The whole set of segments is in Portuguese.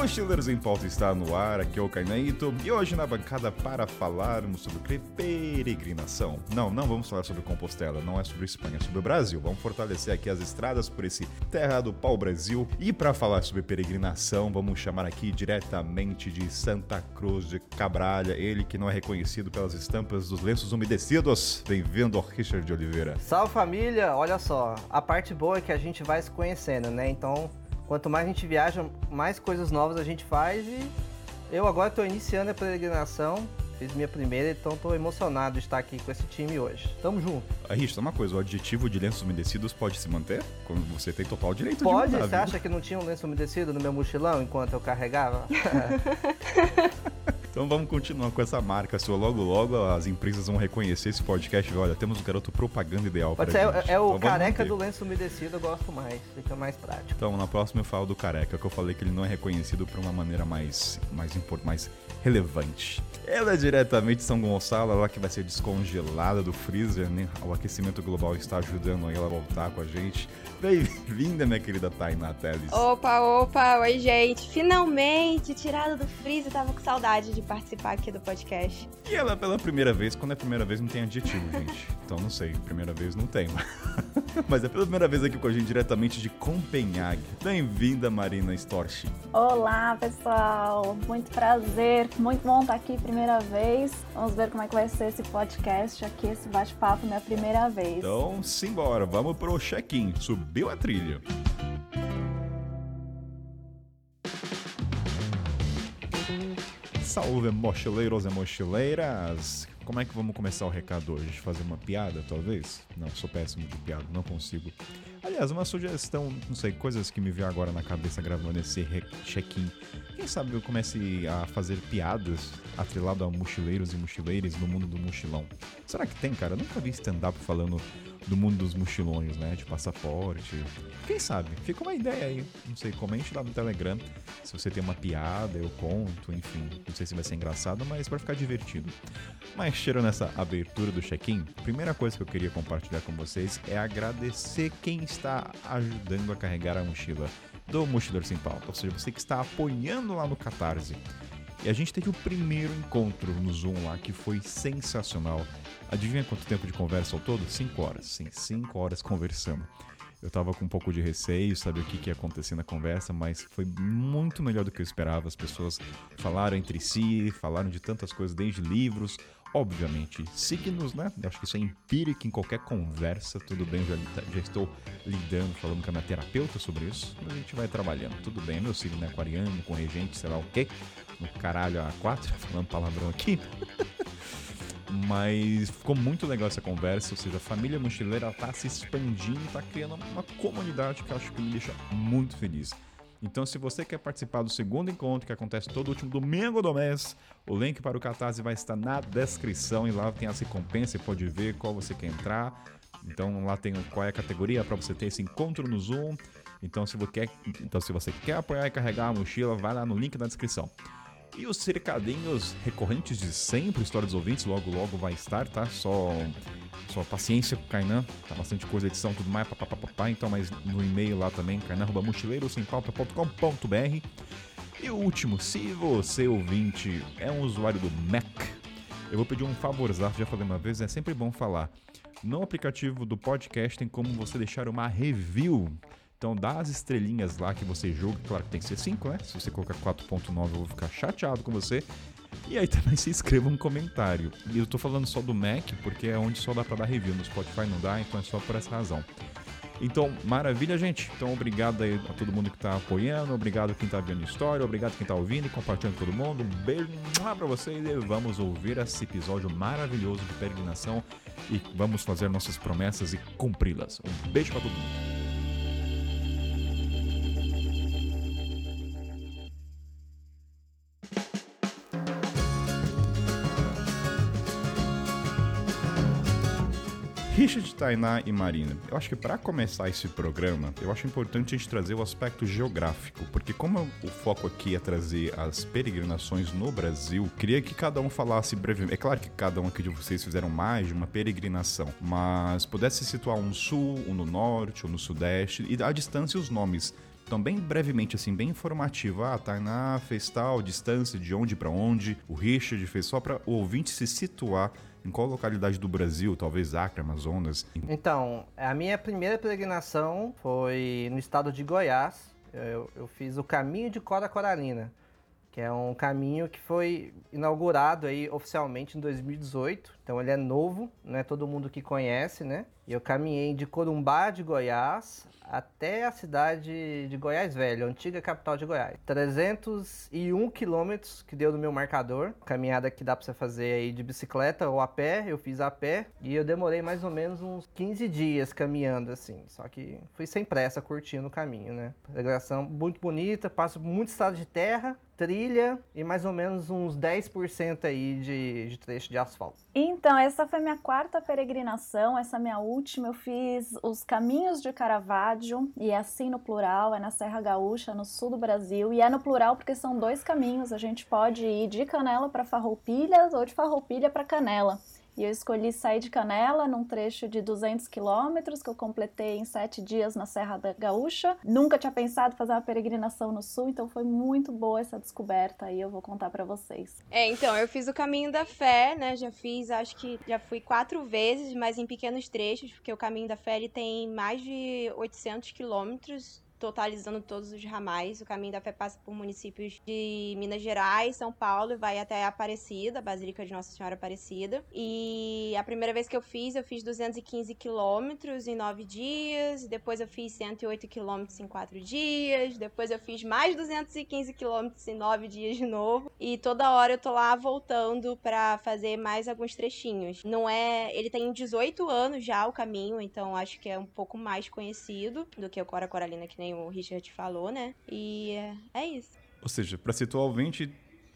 Mochileiros em Pauta está no ar, aqui é o Carneito, e hoje na bancada para falarmos sobre peregrinação. Não, não vamos falar sobre Compostela, não é sobre Espanha, é sobre o Brasil. Vamos fortalecer aqui as estradas por esse terra do pau-brasil. E para falar sobre peregrinação, vamos chamar aqui diretamente de Santa Cruz de Cabralha, ele que não é reconhecido pelas estampas dos lenços umedecidos. Bem-vindo, Richard de Oliveira. Salve família, olha só, a parte boa é que a gente vai se conhecendo, né? Então Quanto mais a gente viaja, mais coisas novas a gente faz e eu agora estou iniciando a peregrinação. Fiz minha primeira, então estou emocionado de estar aqui com esse time hoje. Tamo junto. Aí, só uma coisa, o adjetivo de lenços umedecidos pode se manter? Quando você tem total direito pode, de Pode? Você acha que não tinha um lenço umedecido no meu mochilão enquanto eu carregava? Então vamos continuar com essa marca sua. Logo, logo as empresas vão reconhecer esse podcast. Olha, temos o garoto propaganda ideal para ser, gente. É, é o então, careca do lenço umedecido, eu gosto mais. Fica mais prático. Então, na próxima eu falo do careca, que eu falei que ele não é reconhecido por uma maneira mais, mais, mais relevante. Ela é diretamente de São Gonçalo, ela que vai ser descongelada do freezer, né? O aquecimento global está ajudando ela a voltar com a gente. Bem-vinda, minha querida Tainá Teles. Opa, opa, oi, gente. Finalmente, tirada do freezer, tava com saudade de participar aqui do podcast. E ela pela primeira vez, quando é a primeira vez não tem adjetivo, gente. Então não sei, primeira vez não tem. Mas é pela primeira vez aqui com a gente diretamente de Copenhague. Bem-vinda, Marina Storch. Olá, pessoal. Muito prazer. Muito bom estar aqui primeira vez. Vamos ver como é que vai ser esse podcast aqui, esse bate-papo minha primeira vez. Então, simbora. Vamos pro check-in. Subiu a trilha. Salve mochileiros e mochileiras! Como é que vamos começar o recado hoje? Fazer uma piada, talvez? Não, sou péssimo de piada, não consigo. Aliás, uma sugestão, não sei, coisas que me veio agora na cabeça gravando esse check-in. Quem sabe eu comece a fazer piadas atrelado a mochileiros e mochileiras no mundo do mochilão. Será que tem, cara? Eu nunca vi stand-up falando do mundo dos mochilões, né? De passaporte. Quem sabe? Fica uma ideia aí. Não sei, comente lá no Telegram. Se você tem uma piada, eu conto, enfim. Não sei se vai ser engraçado, mas vai ficar divertido. Mas tirando essa abertura do check-in, primeira coisa que eu queria compartilhar com vocês é agradecer quem está ajudando a carregar a mochila do Mochileiro Sem Pauta. Ou seja, você que está apoiando lá no Catarse. E a gente teve o primeiro encontro no Zoom lá que foi sensacional. Adivinha quanto tempo de conversa ao todo? Cinco horas. Sim, cinco horas conversando. Eu tava com um pouco de receio, sabe o que, que ia acontecer na conversa, mas foi muito melhor do que eu esperava. As pessoas falaram entre si, falaram de tantas coisas, desde livros, obviamente, signos, né? Eu acho que isso é empírico em qualquer conversa, tudo bem, já, já estou lidando, falando com a minha terapeuta sobre isso, mas a gente vai trabalhando, tudo bem, meu signo é aquariano, com regente, sei lá o quê, no caralho A4, falando palavrão aqui. Mas ficou muito legal essa conversa, ou seja, a família mochileira está se expandindo, está criando uma comunidade que eu acho que me deixa muito feliz. Então, se você quer participar do segundo encontro que acontece todo último domingo do mês, o link para o Catarse vai estar na descrição e lá tem as recompensas, você pode ver qual você quer entrar. Então lá tem qual é a categoria para você ter esse encontro no Zoom. Então se, você quer, então, se você quer apoiar e carregar a mochila, vai lá no link na descrição. E os cercadinhos recorrentes de sempre, História dos Ouvintes, logo logo vai estar, tá? Só, só paciência com o Kainan, tá bastante coisa, edição, tudo mais, papapá, então, mas no e-mail lá também, kainan.mochileirosempauta.com.br E o último, se você ouvinte é um usuário do Mac, eu vou pedir um favorzaço, já falei uma vez, é sempre bom falar. No aplicativo do podcast tem como você deixar uma review então dá as estrelinhas lá que você julga, claro que tem que ser 5, né? Se você colocar 4.9 eu vou ficar chateado com você. E aí também se inscreva um comentário. E eu tô falando só do Mac, porque é onde só dá pra dar review. No Spotify não dá, então é só por essa razão. Então, maravilha, gente. Então, obrigado aí a todo mundo que tá apoiando, obrigado quem tá vendo história, obrigado quem tá ouvindo e compartilhando com todo mundo. Um beijo pra vocês e vamos ouvir esse episódio maravilhoso de peregrinação e vamos fazer nossas promessas e cumpri-las. Um beijo pra todo mundo. Richard, Tainá e Marina, eu acho que para começar esse programa, eu acho importante a gente trazer o aspecto geográfico, porque como o foco aqui é trazer as peregrinações no Brasil, queria que cada um falasse brevemente. É claro que cada um aqui de vocês fizeram mais de uma peregrinação, mas pudesse situar um no sul, um no norte, ou no sudeste, e a distância os nomes Então, bem brevemente, assim, bem informativo. Ah, Tainá fez tal, distância, de onde para onde. O Richard fez só para o ouvinte se situar em qual localidade do Brasil, talvez Acre, Amazonas. Então, a minha primeira peregrinação foi no estado de Goiás. Eu, eu fiz o caminho de Cora Coralina que é um caminho que foi inaugurado aí oficialmente em 2018. Então ele é novo, não é todo mundo que conhece, né? E eu caminhei de Corumbá de Goiás até a cidade de Goiás Velho, antiga capital de Goiás. 301 quilômetros que deu no meu marcador. Caminhada que dá para você fazer aí de bicicleta ou a pé. Eu fiz a pé e eu demorei mais ou menos uns 15 dias caminhando assim. Só que fui sem pressa, curtindo o caminho, né? Peregrinação muito bonita, passo muito estado de terra, trilha e mais ou menos uns 10% aí de, de trecho de asfalto. Então, essa foi minha quarta peregrinação, essa minha última. Eu fiz os caminhos de Caravaggio, e é assim no plural, é na Serra Gaúcha, no sul do Brasil. E é no plural porque são dois caminhos. A gente pode ir de Canela para Farroupilha ou de Farroupilha para Canela. E eu escolhi sair de Canela num trecho de 200 quilômetros que eu completei em sete dias na Serra da Gaúcha. Nunca tinha pensado fazer uma peregrinação no sul, então foi muito boa essa descoberta e eu vou contar para vocês. É, então, eu fiz o caminho da fé, né? Já fiz, acho que já fui quatro vezes, mas em pequenos trechos, porque o caminho da fé ele tem mais de 800 quilômetros totalizando todos os ramais. O Caminho da Fé passa por municípios de Minas Gerais, São Paulo e vai até Aparecida, Basílica de Nossa Senhora Aparecida. E a primeira vez que eu fiz, eu fiz 215 quilômetros em nove dias, depois eu fiz 108 quilômetros em quatro dias, depois eu fiz mais 215 quilômetros em nove dias de novo. E toda hora eu tô lá voltando para fazer mais alguns trechinhos. Não é. Ele tem 18 anos já o caminho, então acho que é um pouco mais conhecido do que o Cora Coralina, que nem o Richard falou, né? E é, é isso. Ou seja, para situar o ouvinte,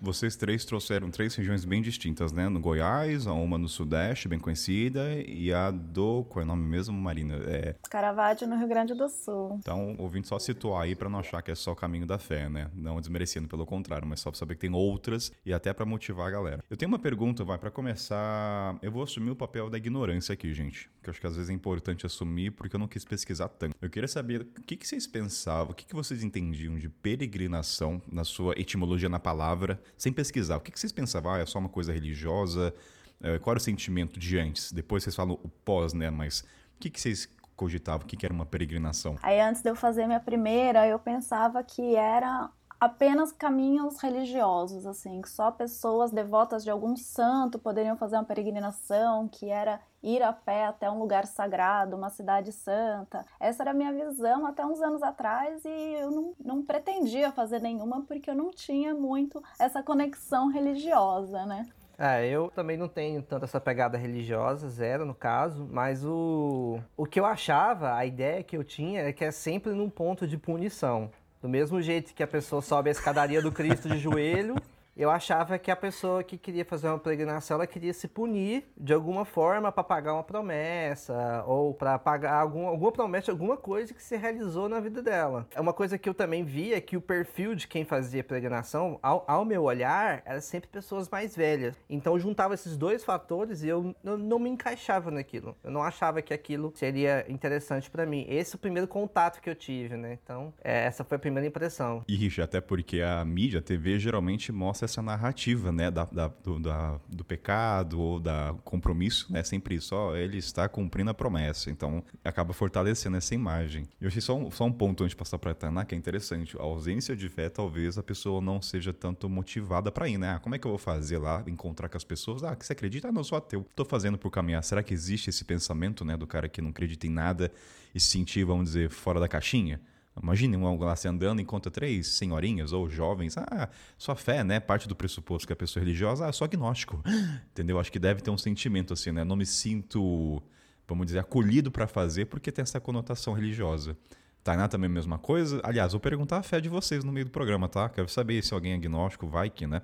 vocês três trouxeram três regiões bem distintas, né? No Goiás, a uma no Sudeste, bem conhecida, e a do. Qual é o nome mesmo, Marina? É... Caravaggio, no Rio Grande do Sul. Então, ouvindo só situar aí para não achar que é só o caminho da fé, né? Não desmerecendo, pelo contrário, mas só pra saber que tem outras e até para motivar a galera. Eu tenho uma pergunta, vai, para começar. Eu vou assumir o papel da ignorância aqui, gente. Que eu acho que às vezes é importante assumir porque eu não quis pesquisar tanto. Eu queria saber o que, que vocês pensavam, o que, que vocês entendiam de peregrinação na sua etimologia na palavra sem pesquisar. O que, vocês pensavam? Ah, é só uma coisa religiosa? É, qual era o sentimento de antes? Depois vocês falam o pós, né? Mas o que, que vocês cogitavam? O que, que era uma peregrinação? Aí antes de eu fazer minha primeira, eu pensava que era apenas caminhos religiosos, assim, que só pessoas devotas de algum santo poderiam fazer uma peregrinação, que era ir a pé até um lugar sagrado, uma cidade santa. Essa era a minha visão até uns anos atrás e eu não, não pretendia fazer nenhuma porque eu não tinha muito essa conexão religiosa, né? É, eu também não tenho tanto essa pegada religiosa, zero no caso, mas o, o que eu achava, a ideia que eu tinha é que é sempre num ponto de punição. Do mesmo jeito que a pessoa sobe a escadaria do Cristo de joelho, eu achava que a pessoa que queria fazer uma peregrinação, ela queria se punir de alguma forma para pagar uma promessa ou para pagar algum, alguma promessa, alguma coisa que se realizou na vida dela. É uma coisa que eu também via que o perfil de quem fazia peregrinação, ao, ao meu olhar, era sempre pessoas mais velhas. Então eu juntava esses dois fatores e eu não, não me encaixava naquilo. Eu não achava que aquilo seria interessante para mim. Esse é o primeiro contato que eu tive, né? Então, é, essa foi a primeira impressão. E, Rich, até porque a mídia, a TV, geralmente mostra essa narrativa, né, da, da, do, da, do pecado ou da compromisso, né, sempre isso, ó, ele está cumprindo a promessa, então acaba fortalecendo essa imagem. Eu achei só um, só um ponto antes de passar para a Tainá, que é interessante, a ausência de fé, talvez a pessoa não seja tanto motivada para ir, né, ah, como é que eu vou fazer lá, encontrar com as pessoas, ah, que você acredita? Ah, não, sou ateu, tô fazendo por caminhar, será que existe esse pensamento, né, do cara que não acredita em nada e se sentir, vamos dizer, fora da caixinha? Imagine um lá se andando encontra três senhorinhas ou jovens. Ah, sua fé, né? Parte do pressuposto que a pessoa é religiosa, ah, sou agnóstico. Entendeu? Acho que deve ter um sentimento assim, né? Não me sinto, vamos dizer, acolhido para fazer porque tem essa conotação religiosa. Tainá também a mesma coisa. Aliás, vou perguntar a fé de vocês no meio do programa, tá? Quero saber se alguém é agnóstico, vai que, né?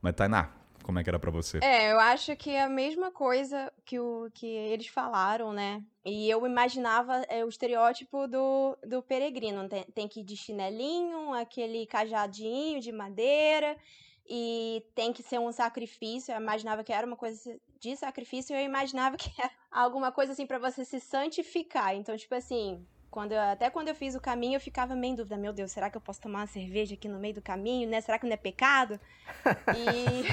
Mas Tainá, como é que era para você? É, eu acho que é a mesma coisa que, o, que eles falaram, né? E eu imaginava é, o estereótipo do, do peregrino. Tem, tem que ir de chinelinho, aquele cajadinho de madeira, e tem que ser um sacrifício. Eu imaginava que era uma coisa de sacrifício, eu imaginava que era alguma coisa assim para você se santificar. Então, tipo assim, Quando eu, até quando eu fiz o caminho, eu ficava meio em dúvida. Meu Deus, será que eu posso tomar uma cerveja aqui no meio do caminho, né? Será que não é pecado? E...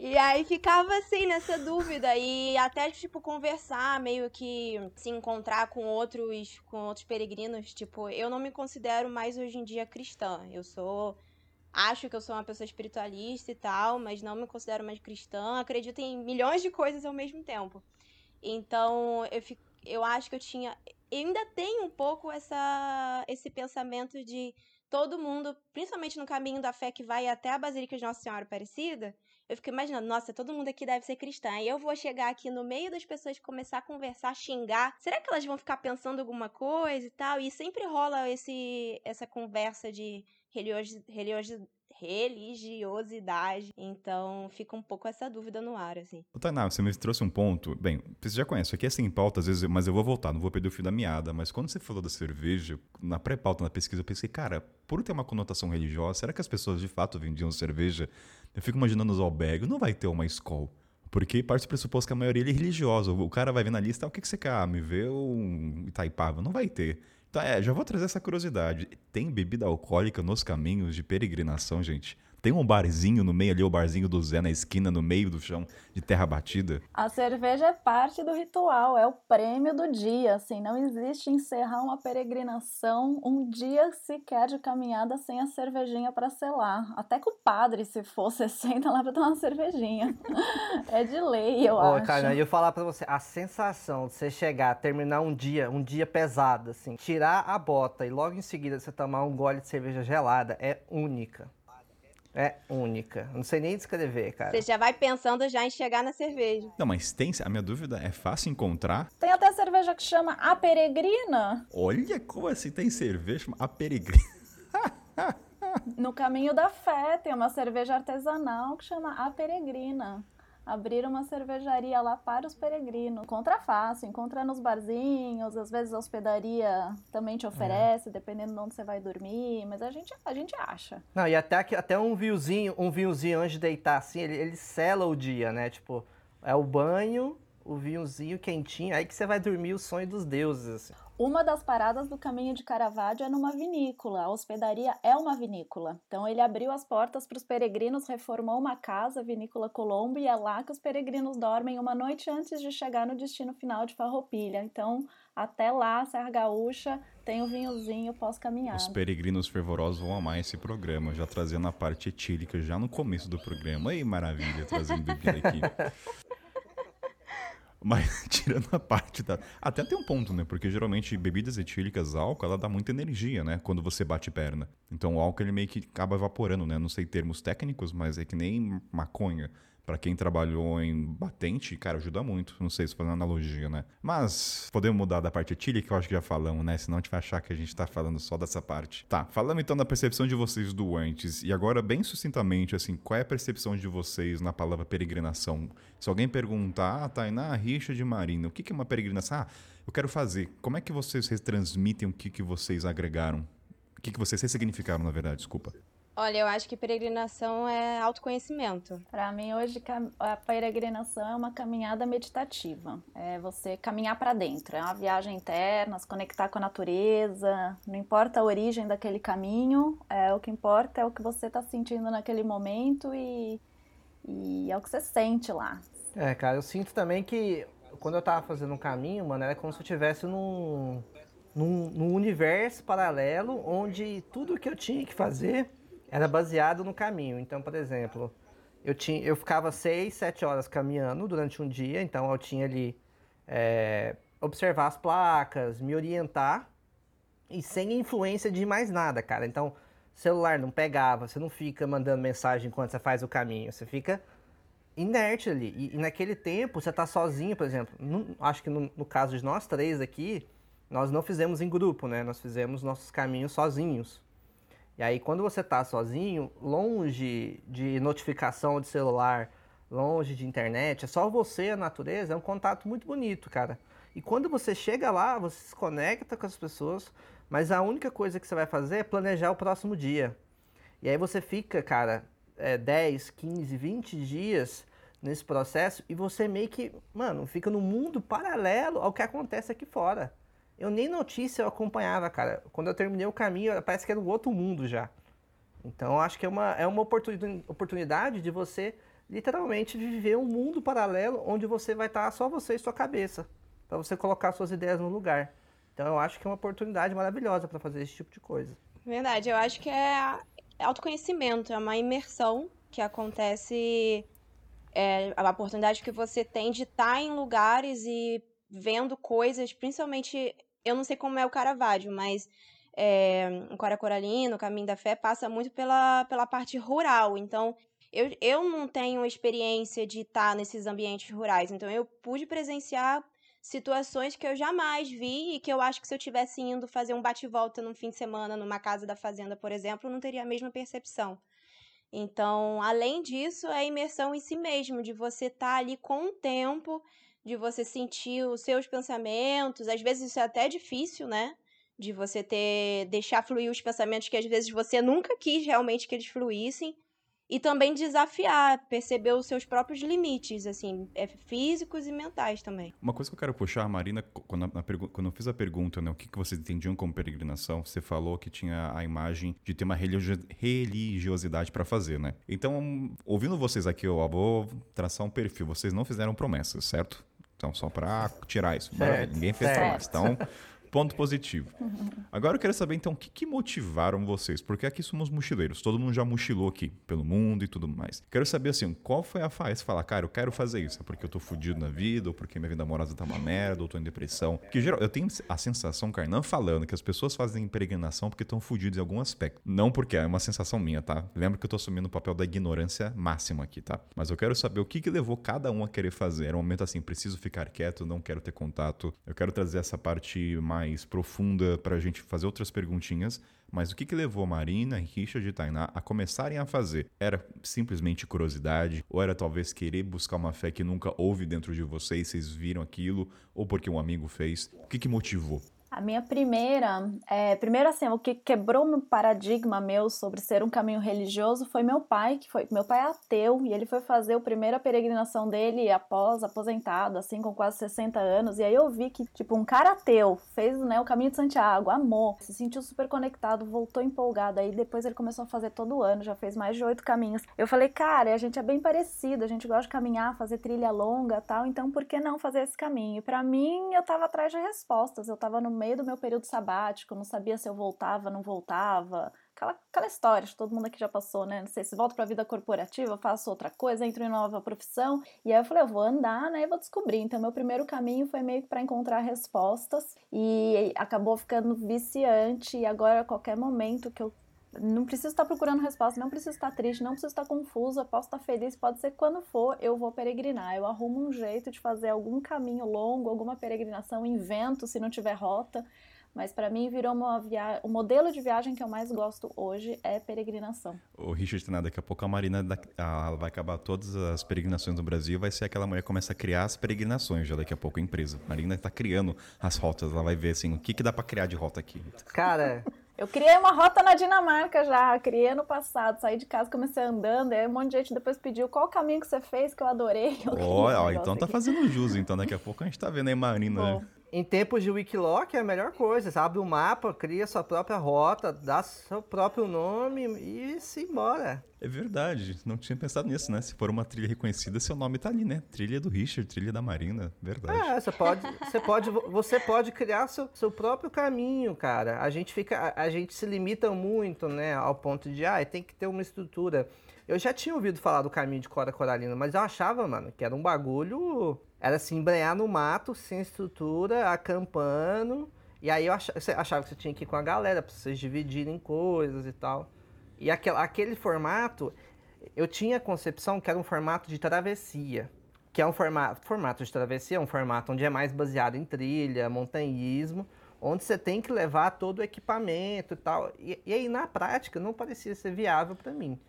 e aí ficava assim, nessa dúvida. E até, tipo, conversar, meio que se encontrar com outros, com outros peregrinos. Tipo, eu não me considero mais hoje em dia cristã. Eu sou acho que eu sou uma pessoa espiritualista e tal, mas não me considero mais cristã. Acredito em milhões de coisas ao mesmo tempo. Então, eu, fico, eu acho que eu tinha. Eu ainda tenho um pouco essa, esse pensamento de todo mundo, principalmente no caminho da fé que vai até a Basílica de Nossa Senhora Aparecida. Eu fico imaginando, nossa, todo mundo aqui deve ser cristã. E eu vou chegar aqui no meio das pessoas começar a conversar, xingar. Será que elas vão ficar pensando alguma coisa e tal? E sempre rola esse, essa conversa de religiosidade religiosidade. Então fica um pouco essa dúvida no ar, assim. O Tainá, você me trouxe um ponto. Bem, você já conhece, aqui é sem pauta às vezes, mas eu vou voltar, não vou perder o fio da meada. Mas quando você falou da cerveja, na pré-pauta, na pesquisa, eu pensei, cara, por ter uma conotação religiosa, será que as pessoas de fato vendiam cerveja? Eu fico imaginando os albergues, não vai ter uma escola. Porque parte do pressuposto que a maioria é religiosa. O cara vai ver na lista, ah, o que, que você quer? Ah, me vê um Itaipava. Não vai ter. Tá, é, já vou trazer essa curiosidade. Tem bebida alcoólica nos caminhos de peregrinação, gente? Tem um barzinho no meio ali, o barzinho do Zé na esquina, no meio do chão de terra batida? A cerveja é parte do ritual, é o prêmio do dia. Assim, não existe encerrar uma peregrinação um dia sequer de caminhada sem a cervejinha para selar. Até que o padre, se fosse, senta lá para tomar uma cervejinha. é de lei, eu Ô, acho. Cara, eu falar para você, a sensação de você chegar, terminar um dia, um dia pesado, assim, tirar a bota e logo em seguida você tomar um gole de cerveja gelada é única. É única. Não sei nem descrever, cara. Você já vai pensando já em chegar na cerveja. Não, mas tem. A minha dúvida é fácil encontrar. Tem até cerveja que chama A Peregrina. Olha como assim tem cerveja chama A Peregrina. no caminho da fé tem uma cerveja artesanal que chama A Peregrina abrir uma cervejaria lá para os peregrinos. Encontra fácil, encontra nos barzinhos, às vezes a hospedaria também te oferece, é. dependendo de onde você vai dormir, mas a gente, a gente acha. Não, e até, até um vinhozinho, um vinhozinho antes de deitar, assim, ele, ele sela o dia, né? Tipo, é o banho, o vinhozinho quentinho, aí que você vai dormir o sonho dos deuses, assim. Uma das paradas do caminho de Caravaggio é numa vinícola. A hospedaria é uma vinícola. Então ele abriu as portas para os peregrinos, reformou uma casa, a Vinícola Colombo, e é lá que os peregrinos dormem uma noite antes de chegar no destino final de Farroupilha. Então, até lá, Serra Gaúcha tem o vinhozinho pós-caminhada. Os peregrinos fervorosos vão amar esse programa, já trazendo a parte etílica já no começo do programa. Aí, maravilha, trazendo bebida aqui. Mas tirando a parte da. Até tem um ponto, né? Porque geralmente bebidas etílicas, álcool, ela dá muita energia, né? Quando você bate perna. Então o álcool ele meio que acaba evaporando, né? Não sei termos técnicos, mas é que nem maconha para quem trabalhou em batente, cara, ajuda muito. Não sei se fazendo analogia, né? Mas podemos mudar da parte que eu acho que já falamos, né? Senão a gente vai achar que a gente tá falando só dessa parte. Tá, falando então da percepção de vocês do antes. E agora, bem sucintamente, assim, qual é a percepção de vocês na palavra peregrinação? Se alguém perguntar, ah, Tainá, rixa de Marina, o que é uma peregrinação? Ah, eu quero fazer. Como é que vocês retransmitem o que, que vocês agregaram? O que, que vocês ressignificaram, na verdade, desculpa. Olha, eu acho que peregrinação é autoconhecimento. Para mim, hoje, a peregrinação é uma caminhada meditativa. É você caminhar para dentro. É uma viagem interna, se conectar com a natureza. Não importa a origem daquele caminho, é o que importa é o que você está sentindo naquele momento e, e é o que você sente lá. É, cara, eu sinto também que quando eu tava fazendo um caminho, mano, era como se eu estivesse num, num, num universo paralelo onde tudo que eu tinha que fazer era baseado no caminho. Então, por exemplo, eu, tinha, eu ficava seis, sete horas caminhando durante um dia, então eu tinha ali é, observar as placas, me orientar e sem influência de mais nada, cara. Então, celular não pegava, você não fica mandando mensagem enquanto você faz o caminho, você fica inerte ali. E, e naquele tempo, você tá sozinho, por exemplo. No, acho que no, no caso de nós três aqui, nós não fizemos em grupo, né? Nós fizemos nossos caminhos sozinhos. E aí, quando você está sozinho, longe de notificação de celular, longe de internet, é só você a natureza, é um contato muito bonito, cara. E quando você chega lá, você se conecta com as pessoas, mas a única coisa que você vai fazer é planejar o próximo dia. E aí você fica, cara, é, 10, 15, 20 dias nesse processo e você meio que, mano, fica no mundo paralelo ao que acontece aqui fora. Eu nem notícia eu acompanhava, cara. Quando eu terminei o caminho, parece que era um outro mundo já. Então, acho que é uma, é uma oportunidade de você literalmente viver um mundo paralelo onde você vai estar só você e sua cabeça, para você colocar suas ideias no lugar. Então, eu acho que é uma oportunidade maravilhosa para fazer esse tipo de coisa. Verdade, eu acho que é autoconhecimento, é uma imersão que acontece, é a oportunidade que você tem de estar em lugares e vendo coisas, principalmente, eu não sei como é o Caravaggio, mas é, o Cora Coralino, o Caminho da Fé, passa muito pela, pela parte rural. Então, eu, eu não tenho experiência de estar nesses ambientes rurais. Então, eu pude presenciar situações que eu jamais vi e que eu acho que se eu tivesse indo fazer um bate-volta num fim de semana numa casa da fazenda, por exemplo, eu não teria a mesma percepção. Então, além disso, é a imersão em si mesmo, de você estar tá ali com o tempo, de você sentir os seus pensamentos. Às vezes isso é até difícil, né? De você ter deixar fluir os pensamentos que às vezes você nunca quis realmente que eles fluíssem e também desafiar, perceber os seus próprios limites, assim, é, físicos e mentais também. Uma coisa que eu quero puxar, Marina, quando, na, quando eu fiz a pergunta, né, o que, que vocês entendiam como peregrinação, você falou que tinha a imagem de ter uma religiosidade para fazer, né? Então, ouvindo vocês aqui, eu vou traçar um perfil. Vocês não fizeram promessas, certo? Então, só para tirar isso. Ninguém fez promessa. Então, Ponto positivo. Agora eu quero saber, então, o que, que, motivaram vocês? Porque aqui somos mochileiros, todo mundo já mochilou aqui, pelo mundo e tudo mais. Quero saber, assim, qual foi a fase falar, cara, eu quero fazer isso? É porque eu tô fudido na vida, ou porque minha vida amorosa tá uma merda, ou tô em depressão. Que geral, eu tenho a sensação, Carnan, falando que as pessoas fazem peregrinação porque estão fudidos em algum aspecto. Não porque é uma sensação minha, tá? Lembra que eu tô assumindo o papel da ignorância máxima aqui, tá? Mas eu quero saber o que, que levou cada um a querer fazer. Era um momento assim, preciso ficar quieto, não quero ter contato. Eu quero trazer essa parte mais mais profunda para a gente fazer outras perguntinhas, mas o que, que levou Marina, Richard e Tainá a começarem a fazer? Era simplesmente curiosidade? Ou era talvez querer buscar uma fé que nunca houve dentro de vocês, vocês viram aquilo? Ou porque um amigo fez? O que, que motivou? A minha primeira, é, primeiro assim, o que quebrou meu paradigma meu sobre ser um caminho religioso foi meu pai, que foi, meu pai é ateu, e ele foi fazer a primeira peregrinação dele após aposentado, assim, com quase 60 anos, e aí eu vi que, tipo, um cara ateu fez, né, o caminho de Santiago, amou, se sentiu super conectado, voltou empolgado, aí depois ele começou a fazer todo ano, já fez mais de oito caminhos. Eu falei, cara, a gente é bem parecido, a gente gosta de caminhar, fazer trilha longa tal, então por que não fazer esse caminho? E pra mim, eu tava atrás de respostas, eu tava no meio do meu período sabático, não sabia se eu voltava, não voltava. Aquela, aquela história que todo mundo aqui já passou, né? Não sei se volto para a vida corporativa, faço outra coisa, entro em nova profissão. E aí eu falei, eu vou andar, né? E vou descobrir. Então, meu primeiro caminho foi meio que para encontrar respostas e acabou ficando viciante. E agora, a qualquer momento que eu não preciso estar procurando resposta, não preciso estar triste, não preciso estar confusa, posso estar feliz, pode ser quando for, eu vou peregrinar. Eu arrumo um jeito de fazer algum caminho longo, alguma peregrinação, invento se não tiver rota. Mas para mim virou uma via... o modelo de viagem que eu mais gosto hoje é peregrinação. O Richard, daqui a pouco a Marina vai acabar todas as peregrinações do Brasil, vai ser aquela mulher que começa a criar as peregrinações já daqui a pouco a empresa. A Marina está criando as rotas, ela vai ver assim, o que, que dá para criar de rota aqui. Cara, eu criei uma rota na Dinamarca já, criei ano passado, saí de casa, comecei andando, aí um monte de gente depois pediu qual caminho que você fez, que eu adorei. Olha, ó, então tá fazendo jus, então daqui a pouco a gente tá vendo aí Marina, né? Em tempos de Wikiloc é a melhor coisa. Você abre o um mapa, cria sua própria rota, dá seu próprio nome e se embora. É verdade, não tinha pensado nisso, né? Se for uma trilha reconhecida, seu nome tá ali, né? Trilha do Richard, trilha da Marina, verdade. É, você pode, você pode, você pode criar seu, seu próprio caminho, cara. A gente fica, a, a gente se limita muito, né, ao ponto de, ah, tem que ter uma estrutura. Eu já tinha ouvido falar do caminho de Cora Coralina, mas eu achava, mano, que era um bagulho era se embrenhar no mato, sem estrutura, acampando. E aí eu achava, achava que você tinha que ir com a galera, pra vocês dividirem coisas e tal. E aquele, aquele formato, eu tinha a concepção que era um formato de travessia. Que é um formato, formato de travessia, é um formato onde é mais baseado em trilha, montanhismo, onde você tem que levar todo o equipamento e tal. E, e aí, na prática, não parecia ser viável para mim.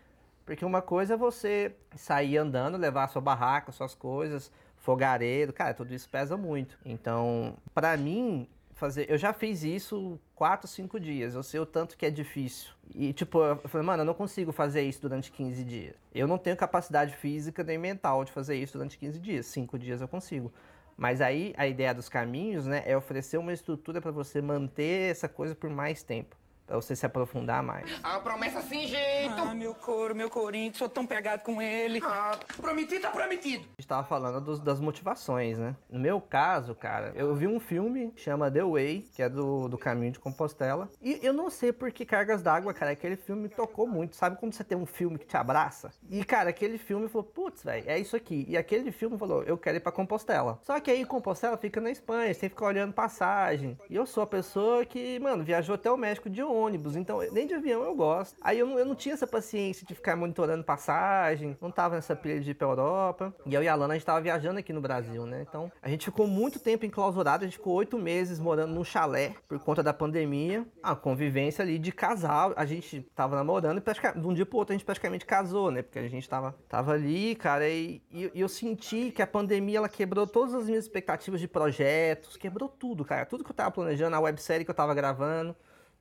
Porque uma coisa é você sair andando, levar sua barraca, suas coisas, fogareiro, cara, tudo isso pesa muito. Então, para mim, fazer, eu já fiz isso quatro, cinco dias. Eu sei o tanto que é difícil. E tipo, eu falei, mano, eu não consigo fazer isso durante 15 dias. Eu não tenho capacidade física nem mental de fazer isso durante 15 dias. Cinco dias eu consigo. Mas aí a ideia dos caminhos, né, é oferecer uma estrutura para você manter essa coisa por mais tempo. Pra você se aprofundar mais. A promessa sem jeito. Ah, meu coro, meu corinho, sou tão pegado com ele. Ah, prometido tá prometido. A gente tava falando dos, das motivações, né? No meu caso, cara, eu vi um filme que chama The Way, que é do, do Caminho de Compostela. E eu não sei por que Cargas d'Água, cara, aquele filme me tocou muito. Sabe quando você tem um filme que te abraça? E, cara, aquele filme falou, putz, velho, é isso aqui. E aquele filme falou, eu quero ir pra Compostela. Só que aí Compostela fica na Espanha, você tem que ficar olhando passagem. E eu sou a pessoa que, mano, viajou até o México de ônibus, então nem de avião eu gosto. Aí eu não, eu não tinha essa paciência de ficar monitorando passagem, não tava nessa pilha de ir pra Europa. E eu e a Alana, a gente tava viajando aqui no Brasil, né? Então a gente ficou muito tempo enclausurado, a gente ficou oito meses morando num chalé por conta da pandemia. A convivência ali de casal, a gente tava namorando e praticamente, de um dia pro outro a gente praticamente casou, né? Porque a gente tava, tava ali, cara, e, e eu senti que a pandemia ela quebrou todas as minhas expectativas de projetos, quebrou tudo, cara. Tudo que eu tava planejando, a websérie que eu tava gravando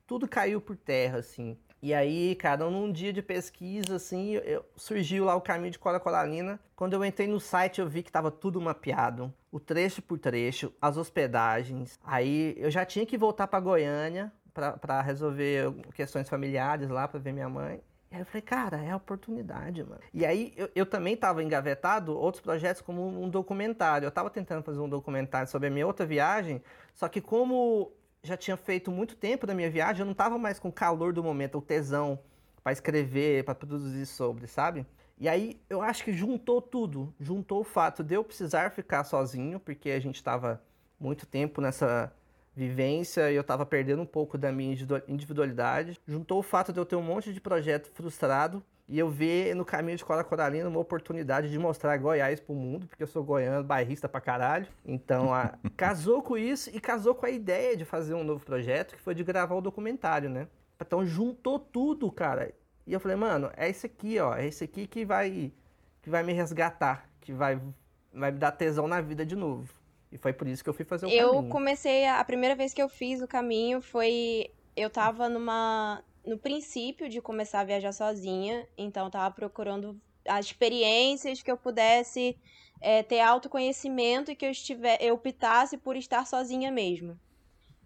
tudo caiu por terra, assim. E aí, cara, num dia de pesquisa, assim, eu, surgiu lá o caminho de Cora Coralina. Quando eu entrei no site, eu vi que tava tudo mapeado, o trecho por trecho, as hospedagens. Aí eu já tinha que voltar para Goiânia para resolver questões familiares lá, para ver minha mãe. E aí eu falei, cara, é a oportunidade, mano. E aí eu, eu também tava engavetado outros projetos como um documentário. Eu tava tentando fazer um documentário sobre a minha outra viagem, só que como já tinha feito muito tempo da minha viagem, eu não tava mais com o calor do momento, o tesão para escrever, para produzir sobre, sabe? E aí eu acho que juntou tudo, juntou o fato de eu precisar ficar sozinho, porque a gente estava muito tempo nessa vivência e eu estava perdendo um pouco da minha individualidade. Juntou o fato de eu ter um monte de projeto frustrado e eu ver no caminho de Cola Coralina uma oportunidade de mostrar Goiás pro mundo, porque eu sou goiano, bairrista pra caralho. Então, a... casou com isso e casou com a ideia de fazer um novo projeto, que foi de gravar o documentário, né? Então, juntou tudo, cara. E eu falei, mano, é esse aqui, ó, é esse aqui que vai que vai me resgatar, que vai vai me dar tesão na vida de novo. E foi por isso que eu fui fazer o eu caminho. Eu comecei a primeira vez que eu fiz o caminho foi eu tava numa no princípio de começar a viajar sozinha, então tava procurando as experiências que eu pudesse é, ter autoconhecimento e que eu estiver, eu optasse por estar sozinha mesmo.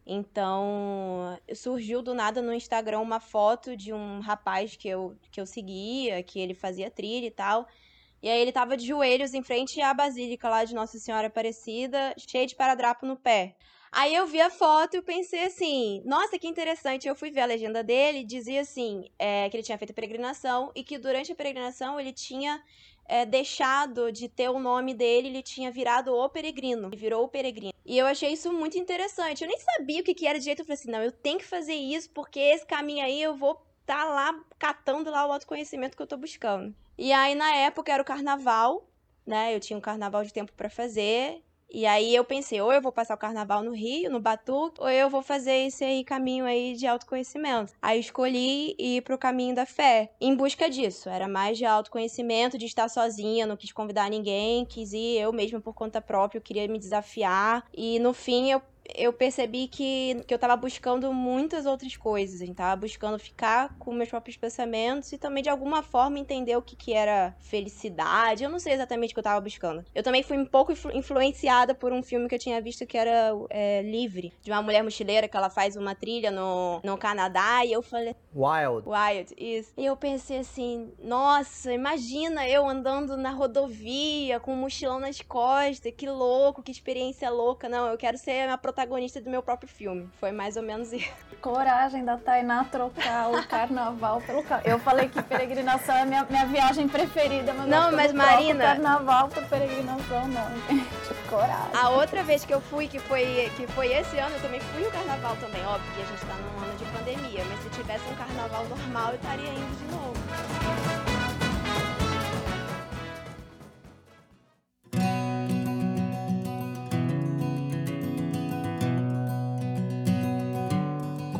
Então, surgiu do nada no Instagram uma foto de um rapaz que eu, que eu seguia, que ele fazia trilha e tal. E aí ele tava de joelhos em frente à basílica lá de Nossa Senhora Aparecida, cheio de paradrapo no pé. Aí eu vi a foto e pensei assim, nossa, que interessante. Eu fui ver a legenda dele, dizia assim, é, que ele tinha feito peregrinação e que durante a peregrinação ele tinha é, deixado de ter o nome dele, ele tinha virado o peregrino, ele virou o peregrino. E eu achei isso muito interessante. Eu nem sabia o que, que era direito. Eu falei assim, não, eu tenho que fazer isso porque esse caminho aí eu vou estar tá lá catando lá o autoconhecimento que eu tô buscando. E aí na época era o carnaval, né? Eu tinha um carnaval de tempo para fazer e aí eu pensei, ou eu vou passar o carnaval no Rio, no Batuque, ou eu vou fazer esse aí caminho aí de autoconhecimento. Aí escolhi ir pro caminho da fé, em busca disso. Era mais de autoconhecimento, de estar sozinha, não quis convidar ninguém, quis ir eu mesma por conta própria, eu queria me desafiar. E no fim eu eu percebi que, que eu tava buscando muitas outras coisas. Eu tava buscando ficar com meus próprios pensamentos e também, de alguma forma, entender o que, que era felicidade. Eu não sei exatamente o que eu tava buscando. Eu também fui um pouco influ influenciada por um filme que eu tinha visto que era é, Livre, de uma mulher mochileira que ela faz uma trilha no, no Canadá. E eu falei. Wild. Wild, isso. E eu pensei assim: nossa, imagina eu andando na rodovia com um mochilão nas costas. Que louco, que experiência louca. Não, eu quero ser a protagonista protagonista do meu próprio filme. Foi mais ou menos isso. Coragem da Tainá trocar o carnaval pelo carnaval. Eu falei que peregrinação é minha, minha viagem preferida, mas não, não mas Marina. carnaval por peregrinação, não. Coragem. A outra vez que eu fui, que foi, que foi esse ano, eu também fui no carnaval também. Óbvio que a gente tá num ano de pandemia, mas se tivesse um carnaval normal, eu estaria indo de novo.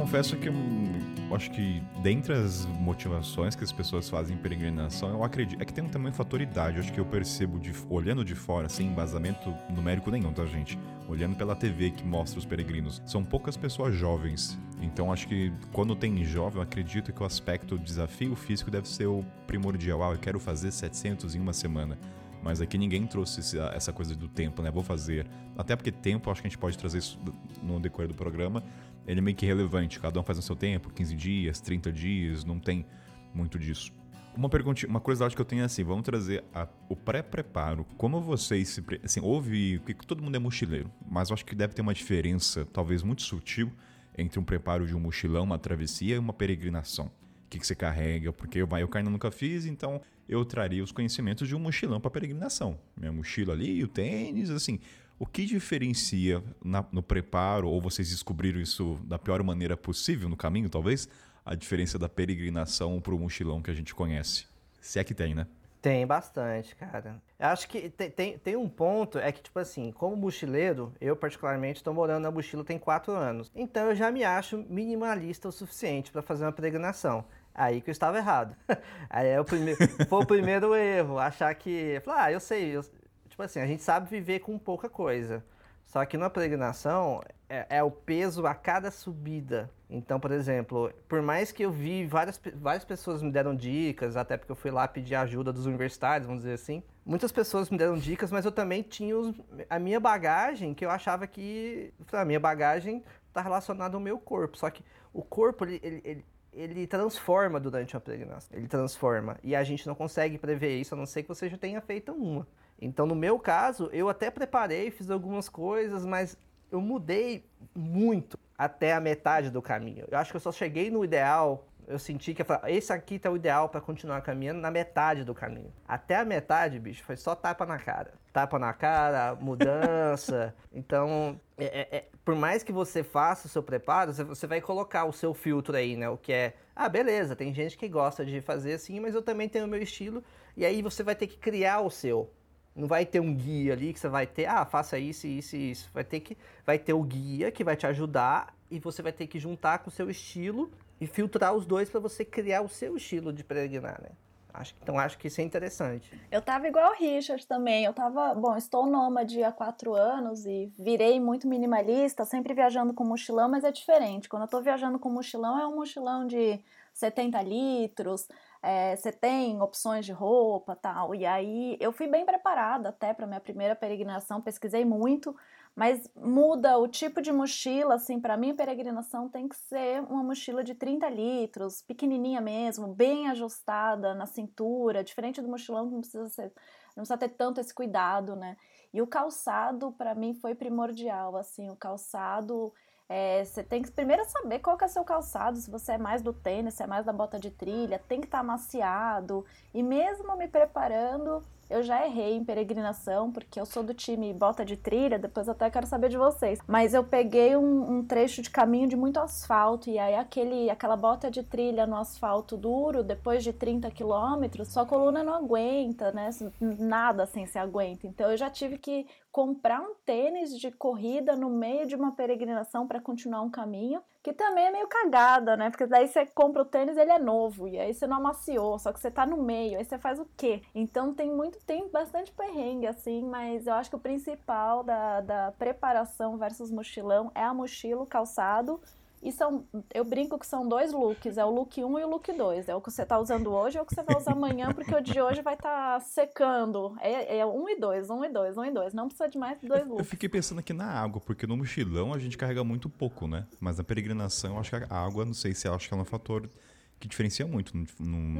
Confesso que eu acho que dentre as motivações que as pessoas fazem em peregrinação, eu acredito. É que tem também um fator idade. Eu acho que eu percebo de, olhando de fora, sem embasamento numérico nenhum, tá, gente? Olhando pela TV que mostra os peregrinos. São poucas pessoas jovens. Então acho que quando tem jovem, eu acredito que o aspecto desafio físico deve ser o primordial. Ah, eu quero fazer 700 em uma semana. Mas aqui ninguém trouxe essa coisa do tempo, né? Vou fazer. Até porque tempo, acho que a gente pode trazer isso no decorrer do programa. Ele é meio que relevante. Cada um faz no seu tempo, 15 dias, 30 dias, não tem muito disso. Uma pergunta, uma curiosidade que eu tenho é assim, vamos trazer a- o pré-preparo. Como vocês se. Assim, houve. Porque todo mundo é mochileiro, mas eu acho que deve ter uma diferença, talvez muito sutil, entre um preparo de um mochilão, uma travessia e uma peregrinação. O que, que você carrega? Porque vai, eu ainda nunca fiz, então eu traria os conhecimentos de um mochilão para peregrinação. Minha mochila ali, o tênis, assim. O que diferencia na- no preparo, ou vocês descobriram isso da pior maneira possível no caminho, talvez, a diferença da peregrinação para o mochilão que a gente conhece? Se é que tem, né? Tem bastante, cara. Acho que tem, tem, tem um ponto, é que, tipo assim, como mochileiro, eu particularmente tô morando na mochila tem quatro anos. Então eu já me acho minimalista o suficiente para fazer uma peregrinação. Aí que eu estava errado. Aí é o primeiro, foi o primeiro erro, achar que. Falar, ah, eu sei. eu- tipo assim, a gente sabe viver com pouca coisa. Só que na peregrinação é, é o peso a cada subida. Então, por exemplo, por mais que eu vi várias, várias pessoas me deram dicas, até porque eu fui lá pedir ajuda dos universitários, vamos dizer assim. Muitas pessoas me deram dicas, mas eu também tinha os- a minha bagagem, que eu achava que a minha bagagem está relacionada ao meu corpo. Só que o corpo, ele, ele, ele, ele transforma durante uma peregrinação. Ele transforma. E a gente não consegue prever isso, a não ser que você já tenha feito uma. Então, no meu caso, eu até preparei, fiz algumas coisas, mas eu mudei muito até a metade do caminho. Eu acho que eu só cheguei no ideal. Eu senti que eu falei, esse aqui tá o ideal para continuar caminhando na metade do caminho. Até a metade, bicho, foi só tapa na cara. Tapa na cara, mudança. então, é- é- é- por mais que você faça o seu preparo, você- você vai colocar o seu filtro aí, né? O que é, ah, beleza, tem gente que gosta de fazer assim, mas eu também tenho o meu estilo. E aí você vai ter que criar o seu. Não vai ter um guia ali que você vai ter, ah, faça isso, isso e isso. Vai ter que vai ter o guia que vai te ajudar e você vai ter que juntar com o seu estilo e filtrar os dois para você criar o seu estilo de peregrinar, né? Acho, então acho que isso é interessante. Eu tava igual o Richard também. Eu tava, bom, estou nômade há quatro anos e virei muito minimalista, sempre viajando com mochilão, mas é diferente. Quando eu tô viajando com mochilão, é um mochilão de 70 litros, é, você tem opções de roupa tal. E aí eu fui bem preparada até para minha primeira peregrinação, pesquisei muito, mas muda o tipo de mochila, assim, para mim peregrinação tem que ser uma mochila de 30 litros, pequenininha mesmo, bem ajustada na cintura, diferente do mochilão que não precisa ser, não precisa ter tanto esse cuidado, né? E o calçado para mim foi primordial, assim, o calçado é, você tem que primeiro saber qual que é seu calçado, se você é mais do tênis, se é mais da bota de trilha, tem que estar maciado. E mesmo me preparando, eu já errei em peregrinação, porque eu sou do time bota de trilha, depois até quero saber de vocês. Mas eu peguei um, um trecho de caminho de muito asfalto, e aí aquele, aquela bota de trilha no asfalto duro, depois de 30 quilômetros, sua coluna não aguenta, né? Nada assim se aguenta. Então eu já tive que comprar um tênis de corrida no meio de uma peregrinação para continuar um caminho, que também é meio cagada, né? Porque daí você compra o tênis, ele é novo, e aí você não amaciou, só que você tá no meio, aí você faz o quê? Então tem muito, tem bastante perrengue, assim, mas eu acho que o principal da, da preparação versus mochilão é a mochila, o calçado. E são, eu brinco que são dois looks, é o look 1 e o look 2. É o que você tá usando hoje ou o que você vai usar amanhã, porque o de hoje vai estar tá secando. É, é um e dois, um e dois, um e dois. Não precisa de mais dois Eu looks. fiquei pensando aqui na água, porque no mochilão a gente carrega muito pouco, né? Mas na peregrinação, eu acho que a água, não sei se eu acho que ela é um fator que diferencia muito. Não,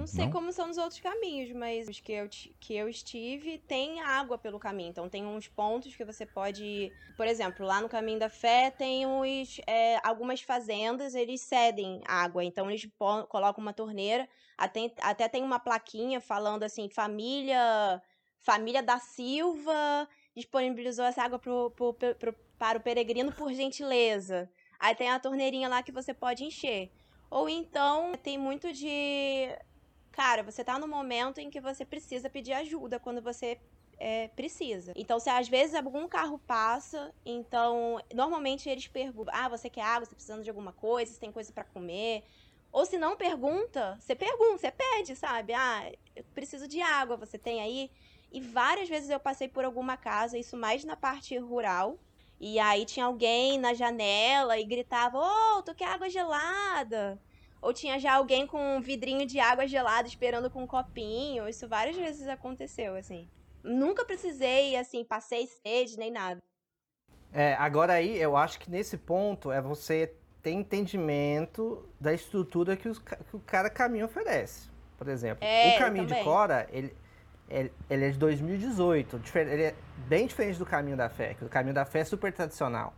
Não sei como são nos outros caminhos, mas os que eu, que eu estive tem água pelo caminho. Então tem uns pontos que você pode. Por exemplo, lá no Caminho da Fé tem uns, é, algumas fazendas, eles cedem água. Então eles colocam uma torneira. Até, até tem uma plaquinha falando assim, família. Família da Silva disponibilizou essa água pro, pro- pro- para o peregrino por gentileza. Aí tem a torneirinha lá que você pode encher. Ou então tem muito de. Cara, você tá no momento em que você precisa pedir ajuda quando você é, precisa. Então, se às vezes algum carro passa, então normalmente eles perguntam: ah, você quer água? Você tá precisando de alguma coisa? Você tem coisa para comer? Ou se não pergunta, você pergunta, você pede, sabe? Ah, eu preciso de água, você tem aí? E várias vezes eu passei por alguma casa, isso mais na parte rural, e aí tinha alguém na janela e gritava: Ô, tu quer água gelada? Ou tinha já alguém com um vidrinho de água gelada esperando com um copinho. Isso várias vezes aconteceu, assim. Nunca precisei, assim, passei sede nem nada. É, agora aí, eu acho que nesse ponto é você ter entendimento da estrutura que, os, que o cara caminho oferece. Por exemplo, É, o caminho de. Cora, ele, ele, é de 2018. difer- Ele é bem diferente do caminho da fé, que o caminho da fé é super tradicional.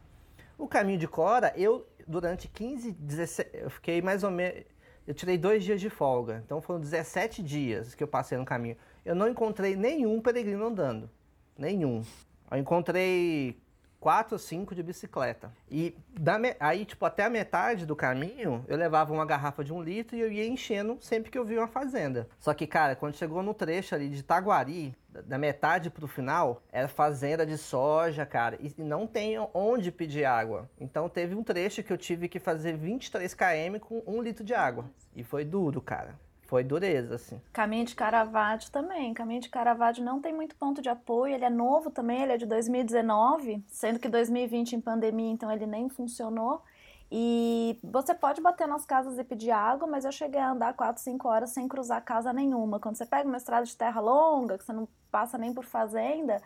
O caminho de Cora, eu, durante 15, 16, eu fiquei mais ou menos. Eu tirei dois dias de folga. Então foram 17 dias que eu passei no caminho. Eu não encontrei nenhum peregrino andando. Nenhum. Eu encontrei quatro ou cinco de bicicleta. E da aí, tipo, até a metade do caminho, eu levava uma garrafa de um litro e eu ia enchendo sempre que eu via uma fazenda. Só que, cara, quando chegou no trecho ali de Taguari, da- metade pro final, era fazenda de soja, cara, e não tem onde pedir água. Então teve um trecho que eu tive que fazer 23 km com um litro de água. E foi duro, cara. Foi dureza, assim. Caminho de Caravaggio também. Caminho de Caravaggio não tem muito ponto de apoio. Ele é novo também, ele é de 2019, sendo que 2020 em pandemia, então ele nem funcionou. E você pode bater nas casas e pedir água, mas eu cheguei a andar 4, 5 horas sem cruzar casa nenhuma. Quando você pega uma estrada de terra longa, que você não passa nem por fazenda,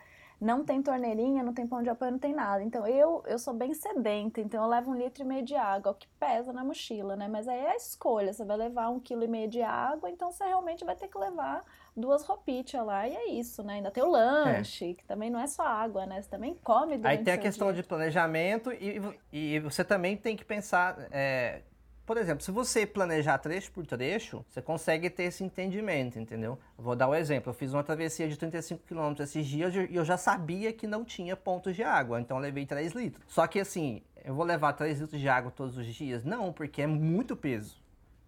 não tem torneirinha, não tem ponto de apoio, não tem nada. Então eu, eu sou bem sedenta, então eu levo um litro e meio de água, o que pesa na mochila, né? Mas aí é a escolha, você vai levar um quilo e meio de água, então você realmente vai ter que levar duas roupitas lá, e é isso, né? Ainda tem o lanche, que também não é só água, né? Você também come durante Aí tem a questão dia. de planejamento e, e você também tem que pensar. é, por exemplo, se você planejar trecho por trecho, você consegue ter esse entendimento, entendeu? Vou dar um exemplo. Eu fiz uma travessia de 35 km esses dias e eu já sabia que não tinha pontos de água, então eu levei 3 litros. Só que assim, eu vou levar 3 litros de água todos os dias? Não, porque é muito peso.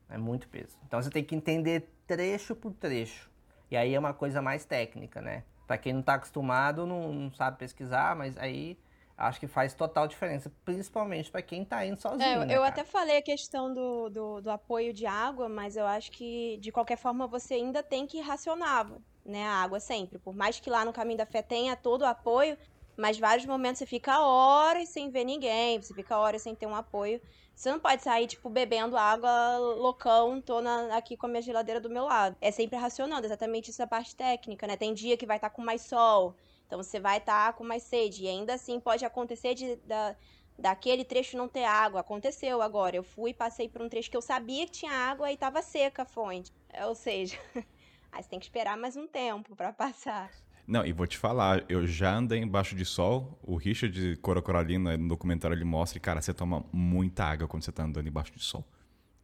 É muito peso. Então você tem que entender trecho por trecho. E aí é uma coisa mais técnica, né? Pra quem não tá acostumado, não, não sabe pesquisar, mas aí acho que faz total diferença, principalmente pra quem tá indo sozinho. É, eu né, eu até falei a questão do, do, do apoio de água, mas eu acho que, de qualquer forma, você ainda tem que racionar né, a água sempre. Por mais que lá no Caminho da Fé tenha todo o apoio, mas vários momentos você fica horas sem ver ninguém, você fica horas sem ter um apoio. Você não pode sair, tipo, bebendo água loucão, tô na- aqui com a minha geladeira do meu lado. É sempre racionando, exatamente isso é a parte técnica, né? Tem dia que vai estar com mais sol, então você vai estar com mais sede. E ainda assim pode acontecer de, da, daquele trecho não ter água. Aconteceu agora. Eu fui e passei por um trecho que eu sabia que tinha água e estava seca a fonte. É, Ou seja, aí você tem que esperar mais um tempo para passar. Não, e vou te falar, eu já andei embaixo de sol. O Richard de Cora Coralina, no documentário, ele mostra, e, cara, você toma muita água quando você tá andando embaixo de sol.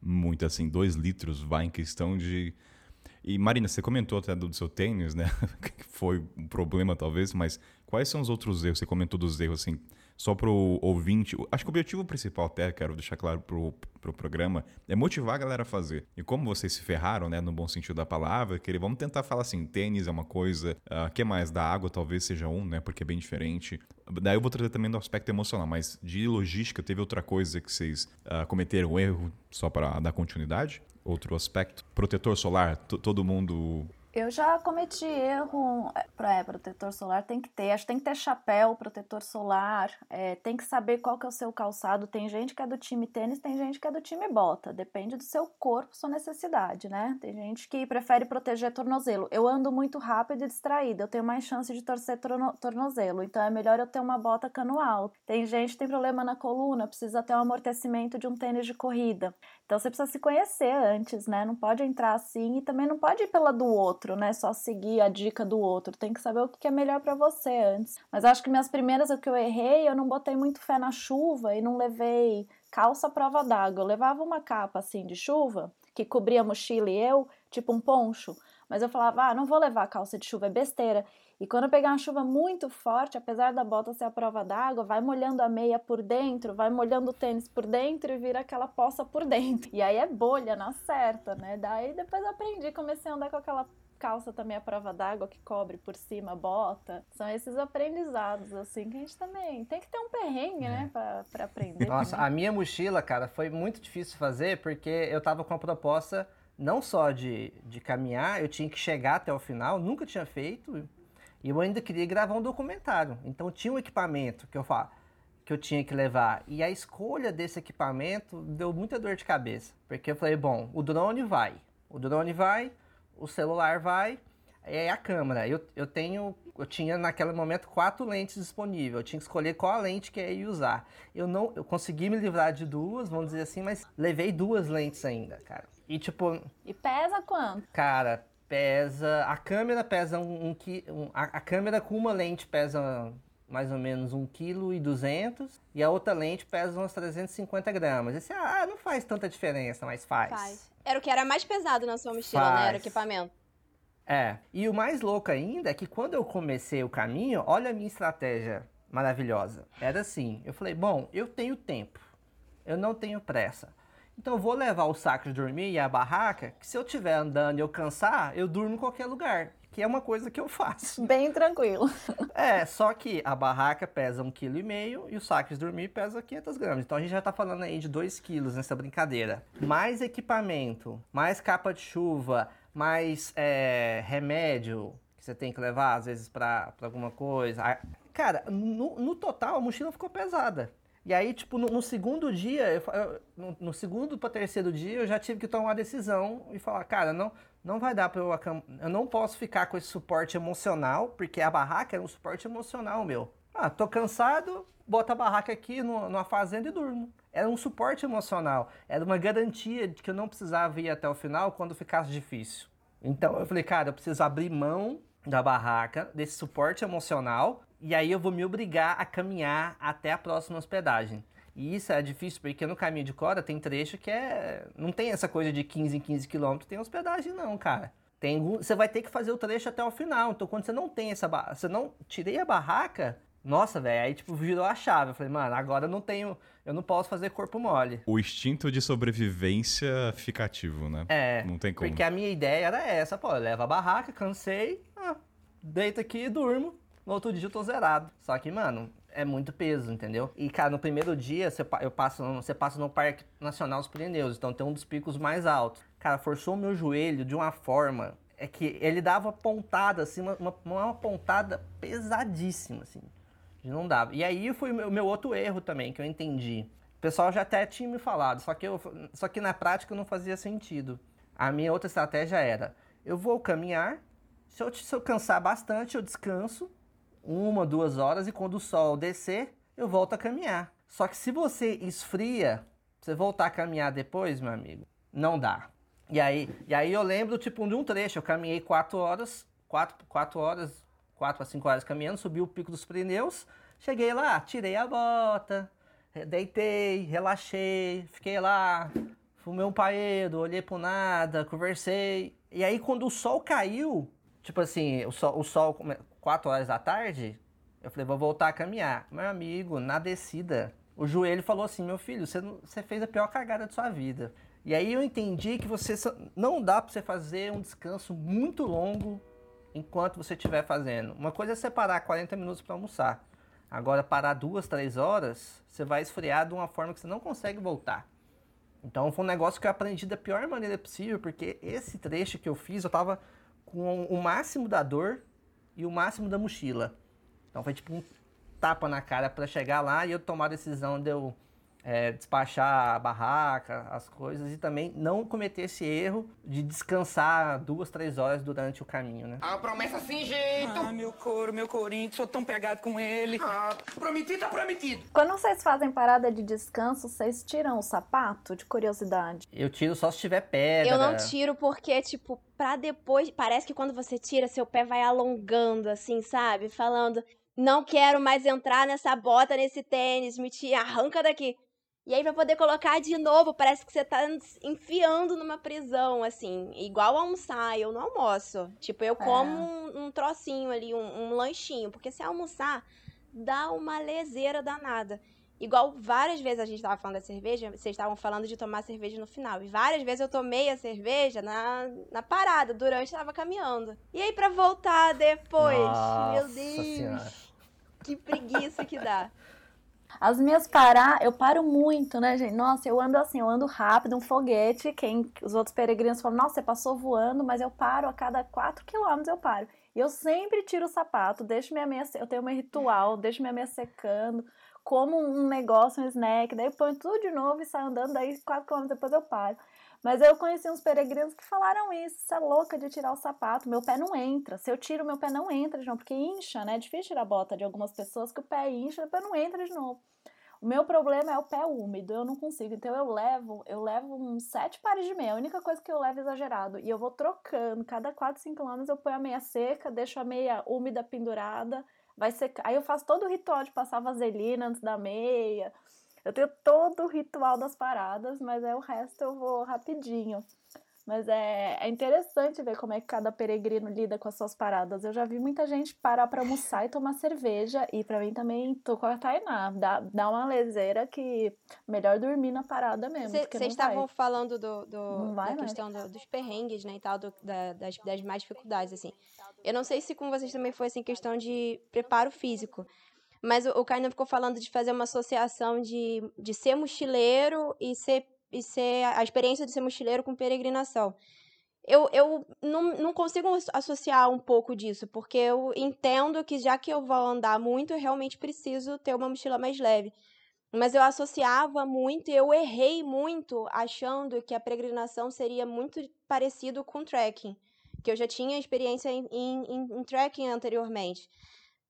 Muito, assim, dois litros vai em questão de. E Marina, você comentou até do seu tênis, né? que foi um problema, talvez, mas quais são os outros erros? Você comentou dos erros, assim, só pro ouvinte. Acho que o objetivo principal, até, quero deixar claro pro, pro programa, é motivar a galera a fazer. E como vocês se ferraram, né, no bom sentido da palavra, que vamos tentar falar assim: tênis é uma coisa, o que mais? Da água talvez seja um, né, porque é bem diferente. Daí eu vou trazer também do aspecto emocional, mas de logística, teve outra coisa que vocês ah, cometeram um erro, só para dar continuidade? Outro aspecto? Protetor solar, todo mundo Eu já cometi erro. É, pra- é, protetor solar tem que ter. Acho que tem que ter chapéu, protetor solar. é, tem que saber qual que é o seu calçado. Tem gente que é do time tênis, tem gente que é do time bota. Depende do seu corpo, sua necessidade, né? Tem gente que prefere proteger tornozelo. Eu ando muito rápido e distraída. Eu tenho mais chance de torcer torno- tornozelo. Então é melhor eu ter uma bota cano alto. Tem gente que tem problema na coluna, precisa ter um amortecimento de um tênis de corrida. Então você precisa se conhecer antes, né? Não pode entrar assim e também não pode ir pela do outro, né? Só seguir a dica do outro. Tem que saber o que é melhor pra você antes. Mas acho que minhas primeiras, o que eu errei, eu não botei muito fé na chuva e não levei calça prova d'água. Eu levava uma capa assim de chuva que cobria a mochila e eu, tipo um poncho. Mas eu falava, ah, não vou levar calça de chuva, é besteira. E quando eu pegar uma chuva muito forte, apesar da bota ser a prova d'água, vai molhando a meia por dentro, vai molhando o tênis por dentro e vira aquela poça por dentro. E aí é bolha na certa, né? Daí depois aprendi, comecei a andar com aquela calça também a prova d'água que cobre por cima a bota. São esses aprendizados, assim, que a gente também tem que ter um perrengue, né, pra, pra aprender. Nossa, também. a minha mochila, cara, foi muito difícil fazer porque eu tava com a proposta não só de, de caminhar, eu tinha que chegar até o final, nunca tinha feito, e eu ainda queria gravar um documentário. Então tinha um equipamento que eu falo, que eu tinha que levar. E a escolha desse equipamento deu muita dor de cabeça. Porque eu falei, bom, o drone vai. O drone vai, o celular vai, é a câmera. Eu, eu tenho eu tinha naquele momento quatro lentes disponíveis. Eu tinha que escolher qual a lente que eu ia usar. Eu não, eu consegui me livrar de duas, vamos dizer assim, mas levei duas lentes ainda, cara. E tipo, E pesa quanto? cara, pesa. A câmera pesa um, um, um a, a câmera com uma lente pesa mais ou menos 1,2 kg e a outra lente pesa uns 350 gramas. Esse, ah, não faz tanta diferença, mas faz. Faz. Era o que era mais pesado na sua mochila, né? Faz. Era o equipamento. É. E o mais louco ainda é que quando eu comecei o caminho, olha a minha estratégia maravilhosa. Era assim, eu falei, bom, eu tenho tempo, eu não tenho pressa. Então eu vou levar o saco de dormir e a barraca, que se eu estiver andando e eu cansar, eu durmo em qualquer lugar. Que é uma coisa que eu faço. Bem tranquilo. É, só que a barraca pesa 1,5 kg e o saco de dormir pesa 500 gramas. Então a gente já tá falando aí de 2 quilos nessa brincadeira. Mais equipamento, mais capa de chuva, mais é, remédio que você tem que levar, às vezes, pra, pra alguma coisa. Cara, no, no total a mochila ficou pesada. E aí, tipo, no, no segundo dia, eu no, no segundo para terceiro dia, eu já tive que tomar uma decisão e falar, cara, não, não vai dar para eu eu não posso ficar com esse suporte emocional, porque a barraca era um suporte emocional meu. Ah, tô cansado, bota a barraca aqui no, numa fazenda e durmo. Era um suporte emocional, era uma garantia de que eu não precisava ir até o final quando ficasse difícil. Então eu falei, cara, eu preciso abrir mão da barraca, desse suporte emocional, e aí eu vou me obrigar a caminhar até a próxima hospedagem. E isso é difícil, porque no caminho de Cora tem trecho que é. Não tem essa coisa de 15 em 15 quilômetros, tem hospedagem, não, cara. Tem, você vai ter que fazer o trecho até o final. Então, quando você não tem essa barraca. Você não. Tirei a barraca. Nossa, velho. Aí, tipo, virou a chave. Eu falei, mano, agora eu não tenho. Eu não posso fazer corpo mole. O instinto de sobrevivência fica ativo, né? É. Não tem como. Porque a minha ideia era essa, pô, leva a barraca, cansei, ah, deito aqui e durmo. No outro dia eu tô zerado. Só que, mano, é muito peso, entendeu? E, cara, no primeiro dia você, eu passo, você passa no Parque Nacional dos Pirineus, então tem um dos picos mais altos. Cara, forçou o meu joelho de uma forma. É que ele dava pontada, assim, uma, uma, uma pontada pesadíssima, assim. Não dava. E aí foi o meu, meu outro erro também, que eu entendi. O pessoal já até tinha me falado, só que, eu, só que na prática não fazia sentido. A minha outra estratégia era: eu vou caminhar, se eu, se eu cansar bastante, eu descanso, uma, duas horas, e quando o sol descer, eu volto a caminhar. Só que se você esfria, você voltar a caminhar depois, meu amigo, não dá. E aí, e aí eu lembro, tipo, de um trecho, eu caminhei quatro horas, quatro, quatro horas, quatro a cinco horas caminhando, subi o pico dos Pirineus, cheguei lá, tirei a bota, deitei, relaxei, fiquei lá, fumei um paedo, olhei pro nada, conversei. E aí quando o sol caiu, tipo assim, o sol, o sol come- quatro horas da tarde, eu falei, vou voltar a caminhar. Meu amigo, na descida, o joelho falou assim, meu filho, você, você fez a pior cagada de sua vida. E aí eu entendi que você não dá pra você fazer um descanso muito longo enquanto você estiver fazendo. Uma coisa é separar 40 minutos para almoçar. Agora, parar duas, três horas, você vai esfriar de uma forma que você não consegue voltar. Então, foi um negócio que eu aprendi da pior maneira possível, porque esse trecho que eu fiz, eu tava com o máximo da dor e o máximo da mochila. Então, foi tipo um tapa na cara para chegar lá e eu tomar a decisão de eu é, despachar a barraca, as coisas, e também não cometer esse erro de descansar duas, três horas durante o caminho, né? A promessa sem jeito. Ah, meu couro, meu corinho, sou tão pegado com ele. Ah, prometido tá prometido. Quando vocês fazem parada de descanso, vocês tiram o sapato de curiosidade? Eu tiro só se tiver pedra. Eu não tiro porque, tipo, pra depois. Parece que quando você tira, seu pé vai alongando, assim, sabe? Falando, não quero mais entrar nessa bota, nesse tênis, me tira, arranca daqui. E aí, pra poder colocar de novo, parece que você tá enfiando numa prisão, assim. Igual almoçar, eu não almoço. Tipo, eu como um, um trocinho ali, um, um lanchinho. Porque se almoçar, dá uma leseira danada. Igual várias vezes a gente tava falando da cerveja, vocês estavam falando de tomar cerveja no final. E várias vezes eu tomei a cerveja na, na parada, durante eu tava caminhando. E aí, pra voltar depois, meu Nossa Deus, Senhora. que preguiça que dá. As minhas parar, eu paro muito, né, gente? Nossa, eu ando assim, eu ando rápido, um foguete. Quem, os outros peregrinos falam, nossa, você passou voando, mas eu paro a cada 4 quilômetros, eu paro. E eu sempre tiro o sapato, deixo minha meia, eu tenho meu ritual, deixo minha meia secando, como um negócio, um snack, daí ponho tudo de novo e saio andando, daí 4 quilômetros depois eu paro. Mas eu conheci uns peregrinos que falaram isso. Você é louca de tirar o sapato. Meu pé não entra. Se eu tiro, meu pé não entra de novo. Porque incha, né? É difícil tirar a bota de algumas pessoas que o pé incha, o pé não entra de novo. O meu problema é o pé úmido, eu não consigo. Então eu levo, eu levo uns sete pares de meia. A única coisa que eu levo é exagerado. E eu vou trocando. Cada quatro, cinco anos eu ponho a meia seca, deixo a meia úmida pendurada. Vai secar. Aí eu faço todo o ritual de passar vaselina antes da meia eu tenho todo o ritual das paradas, mas é o resto eu vou rapidinho. Mas é, é interessante ver como é que cada peregrino lida com as suas paradas. Eu já vi muita gente parar para almoçar e tomar cerveja. E para mim também tô com a Tainá. Dá, dá uma leseira que melhor dormir na parada mesmo. Vocês estavam falando do, do da questão do, dos perrengues, né? E tal, do, da, das, das mais dificuldades, assim. Eu não sei se com vocês também foi assim, questão de preparo físico. Mas o, o Kainan ficou falando de fazer uma associação de, de ser mochileiro e ser, e ser a experiência de ser mochileiro com peregrinação. Eu, eu não, não consigo associar um pouco disso, porque eu entendo que já que eu vou andar muito, eu realmente preciso ter uma mochila mais leve. Mas eu associava muito eu errei muito achando que a peregrinação seria muito parecido com trekking, que eu já tinha experiência em, em, em trekking anteriormente.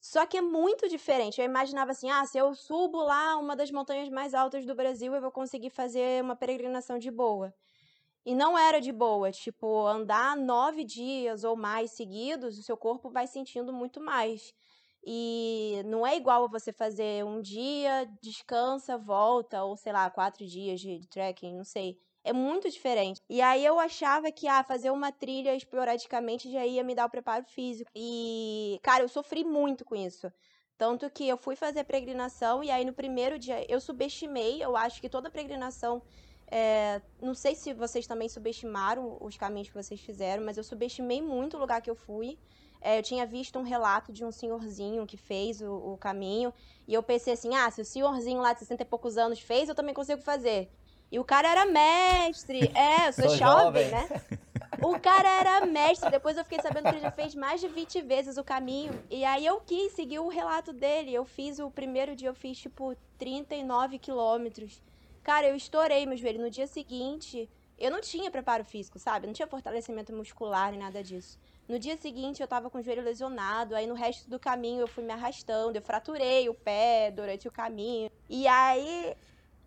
Só que é muito diferente. Eu imaginava assim: ah, se eu subo lá uma das montanhas mais altas do Brasil, eu vou conseguir fazer uma peregrinação de boa. E não era de boa. Tipo, andar nove dias ou mais seguidos, o seu corpo vai sentindo muito mais. E não é igual você fazer um dia, descansa, volta, ou sei lá, quatro dias de trekking, não sei. É muito diferente. E aí eu achava que, ah, fazer uma trilha esporadicamente já ia me dar o preparo físico. E, cara, eu sofri muito com isso. Tanto que eu fui fazer a peregrinação e aí no primeiro dia eu subestimei, eu acho que toda peregrinação. É, não sei se vocês também subestimaram os caminhos que vocês fizeram, mas eu subestimei muito o lugar que eu fui. É, eu tinha visto um relato de um senhorzinho que fez o, o, caminho. E eu pensei assim: ah, se o senhorzinho lá de 60 e poucos anos fez, eu também consigo fazer. E o cara era mestre. É, eu sou, sou jovem, jovem, né? O cara era mestre. Depois eu fiquei sabendo que ele já fez mais de 20 vezes o caminho. E aí eu quis seguir o relato dele. Eu fiz o primeiro dia, eu fiz tipo 39 quilômetros. Cara, eu estourei meu joelho. No dia seguinte, eu não tinha preparo físico, sabe? Não tinha fortalecimento muscular nem nada disso. No dia seguinte eu tava com o joelho lesionado, aí no resto do caminho eu fui me arrastando, eu fraturei o pé durante o caminho. E aí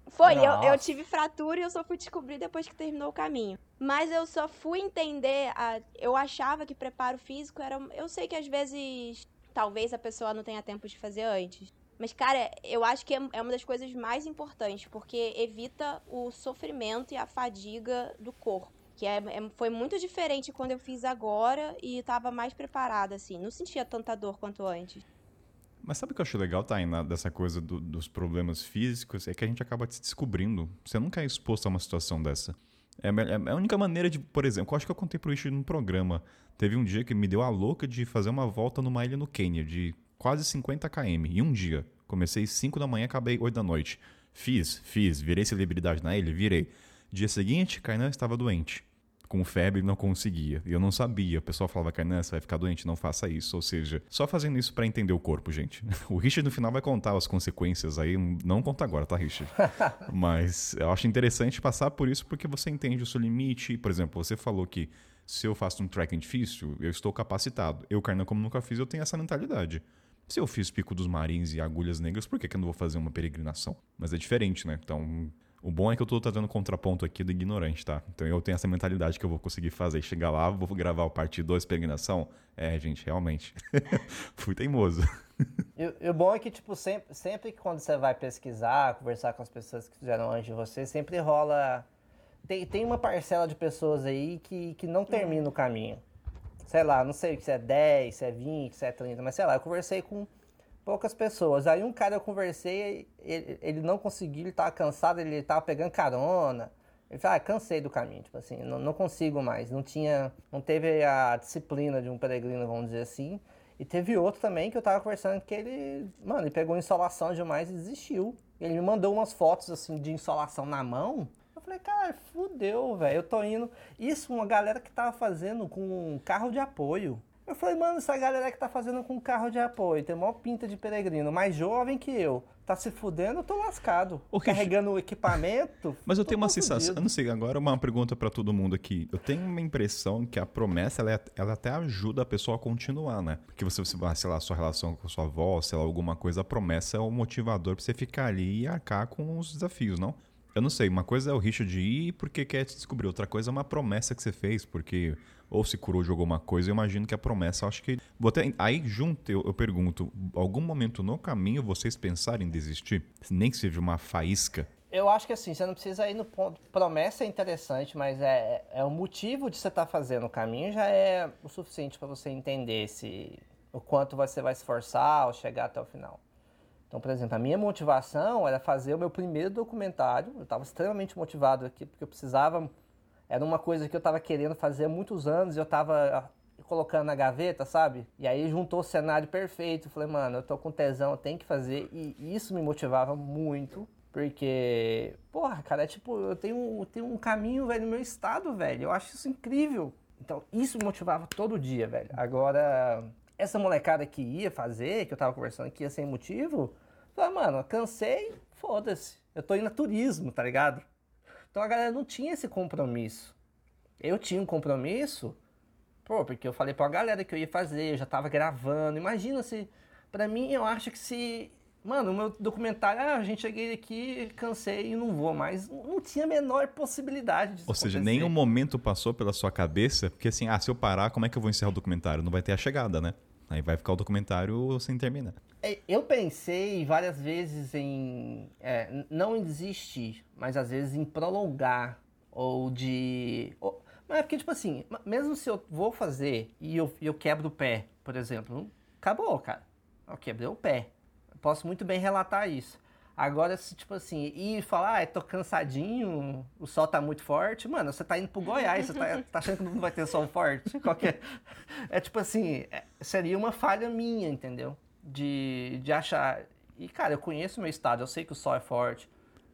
foi, eu, eu, tive fratura e eu só fui descobrir depois que terminou o caminho. Mas eu só fui entender, a, eu achava que preparo físico era. Eu sei que às vezes talvez a pessoa não tenha tempo de fazer antes. Mas, cara, eu acho que é, é uma das coisas mais importantes, porque evita o sofrimento e a fadiga do corpo. Que é, é, foi muito diferente quando eu fiz agora e tava mais preparada, assim. Não sentia tanta dor quanto antes. Mas sabe o que eu acho legal, Tainá, dessa coisa do, dos problemas físicos? É que a gente acaba se descobrindo. Você nunca é exposto a uma situação dessa. É, é, é a única maneira de, por exemplo, eu acho que eu contei pro Ishi num programa. Teve um dia que me deu a louca de fazer uma volta numa ilha no Quênia, de quase 50 km, em um dia. Comecei 5 da manhã, acabei 8 da noite. Fiz, fiz, virei celebridade na ilha, virei. Dia seguinte, Kainan estava doente com febre não conseguia. E eu não sabia. O pessoal falava, Kainan, você vai ficar doente, não faça isso. Ou seja, só fazendo isso para entender o corpo, gente. O Richard no final vai contar as consequências aí. Não conta agora, tá, Richard? Mas eu acho interessante passar por isso porque você entende o seu limite. Por exemplo, você falou que se eu faço um trekking difícil, eu estou capacitado. Eu, Kainan, como nunca fiz, eu tenho essa mentalidade. Se eu fiz Pico dos Marins e Agulhas Negras, por que, que eu não vou fazer uma peregrinação? Mas é diferente, né? Então, o bom é que eu tô trazendo contraponto aqui do ignorante, tá? Então eu tenho essa mentalidade que eu vou conseguir fazer. Chegar lá, vou gravar o parte 2 peregrinação. É, gente, realmente. Fui teimoso. E o bom é que, tipo, sempre, sempre que quando você vai pesquisar, conversar com as pessoas que fizeram antes de você, sempre rola. Tem, tem uma parcela de pessoas aí que, que não termina o caminho. Sei lá, não sei se é 10, se é 20, se é 30, mas sei lá, eu conversei com poucas pessoas. Aí um cara eu conversei, ele, ele não conseguiu, ele tava cansado, ele tava pegando carona. Ele falou, ah, cansei do caminho, tipo assim, não, não consigo mais. Não tinha, não teve a disciplina de um peregrino, vamos dizer assim. E teve outro também que eu tava conversando que ele, mano, ele pegou insolação demais e desistiu. Ele me mandou umas fotos assim de insolação na mão. Eu falei, cara, fudeu, velho. Eu tô indo. Isso, uma galera que tava fazendo com um carro de apoio. Eu falei, mano, essa galera que tá fazendo com carro de apoio, tem maior pinta de peregrino, mais jovem que eu. tá se fudendo, eu tô lascado. Ô, Richard- Carregando o equipamento. Mas eu tenho uma sensação, eu não sei, agora uma pergunta pra todo mundo aqui. Eu tenho uma impressão que a promessa, ela, é- ela até ajuda a pessoa a continuar, né? Porque você, sei lá, sua relação com a sua avó, sei lá, alguma coisa, a promessa é o motivador pra você ficar ali e arcar com os desafios, não? Eu não sei, uma coisa é o Richard ir porque quer descobrir, outra coisa é uma promessa que você fez, porque ou se curou de alguma coisa, eu imagino que a promessa, acho que... Até, aí junto, eu, eu pergunto, algum momento no caminho vocês pensarem em desistir? Nem que seja uma faísca? Eu acho que assim, você não precisa ir no ponto. Promessa é interessante, mas é, é o motivo de você estar fazendo o caminho já é o suficiente para você entender se o quanto você vai se esforçar ao chegar até o final. Então, por exemplo, a minha motivação era fazer o meu primeiro documentário. Eu estava extremamente motivado aqui porque eu precisava. Era uma coisa que eu estava querendo fazer há muitos anos e eu estava colocando na gaveta, sabe? E aí juntou o cenário perfeito. Falei, mano, eu tô com tesão, eu tenho que fazer. E isso me motivava muito. Porque, porra, cara, é tipo, eu tenho, eu tenho um caminho, velho, no meu estado, velho. Eu acho isso incrível. Então, isso me motivava todo dia, velho. Agora, essa molecada que ia fazer, que eu tava conversando que ia sem motivo, falei, mano, cansei, foda-se. Eu tô indo a turismo, tá ligado? Então a galera não tinha esse compromisso. Eu tinha um compromisso, pô, porque eu falei pra galera que eu ia fazer, eu já tava gravando. Imagina se. Pra mim, eu acho que se. Mano, o meu documentário, ah, a gente cheguei aqui, cansei e não vou mais. Não tinha a menor possibilidade disso Ou seja, acontecer. nenhum momento passou pela sua cabeça, porque assim, ah, se eu parar, como é que eu vou encerrar o documentário? Não vai ter a chegada, né? Aí vai ficar o documentário sem terminar. É, Eu pensei várias vezes em. é, não em desistir, mas às vezes em prolongar. Ou de. ou- mas é porque, tipo assim, mesmo se eu vou fazer e eu, eu quebro o pé, por exemplo, acabou, cara. Eu quebrei o pé. Posso muito bem relatar isso. Agora, se, tipo assim, ir falar, ah, tô cansadinho, o sol tá muito forte, mano, você tá indo pro Goiás, você tá, tá achando que não vai ter sol forte? Qualquer... É tipo assim, é- seria uma falha minha, entendeu? De, de achar. E, cara, eu conheço o meu estado, eu sei que o sol é forte,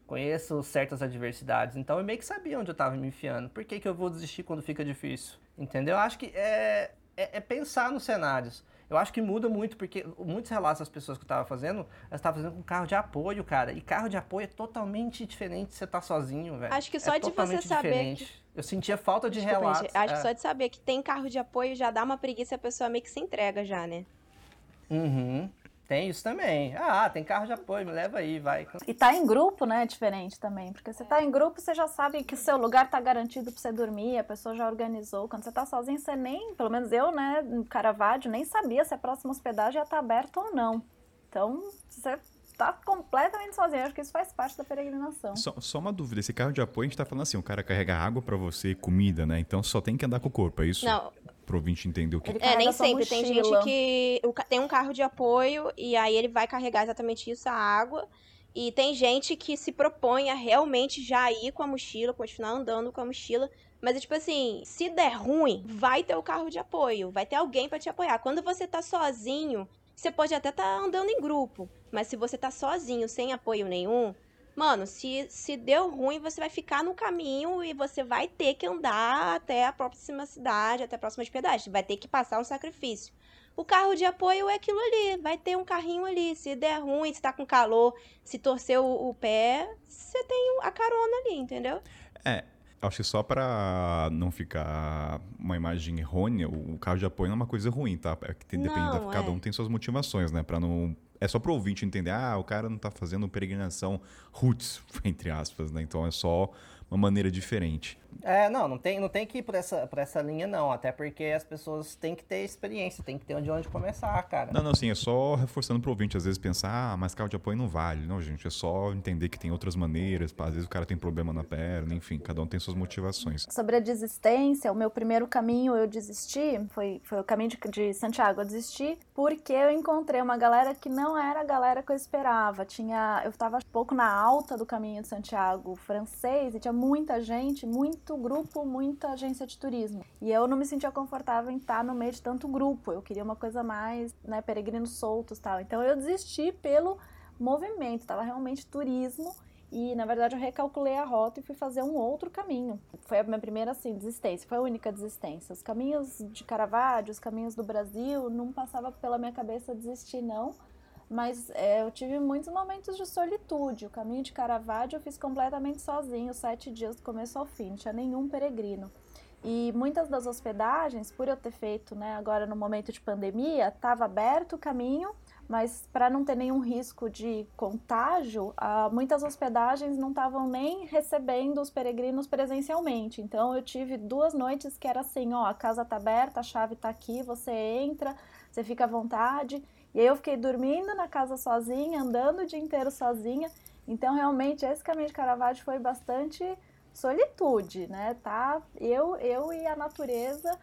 conheço certas adversidades, então eu meio que sabia onde eu tava me enfiando. Por que, que eu vou desistir quando fica difícil? Entendeu? Eu acho que é, é, é pensar nos cenários. Eu acho que muda muito, porque muitos relatos das pessoas que eu tava fazendo, elas estavam fazendo com carro de apoio, cara. E carro de apoio é totalmente diferente de você estar sozinho, velho. Acho que só é de você saber diferente. Eu sentia falta de Desculpa, relatos. gente. Acho é. que só de saber que tem carro de apoio já dá uma preguiça e a pessoa meio que se entrega já, né? Uhum. Tem isso também. Ah, tem carro de apoio, me leva aí, vai. E tá em grupo, né, é diferente também. Porque você tá em grupo, você já sabe que seu lugar tá garantido pra você dormir, a pessoa já organizou. Quando você tá sozinho, você nem, pelo menos eu, né, no Caravaggio, nem sabia se a próxima hospedagem ia estar aberta ou não. Então, você tá completamente sozinho. Eu acho que isso faz parte da peregrinação. Só, só uma dúvida, esse carro de apoio a gente tá falando assim, o cara carrega água pra você e comida, né? Então só tem que andar com o corpo, é isso? Não, Pro ouvinte entender o que... É, nem sempre. Tem gente que tem um carro de apoio e aí ele vai carregar exatamente isso, a água. E tem gente que se propõe a realmente já ir com a mochila, continuar andando com a mochila. Mas é tipo assim, se der ruim, vai ter o carro de apoio, vai ter alguém pra te apoiar. Quando você tá sozinho, você pode até estar andando em grupo, mas se você tá sozinho, sem apoio nenhum, mano, se, se deu ruim, você vai ficar no caminho e você vai ter que andar até a próxima cidade, até a próxima hospedagem. Vai ter que passar um sacrifício. O carro de apoio é aquilo ali, vai ter um carrinho ali. Se der ruim, se tá com calor, se torceu o, o pé, você tem a carona ali, entendeu? É, acho que só pra não ficar uma imagem errônea, o carro de apoio não é uma coisa ruim, tá? É que tem, depende da, Não, cada é. um tem suas motivações, né? Pra não... É só pro ouvinte entender, ah, o cara não tá fazendo peregrinação roots, entre aspas, né? Então é só uma maneira diferente. É, não, não tem, não tem que ir por essa, por essa linha, não. Até porque as pessoas têm que ter experiência, tem que ter de onde começar, cara. Não, não, sim, é só reforçando pro ouvinte, às vezes pensar, ah, mas carro de apoio não vale. Não, gente, é só entender que tem outras maneiras, às vezes o cara tem problema na perna, enfim, cada um tem suas motivações. Sobre a desistência, o meu primeiro caminho eu desisti, foi, foi o caminho de, de Santiago, eu desisti porque eu encontrei uma galera que não era a galera que eu esperava. Tinha, eu estava um pouco na alta do caminho de Santiago francês e tinha muita gente, muito grupo, muita agência de turismo. E eu não me sentia confortável em estar no meio de tanto grupo. Eu queria uma coisa mais, né, peregrinos soltos, tal. Então eu desisti pelo movimento, estava realmente turismo e, na verdade, eu recalculei a rota e fui fazer um outro caminho. Foi a minha primeira, assim, desistência. Foi a única desistência. Os caminhos de Caravaggio, os caminhos do Brasil, não passava pela minha cabeça desistir, não. Mas é, eu tive muitos momentos de solitude. O caminho de Caravaggio eu fiz completamente sozinho, sete dias do começo ao fim, não tinha nenhum peregrino. E muitas das hospedagens, por eu ter feito né, agora no momento de pandemia, estava aberto o caminho, mas para não ter nenhum risco de contágio, ah, muitas hospedagens não estavam nem recebendo os peregrinos presencialmente. Então eu tive duas noites que era assim, ó, a casa está aberta, a chave está aqui, você entra, você fica à vontade. E aí eu fiquei dormindo na casa sozinha, andando o dia inteiro sozinha. Então realmente esse caminho de Caravaggio foi bastante solitude, né? Tá eu, eu e a natureza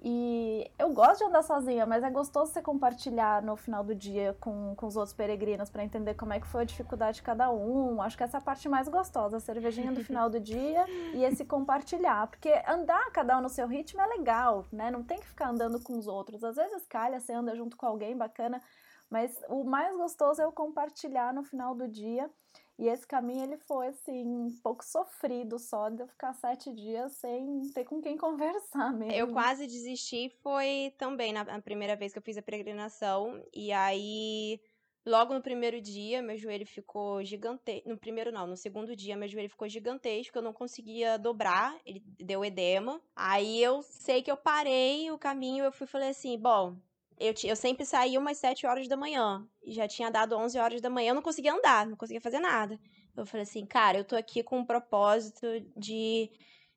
e eu gosto de andar sozinha, mas é gostoso você compartilhar no final do dia com, com os outros peregrinos para entender como é que foi a dificuldade de cada um. Acho que essa é a parte mais gostosa, a cervejinha do final do dia e esse compartilhar. Porque andar cada um no seu ritmo é legal, né? Não tem que ficar andando com os outros. Às vezes calha, você anda junto com alguém bacana, mas o mais gostoso é o compartilhar no final do dia e esse caminho ele foi assim, um pouco sofrido só de eu ficar sete dias sem ter com quem conversar mesmo. Eu quase desisti, foi também na, primeira vez que eu fiz a peregrinação. E aí, logo no primeiro dia, meu joelho ficou gigantesco. No primeiro não, no segundo dia, meu joelho ficou gigantesco, eu não conseguia dobrar, ele deu edema. Aí eu sei que eu parei o caminho, eu fui falei assim, bom, eu, eu sempre saía umas 7 horas da manhã. E já tinha dado 11 horas da manhã, eu não conseguia andar, não conseguia fazer nada. Eu falei assim, cara, eu tô aqui com um propósito de,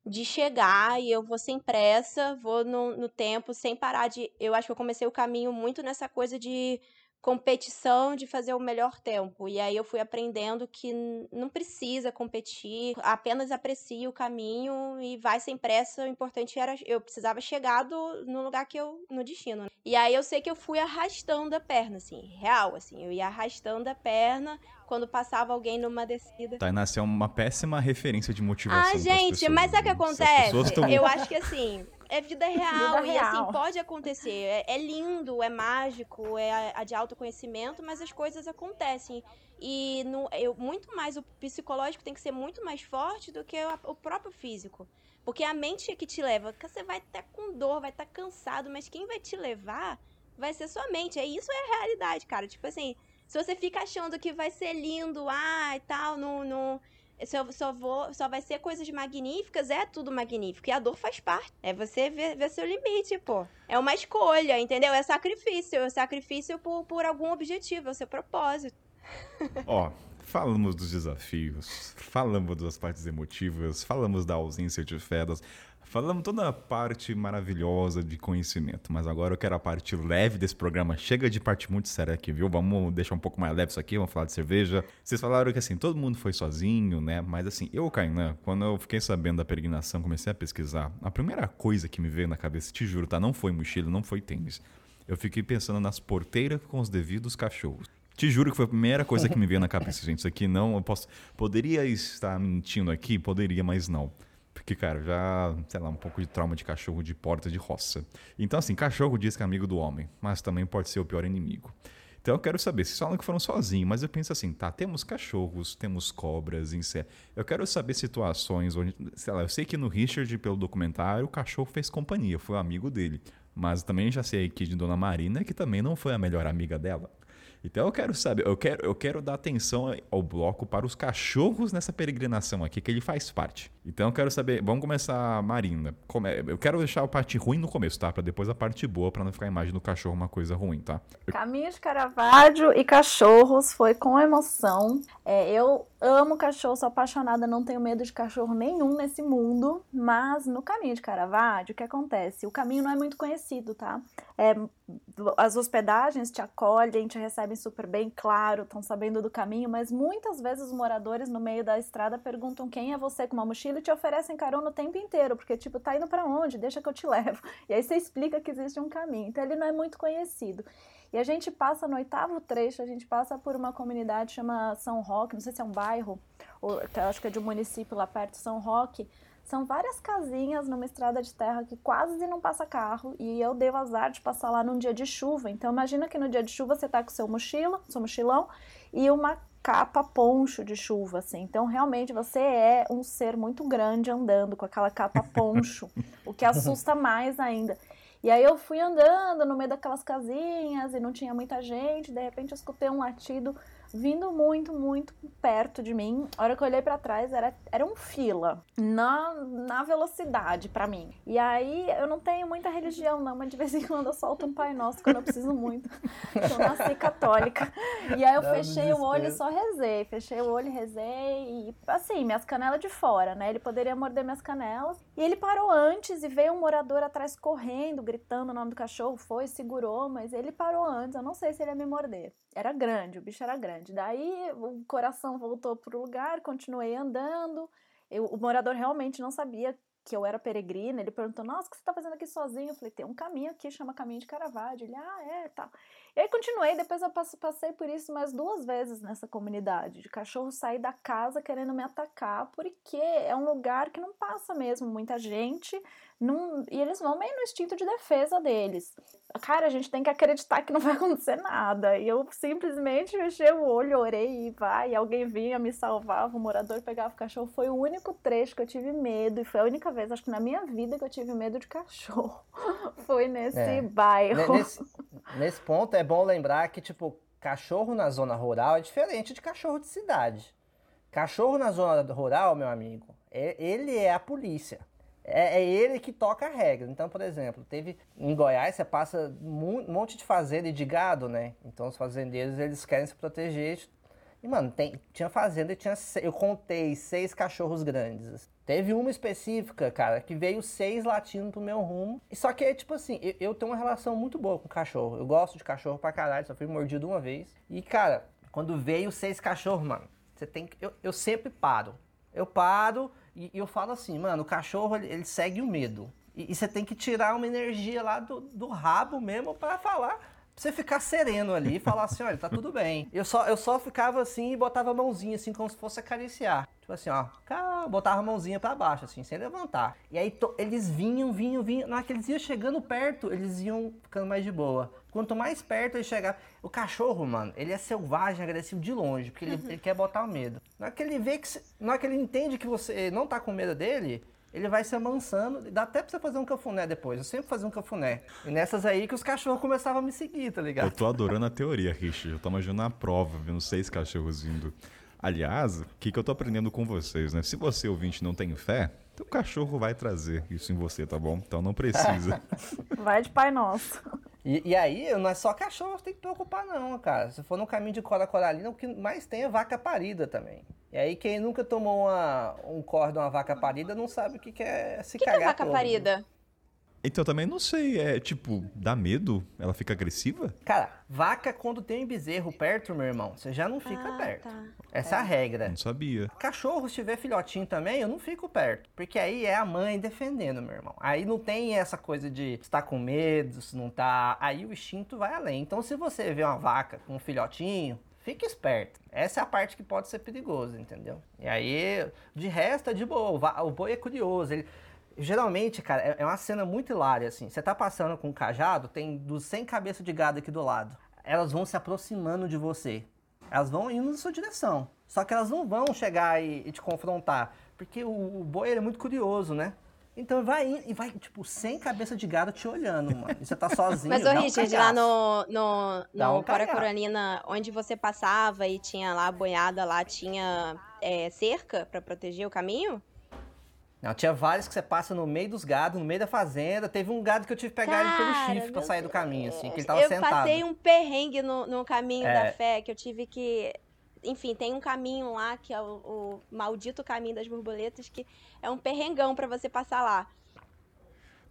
de chegar e eu vou sem pressa, vou no, no tempo, sem parar de. Eu acho que eu comecei o caminho muito nessa coisa de competição de fazer o melhor tempo. E aí eu fui aprendendo que não precisa competir, apenas aprecia o caminho e vai sem pressa. O importante era eu precisava chegar do, no lugar que eu no destino. E aí eu sei que eu fui arrastando a perna assim, real assim, eu ia arrastando a perna quando passava alguém numa descida. Tá, nasceu uma péssima referência de motivação. Ah, gente, mas sabe o que acontece? Tão... Eu acho que assim, é vida real. Vida e assim, real. assim, pode acontecer. É, é, lindo, é mágico, é a, de autoconhecimento, mas as coisas acontecem. E no, eu, muito mais o psicológico tem que ser muito mais forte do que o, o próprio físico. Porque a mente é que te leva. Você vai estar com dor, vai estar cansado, mas quem vai te levar vai ser sua mente. É isso é a realidade, cara. Tipo assim, se você fica achando que vai ser lindo, ah, e tal, no, no só, só, vou, só vai ser coisas magníficas, é tudo magnífico. E a dor faz parte. É você ver, ver seu limite, pô. É uma escolha, entendeu? É sacrifício. É sacrifício por, por algum objetivo, é o seu propósito. Ó, falamos dos desafios, falamos das partes emotivas, falamos da ausência de fedas, Falamos toda a parte maravilhosa de conhecimento, mas agora eu quero a parte leve desse programa. Chega de parte muito séria aqui, viu? Vamos deixar um pouco mais leve isso aqui, vamos falar de cerveja. Vocês falaram que assim, todo mundo foi sozinho, né? Mas assim, eu, Kainan, quando eu fiquei sabendo da peregrinação, comecei a pesquisar, a primeira coisa que me veio na cabeça, te juro, tá? Não foi mochila, não foi tênis. Eu fiquei pensando nas porteiras com os devidos cachorros. Te juro que foi a primeira coisa que me veio na cabeça, gente. Isso aqui não, eu posso. Poderia estar mentindo aqui, poderia, mas não. Porque, cara, já, sei lá, um pouco de trauma de cachorro de porta de roça. Então, assim, cachorro diz que é amigo do homem, mas também pode ser o pior inimigo. Então eu quero saber, vocês falam que foram sozinhos, mas eu penso assim, tá, temos cachorros, temos cobras, insetos. Eu quero saber situações onde, sei lá, eu sei que no Richard, pelo documentário, o cachorro fez companhia, foi amigo dele. Mas também já sei aqui de Dona Marina que também não foi a melhor amiga dela. Então eu quero saber, eu quero, eu quero dar atenção ao bloco para os cachorros nessa peregrinação aqui, que ele faz parte. Então eu quero saber, vamos começar, Marina. Eu quero deixar a parte ruim no começo, tá? Para depois a parte boa, para não ficar a imagem do cachorro uma coisa ruim, tá? Caminho de Caravaggio e cachorros foi com emoção. É, eu amo cachorro, sou apaixonada, não tenho medo de cachorro nenhum nesse mundo, mas no caminho de Caravaggio, o que acontece? O caminho não é muito conhecido, tá? É, as hospedagens te acolhem, te recebem super bem, claro, estão sabendo do caminho, mas muitas vezes os moradores no meio da estrada perguntam quem é você com uma mochila e te oferecem carona o tempo inteiro, porque tipo, tá indo para onde? Deixa que eu te levo. E aí você explica que existe um caminho. Então ele não é muito conhecido. E a gente passa no oitavo trecho, a gente passa por uma comunidade chama São Roque, não sei se é um bairro, ou acho que é de um município lá perto, São Roque. São várias casinhas numa estrada de terra que quase não passa carro e eu dei o azar de passar lá num dia de chuva. Então imagina que no dia de chuva você tá com seu mochila, seu mochilão e uma capa poncho de chuva, assim. Então, realmente, você é um ser muito grande andando com aquela capa poncho, o que assusta mais ainda. E aí eu fui andando no meio daquelas casinhas e não tinha muita gente, de repente eu escutei um latido vindo muito, muito perto de mim. A hora que eu olhei para trás, era, era um fila na, na velocidade para mim. E aí eu não tenho muita religião, não, mas de vez em quando eu solto um Pai Nosso quando eu preciso muito. eu nasci católica. E aí eu Dá fechei o olho e só rezei. Fechei o olho e rezei. E assim, minhas canelas de fora, né? Ele poderia morder minhas canelas. E ele parou antes e veio um morador atrás correndo, gritando o nome do cachorro. Foi, segurou, mas ele parou antes. Eu não sei se ele ia me morder. Era grande, o bicho era grande. Daí o coração voltou pro lugar, continuei andando. Eu- o morador realmente não sabia que eu era peregrina. Ele perguntou: Nossa, o que você tá fazendo aqui sozinho? Eu falei: Tem um caminho aqui, chama Caminho de Caravaggio. Ele: Ah, é, tal. E aí continuei. Depois eu passei por isso mais duas vezes nessa comunidade. De cachorro sair da casa querendo me atacar, porque é um lugar que não passa mesmo muita gente. não- e eles vão meio no instinto de defesa deles. Cara, a gente tem que acreditar que não vai acontecer nada. E eu simplesmente fechei o olho, orei e vai. E alguém vinha, me salvava, o morador pegava o cachorro. Foi o único trecho que eu tive medo. E foi a única vez, acho que na minha vida, que eu tive medo de cachorro. Foi nesse É. bairro. Ne- Nesse, nesse ponto é bom lembrar que, tipo, cachorro na zona rural é diferente de cachorro de cidade. Cachorro na zona rural, meu amigo, é- ele é a polícia. É, é ele que toca a regra. Então, por exemplo, teve em Goiás, você passa um monte de fazenda e de gado, né? Então, os fazendeiros, eles querem se proteger. E, mano, tem- tinha fazenda e tinha. Eu contei seis cachorros grandes. Teve uma específica, cara, que veio seis latindo pro meu rumo. Só que, tipo assim, eu, eu tenho uma relação muito boa com cachorro. Eu gosto de cachorro pra caralho, só fui mordido uma vez. E, cara, quando veio seis cachorros, mano, você tem que. Eu, eu sempre paro. Eu paro e, e eu falo assim, mano, o cachorro ele, ele segue o medo. E, e você tem que tirar uma energia lá do, do rabo mesmo pra falar. Você ficar sereno ali e falar assim, olha, tá tudo bem. Eu só, eu só ficava assim e botava a mãozinha assim, como se fosse acariciar. Tipo assim, ó, cá, botava a mãozinha pra baixo, assim, sem levantar. E aí to- eles vinham, vinham, vinham. Na hora que eles iam chegando perto, eles iam ficando mais de boa. Quanto mais perto eles chegavam. O cachorro, mano, ele é selvagem, agressivo de longe, porque ele, ele quer botar o medo. Na hora que ele vê que. Na hora que ele entende que você não tá com medo dele, ele vai se amansando. Dá até pra você fazer um cafuné depois. Eu sempre fazia um cafuné. E nessas aí que os cachorros começavam a me seguir, tá ligado? Eu tô adorando a teoria, Richard. Eu tô imaginando a prova, vendo seis cachorros vindo. Aliás, o que, que eu tô aprendendo com vocês, né? Se você, ouvinte, não tem fé, teu cachorro vai trazer isso em você, tá bom? Então não precisa. Vai de Pai Nosso. E, e aí, não é só cachorro que tem que preocupar, não, cara. Se for no caminho de cora coralina, o que mais tem é vaca parida também. E aí, quem nunca tomou uma, um corre de uma vaca parida não sabe o que, que é se O que, que é cagar vaca todo. parida? então também não sei, é tipo, dá medo? Ela fica agressiva? Cara, vaca quando tem um bezerro perto, meu irmão, você já não fica Ah, perto. tá. Essa é a regra. Não sabia. Cachorro, se tiver filhotinho também, eu não fico perto. Porque aí é a mãe defendendo, meu irmão. Aí não tem essa coisa de estar com medo, se não tá. Aí o instinto vai além. Então, se você vê uma vaca com um filhotinho, fique esperto. Essa é a parte que pode ser perigosa, entendeu? E aí, de resto, é de boa. O boi é curioso. Ele. Geralmente, cara, é- é uma cena muito hilária, assim. Você tá passando com um cajado, tem dos 100 cabeças de gado aqui do lado. Elas vão se aproximando de você. Elas vão indo na sua direção. Só que elas não vão chegar e, e te confrontar. Porque o, o boi é muito curioso, né? Então vai indo e vai, tipo, sem cabeça de gado te olhando, mano. E você tá sozinho. Mas, ô dá um Richard, lá no, no, no um cagaço. Coracoralina, onde você passava e tinha lá a boiada, lá tinha é, cerca pra proteger o caminho? Não, tinha vários que você passa no meio dos gados, no meio da fazenda. Teve um gado que eu tive que pegar ele pelo Cara, chifre pra sair do caminho, assim, que ele tava eu sentado. passei um perrengue no, no caminho É. da fé, que eu tive que. Enfim, tem um caminho lá, que é o, o maldito caminho das borboletas, que é um perrengão pra você passar lá.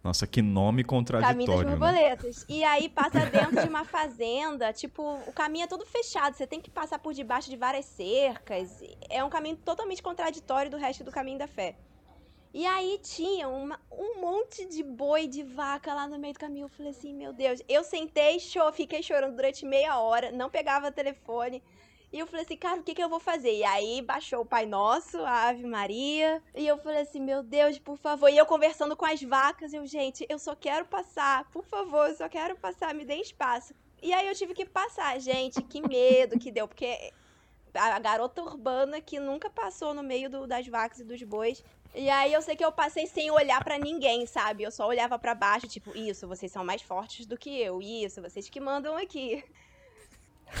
Nossa, que nome Caminho das contraditório, né? borboletas. E aí passa dentro de uma fazenda, tipo, o caminho é todo fechado, você tem que passar por debaixo de várias cercas. É um caminho totalmente contraditório do resto do caminho da fé. E aí tinha uma- um monte de boi, de vaca lá no meio do caminho. Eu falei assim, meu Deus. Eu sentei, cho fiquei chorando durante meia hora, não pegava telefone. E eu falei assim, cara, o que, que eu vou fazer? E aí baixou o Pai Nosso, a Ave Maria. E eu falei assim, meu Deus, por favor. E eu conversando com as vacas, eu, gente, eu só quero passar, por favor, eu só quero passar, me dê espaço. E aí eu tive que passar, gente, que medo que deu, porque a garota urbana que nunca passou no meio do, das vacas e dos bois. E aí eu sei que eu passei sem olhar pra ninguém, sabe? Eu só olhava pra baixo, tipo, isso, vocês são mais fortes do que eu. Isso, vocês que mandam aqui.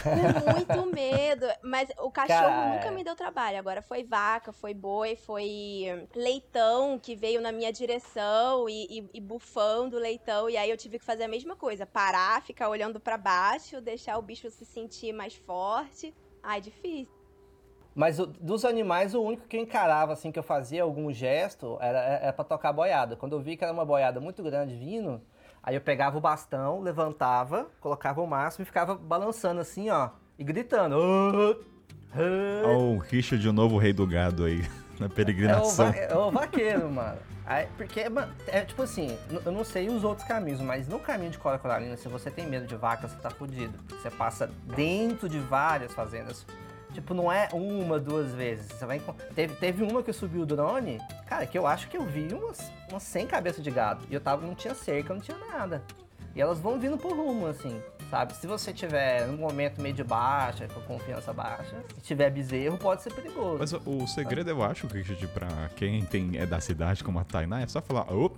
Muito medo. Mas o cachorro Cara. nunca me deu trabalho. Agora foi vaca, foi boi, foi leitão que veio na minha direção e, e, e bufando o leitão. E aí eu tive que fazer a mesma coisa: parar, ficar olhando pra baixo, deixar o bicho se sentir mais forte. Ai, difícil. Mas o- dos animais, o único que eu encarava, assim, que eu fazia algum gesto, era, era pra tocar boiada. Quando eu vi que era uma boiada muito grande vindo, aí eu pegava o bastão, levantava, colocava o máximo e ficava balançando assim, ó, e gritando. Ó, o Richard, o novo rei do gado aí, na É o, peregrinação. va- é o vaqueiro, mano. Aí, porque, mano, é tipo assim, eu não sei os outros caminhos, mas no caminho de Cora Coralina, se você tem medo de vaca, você tá fudido. Você passa dentro de várias fazendas. Tipo, não é uma, duas vezes. Você vai teve, teve uma que eu subi o drone, cara, que eu acho que eu vi umas, umas 100 cabeças de gado. E eu tava, não tinha cerca, não tinha nada. E elas vão vindo por rumo, assim, sabe? Se você tiver num momento meio de baixa, com confiança baixa, e tiver bezerro, pode ser perigoso. Mas o, segredo, eu acho, Richard, pra quem tem, é da cidade como a Tainá, é só falar, "Ô,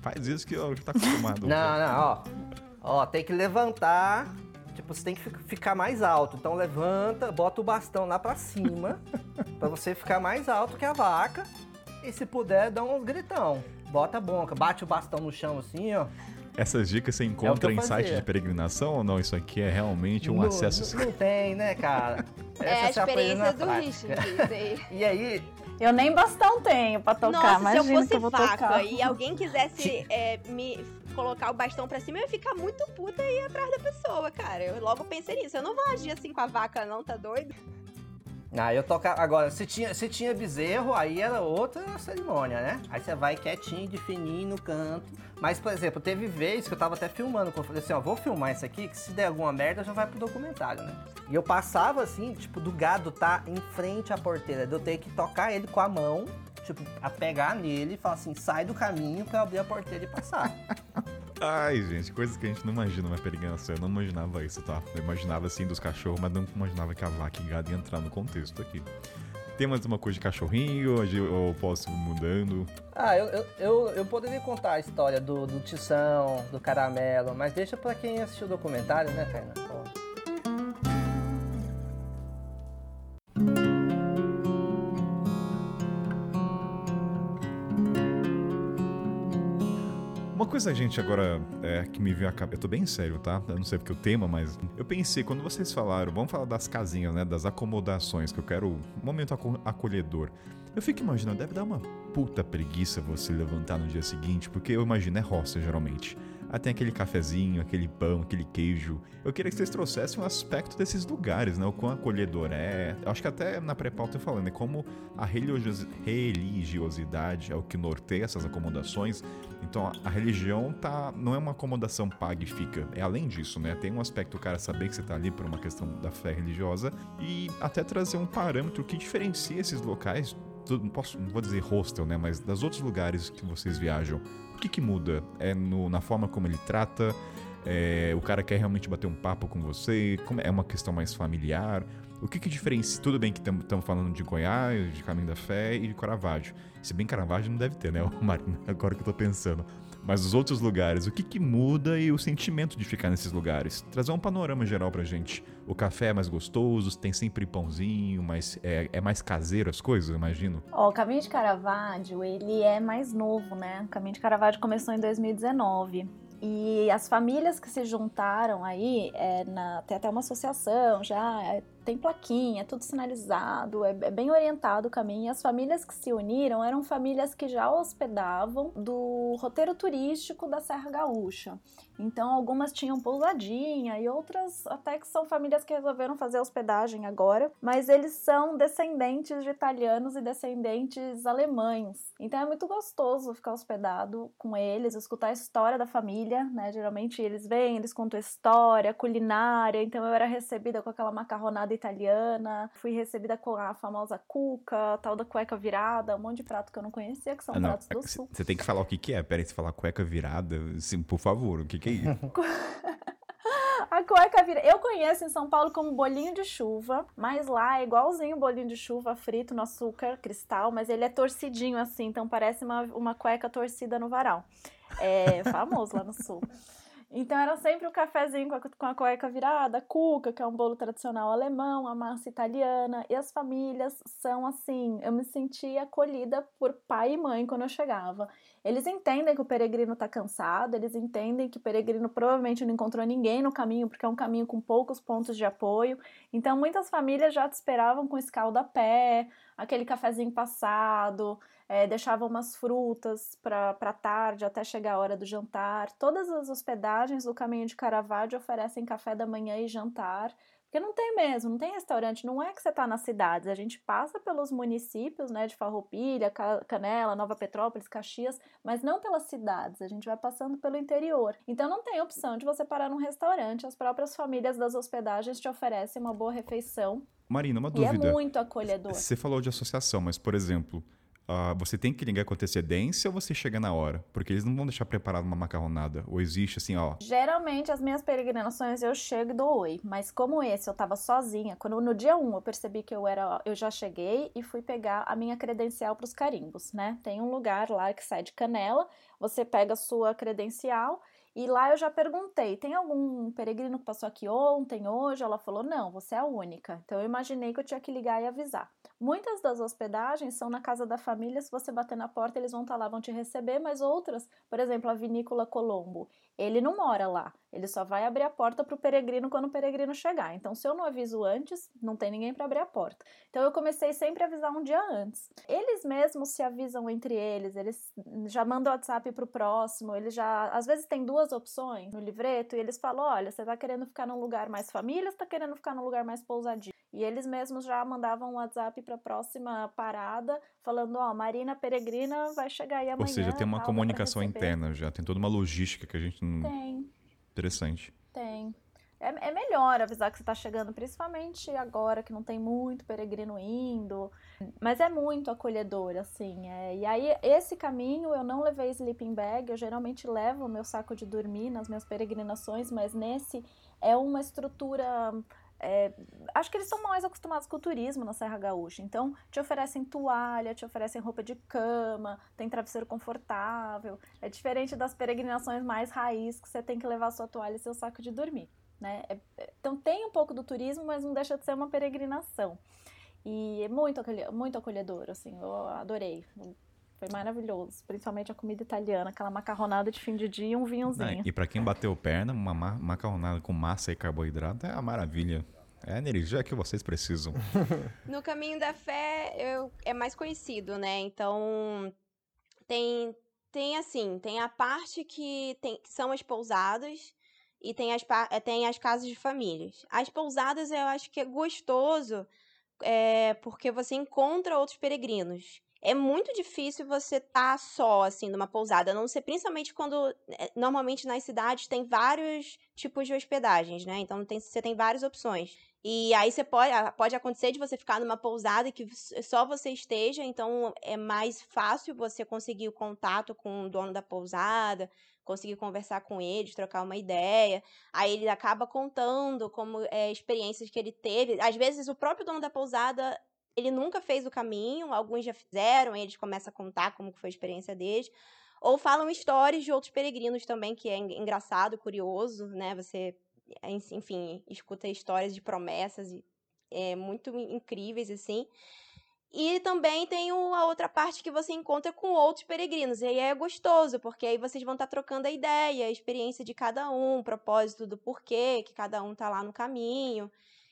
faz isso que eu já tá acostumado. Não, não, ó. Ó, tem que levantar. Tipo, você tem que fi- ficar mais alto. Então levanta, bota o bastão lá pra cima. pra você ficar mais alto que a vaca. E se puder, dá uns gritão. Bota a bonca, bate o bastão no chão assim, ó. Essas dicas você É encontra eu em site de peregrinação ou não? Isso aqui é realmente um não, acesso... Não, não tem, né, cara? É a Essa aprende na experiência do prática. Richard. E aí, Eu nem bastão tenho pra tocar, Nossa, se eu fosse eu vou vaca tocar. e alguém quisesse é, me colocar o bastão pra cima, eu ia ficar muito puta e ir atrás da pessoa, cara. Eu logo pensei nisso. Eu não vou agir assim com a vaca, não, tá doido? Ah, eu tocava. Agora, se tinha, se tinha bezerro, aí era outra cerimônia, né? Aí você vai quietinho, de fininho no canto. Mas, por exemplo, teve vez que eu tava até filmando, que eu falei assim, ó, vou filmar isso aqui, que se der alguma merda já vai pro documentário, né? E eu passava assim, tipo, do gado tá em frente à porteira, de eu ter que tocar ele com a mão, tipo, a pegar nele e falar assim, sai do caminho pra eu abrir a porteira e passar. Ai, gente, coisas que a gente não imagina uma peregrinação. Eu não imaginava isso, tá? Eu imaginava assim dos cachorros, mas não imaginava que a vaca e gado ia entrar no contexto aqui. Tem mais uma coisa de cachorrinho, ou posso ir mudando? Ah, eu, eu, eu, eu poderia contar a história do, do Tição, do Caramelo, mas deixa pra quem assistiu o documentário, né, Tainá? Coisa, gente, agora é, que me veio a cabeça. Eu tô bem sério, tá? Eu não sei porque o tema, mas. Eu pensei, quando vocês falaram, vamos falar das casinhas, né? Das acomodações, que eu quero. Um momento aco- acolhedor. Eu fico imaginando, deve dar uma puta preguiça você levantar no dia seguinte, porque eu imagino, é roça geralmente. Ah, tem aquele cafezinho, aquele pão, aquele queijo. Eu queria que vocês trouxessem um aspecto desses lugares, né? O quão acolhedor é. Eu acho que até na pré-pauta eu falando, é como a religiosi- religiosidade é o que norteia essas acomodações. Então a- religião tá, não é uma acomodação paga e fica. É além disso, né? Tem um aspecto o cara saber que você tá ali por uma questão da fé religiosa e até trazer um parâmetro que diferencia esses locais. posso, não vou dizer hostel, né? Mas das outros lugares que vocês viajam. O que que muda? É no- na forma como ele trata? É, o cara quer realmente bater um papo com você? Como é uma questão mais familiar? O que que diferencia? Tudo bem que estamos falando de Goiás, de Caminho da Fé e de Caravaggio. Se bem Caravaggio não deve ter, né, Marina? Agora que eu tô pensando. Mas os outros lugares, o que que muda e o sentimento de ficar nesses lugares? Trazer um panorama geral pra gente. O café é mais gostoso, tem sempre pãozinho, mas é, é mais caseiro as coisas, imagino. Ó, o Caminho de Caravaggio, ele é mais novo, né? O Caminho de Caravaggio começou em 2019. E as famílias que se juntaram aí, é, na- tem até uma associação já, é, tem plaquinha, é tudo sinalizado, é, é bem orientado o caminho. E as famílias que se uniram eram famílias que já hospedavam do roteiro turístico da Serra Gaúcha. Então, algumas tinham pousadinha e outras até que são famílias que resolveram fazer hospedagem agora, mas eles são descendentes de italianos e descendentes alemães. Então é muito gostoso ficar hospedado com eles, escutar a história da família, né? Geralmente eles vêm, eles contam história, culinária. Então eu era recebida com aquela macarronada italiana, fui recebida com a famosa cuca, tal da cueca virada, um monte de prato que eu não conhecia, que são Ah, não, pratos do sul. Você tem que falar o que que é. Pera aí, você falar cueca virada, assim, por favor, o que que é isso? A cueca vira. Eu conheço em São Paulo como bolinho de chuva, mas lá é igualzinho o bolinho de chuva frito no açúcar cristal, mas ele é torcidinho assim, então parece uma, uma cueca torcida no varal. É famoso lá no sul. Então era sempre o um cafezinho com a, com a cueca virada, cuca, que é um bolo tradicional alemão, a massa italiana, e as famílias são assim, eu me sentia acolhida por pai e mãe quando eu chegava. Eles entendem que o peregrino está cansado, eles entendem que o peregrino provavelmente não encontrou ninguém no caminho, porque é um caminho com poucos pontos de apoio. Então muitas famílias já te esperavam com escalda a pé, aquele cafezinho passado, é, deixava umas frutas para tarde até chegar a hora do jantar. Todas as hospedagens do caminho de Caravaggio oferecem café da manhã e jantar. Porque não tem mesmo, não tem restaurante, não é que você está nas cidades, a gente passa pelos municípios, né, de Farroupilha, Canela, Nova Petrópolis, Caxias, mas não pelas cidades, a gente vai passando pelo interior. Então não tem opção de você parar num restaurante, as próprias famílias das hospedagens te oferecem uma boa refeição. Marina, uma dúvida. E é muito acolhedor. Você falou de associação, mas por exemplo, Uh, você tem que ligar com antecedência ou você chega na hora? Porque eles não vão deixar preparado uma macarronada. Ou existe assim, ó. Geralmente as minhas peregrinações eu chego e dou oi. Mas como esse eu tava sozinha, quando no dia 1 eu percebi que eu era. Eu já cheguei e fui pegar a minha credencial para os carimbos, né? Tem um lugar lá que sai de canela, você pega a sua credencial e lá eu já perguntei: tem algum peregrino que passou aqui ontem, hoje? Ela falou: não, você é a única. Então eu imaginei que eu tinha que ligar e avisar. Muitas das hospedagens são na casa da família, se você bater na porta, eles vão estar tá lá, vão te receber, mas outras, por exemplo, a Vinícola Colombo, ele não mora lá, ele só vai abrir a porta para o peregrino quando o peregrino chegar. Então, se eu não aviso antes, não tem ninguém para abrir a porta. Então, eu comecei sempre a avisar um dia antes. Eles mesmos se avisam entre eles, eles já mandam WhatsApp para o próximo, eles já, às vezes, tem duas opções no livreto e eles falam: olha, você está querendo ficar num lugar mais família, está querendo ficar num lugar mais pousadinho. E eles mesmos já mandavam um WhatsApp para a próxima parada, falando: Ó, oh, Marina Peregrina vai chegar aí amanhã. Ou seja, tem uma tal, comunicação interna já, tem toda uma logística que a gente não. Tem. Interessante. Tem. É, é melhor avisar que você está chegando, principalmente agora que não tem muito peregrino indo. Mas é muito acolhedor, assim. É. E aí, esse caminho eu não levei sleeping bag, eu geralmente levo o meu saco de dormir nas minhas peregrinações, mas nesse é uma estrutura é, acho que eles são mais acostumados com o turismo na Serra Gaúcha. Então, te oferecem toalha, te oferecem roupa de cama, tem travesseiro confortável. É diferente das peregrinações mais raiz, que você tem que levar sua toalha e seu saco de dormir. Né? É, é então, tem um pouco do turismo, mas não deixa de ser uma peregrinação. E é muito, muito acolhedor, assim, eu adorei. Foi maravilhoso, principalmente a comida italiana, aquela macarronada de fim de dia e um vinhozinho. e para quem bateu perna, uma macarronada com massa e carboidrato é a maravilha. É a energia que vocês precisam. no caminho da fé eu, é mais conhecido, né? Então tem tem assim, tem a parte que, tem, que são as pousadas e tem as, tem as casas de famílias. As pousadas eu acho que é gostoso é, porque você encontra outros peregrinos é muito difícil você estar tá só, assim, numa pousada. A não ser principalmente quando. Eh, normalmente nas cidades tem vários tipos de hospedagens, né? Então tem, você tem várias opções. E aí você pode, pode acontecer de você ficar numa pousada que só você esteja, então é mais fácil você conseguir o contato com o dono da pousada, conseguir conversar com ele, trocar uma ideia. Aí ele acaba contando como é, experiências que ele teve. Às vezes o próprio dono da pousada ele nunca fez o caminho, alguns já fizeram, eles começam a contar como foi a experiência deles. Ou falam histórias de outros peregrinos também, que é engraçado, curioso, né? Você, enfim, escuta histórias de promessas é, muito incríveis, assim. E também tem a outra parte que você encontra com outros peregrinos. E aí é gostoso, porque aí vocês vão estar tá trocando a ideia, a experiência de cada um, o propósito do porquê, que cada um tá lá no caminho.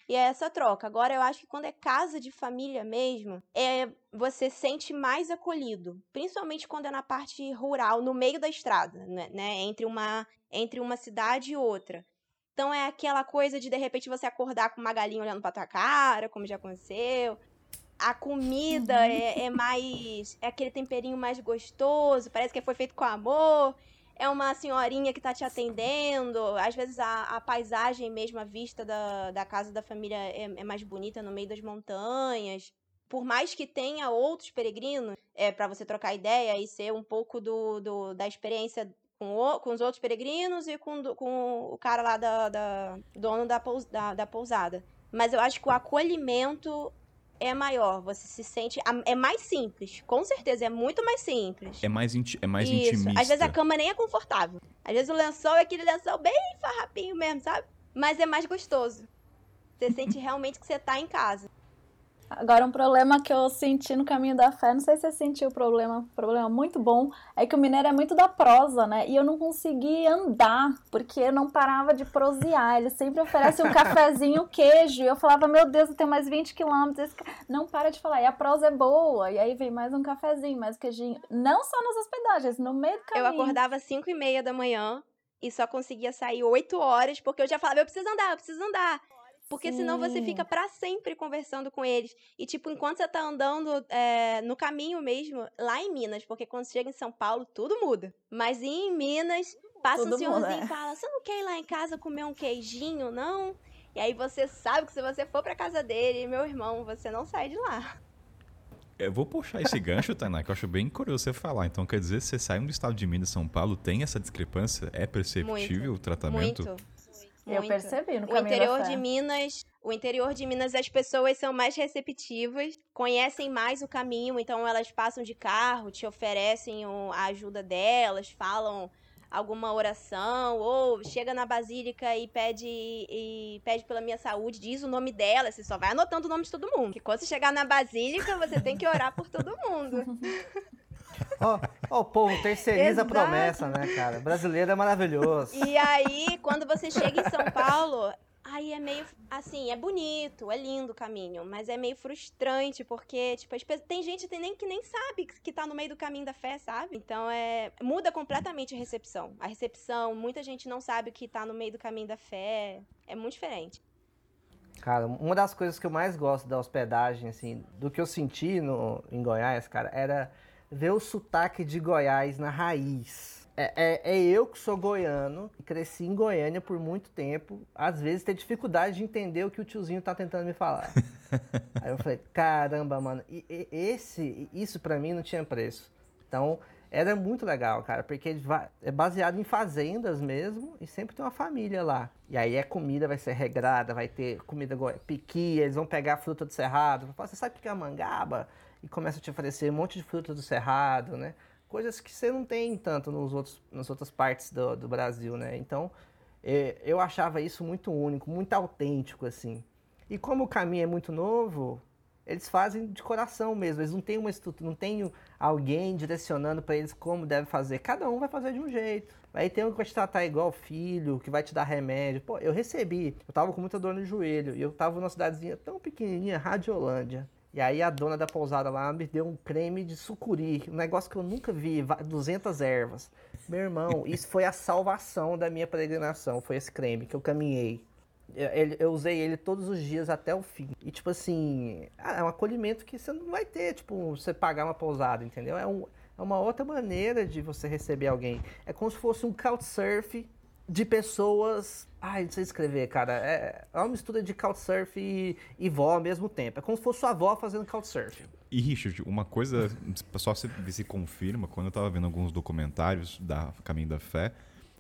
E é essa troca. Agora, eu acho que quando é casa de família mesmo, é você sente mais acolhido, principalmente quando é na parte rural, no meio da estrada, né, né? Entre uma entre uma cidade e outra. Então é aquela coisa de de repente você acordar com uma galinha olhando para tua cara, como já aconteceu. A comida uhum. é, é mais. É aquele temperinho mais gostoso, parece que foi feito com amor é uma senhorinha que está te atendendo. Às vezes a, a, paisagem mesmo, a vista da, da casa da família é, é, mais bonita no meio das montanhas. Por mais que tenha outros peregrinos, é para você trocar ideia e ser um pouco do, do, da experiência Com, o- com os outros peregrinos e com, com o cara lá da, da dono da, pous- da, da pousada. Mas eu acho que o acolhimento é maior. Você se sente. É mais simples. Com certeza, é muito mais simples. É mais, inti- é mais Isso. intimista. Às vezes a cama nem é confortável. Às vezes o lençol é aquele lençol bem farrapinho mesmo, sabe? Mas é mais gostoso. Você sente realmente que você tá em casa. Agora, um problema que eu senti no caminho da fé, não sei se você sentiu o problema, problema muito bom, é que o mineiro é muito da prosa, né? E eu não consegui andar, porque eu não parava de prosear. Ele sempre oferece um cafezinho, queijo. E eu falava, meu Deus, eu tenho mais 20 quilômetros. Não para de falar. E a prosa é boa. E aí vem mais um cafezinho, mais queijinho. Não só nas hospedagens, no meio do Eu caminho. acordava às 5 e meia da manhã e só conseguia sair 8 horas, porque eu já falava, eu preciso andar, eu preciso andar. Porque senão você Sim. fica pra sempre conversando com eles. E, tipo, enquanto você tá andando é, no caminho mesmo, lá em Minas, porque quando chega em São Paulo, tudo muda. Mas em Minas, passa Tudo um senhorzinho muda, é. e fala: Você não quer ir lá em casa comer um queijinho, não? E aí você sabe que se você for pra casa dele, meu irmão, você não sai de lá. Eu vou puxar esse gancho, Tainá, que eu acho bem curioso você falar. Então, quer dizer, você sai do estado de Minas e São Paulo, tem essa discrepância? É perceptível o tratamento? Muito. Eu muito. percebi no O caminho interior da fé. de Minas, o interior de Minas, as pessoas são mais receptivas, conhecem mais o caminho, então elas passam de carro, te oferecem o- a ajuda delas, falam alguma oração, ou chega na basílica e pede e pede pela minha saúde, diz o nome dela, você só vai anotando o nome de todo mundo. Que quando você chegar na basílica, você tem que orar por todo mundo. Ó, ó, o povo terceiriza a promessa, né, cara? Brasileiro é maravilhoso. E aí, quando você chega em São Paulo, aí é meio assim, é bonito, é lindo o caminho, mas é meio frustrante, porque, tipo, as pessoas, tem gente tem nem, que nem sabe que tá no meio do caminho da fé, sabe? Então é. Muda completamente a recepção. A recepção, muita gente não sabe que tá no meio do caminho da fé. É muito diferente. Cara, uma das coisas que eu mais gosto da hospedagem, assim, do que eu senti no, em Goiás, cara, era ver o sotaque de Goiás na raiz. É, é, é eu que sou goiano, e cresci em Goiânia por muito tempo, às vezes ter dificuldade de entender o que o tiozinho tá tentando me falar. Aí eu falei, caramba, mano, e, e- esse, isso pra mim não tinha preço. Então, era muito legal, cara, porque é baseado em fazendas mesmo e sempre tem uma família lá. E aí a comida vai ser regrada, vai ter comida piqui, eles vão pegar a fruta do cerrado. Você sabe o que é a mangaba? E começa a te oferecer um monte de fruta do cerrado, né? Coisas que você não tem tanto nos outros, nas outras partes do, do Brasil, né? Então, eh, eu achava isso muito único, muito autêntico, assim. E como o caminho é muito novo, eles fazem de coração mesmo. Eles não têm uma estrutura, não tem alguém direcionando para eles como deve fazer. Cada um vai fazer de um jeito. Vai ter um que vai te tratar igual filho, que vai te dar remédio. Pô, eu recebi. Eu tava com muita dor no joelho e eu tava numa cidadezinha tão pequenininha, Radiolândia. E aí a dona da pousada lá me deu um creme de sucuri, um negócio que eu nunca vi, va- 200 ervas. Meu irmão, isso foi a salvação da minha peregrinação, foi esse creme que eu caminhei. Eu, eu usei ele todos os dias até o fim. E, tipo assim, ah, é um acolhimento que você não vai ter, tipo, você pagar uma pousada, entendeu? É, um- é uma outra maneira de você receber alguém. É como se fosse um couchsurf de pessoas. Ai, não sei escrever, cara. É, é uma mistura de couchsurf e, e vó ao mesmo tempo. É como se fosse sua avó fazendo couchsurf. E, Richard, uma coisa, só se, se confirma, quando eu tava vendo alguns documentários da Caminho da Fé,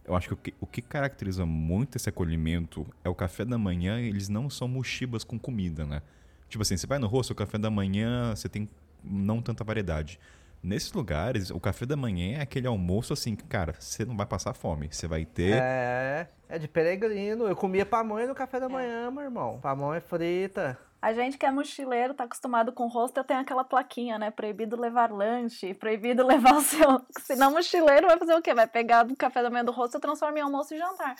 eu acho que o que, o que caracteriza muito esse acolhimento é o café da manhã, eles não são mochibas com comida, né? Tipo assim, você vai no rosto, o café da manhã, você tem não tanta variedade. Nesses lugares, o café da manhã é aquele almoço assim, que, cara, você não vai passar fome. Você vai ter. É, é de peregrino. Eu comia pamonha no café da manhã, meu irmão. Pamonha frita. A gente que é mochileiro, tá acostumado com hostel, tem aquela plaquinha, né? Proibido levar lanche, proibido levar o seu. Senão, mochileiro vai fazer o quê? Vai pegar do café da manhã do hostel, transforma em almoço e jantar.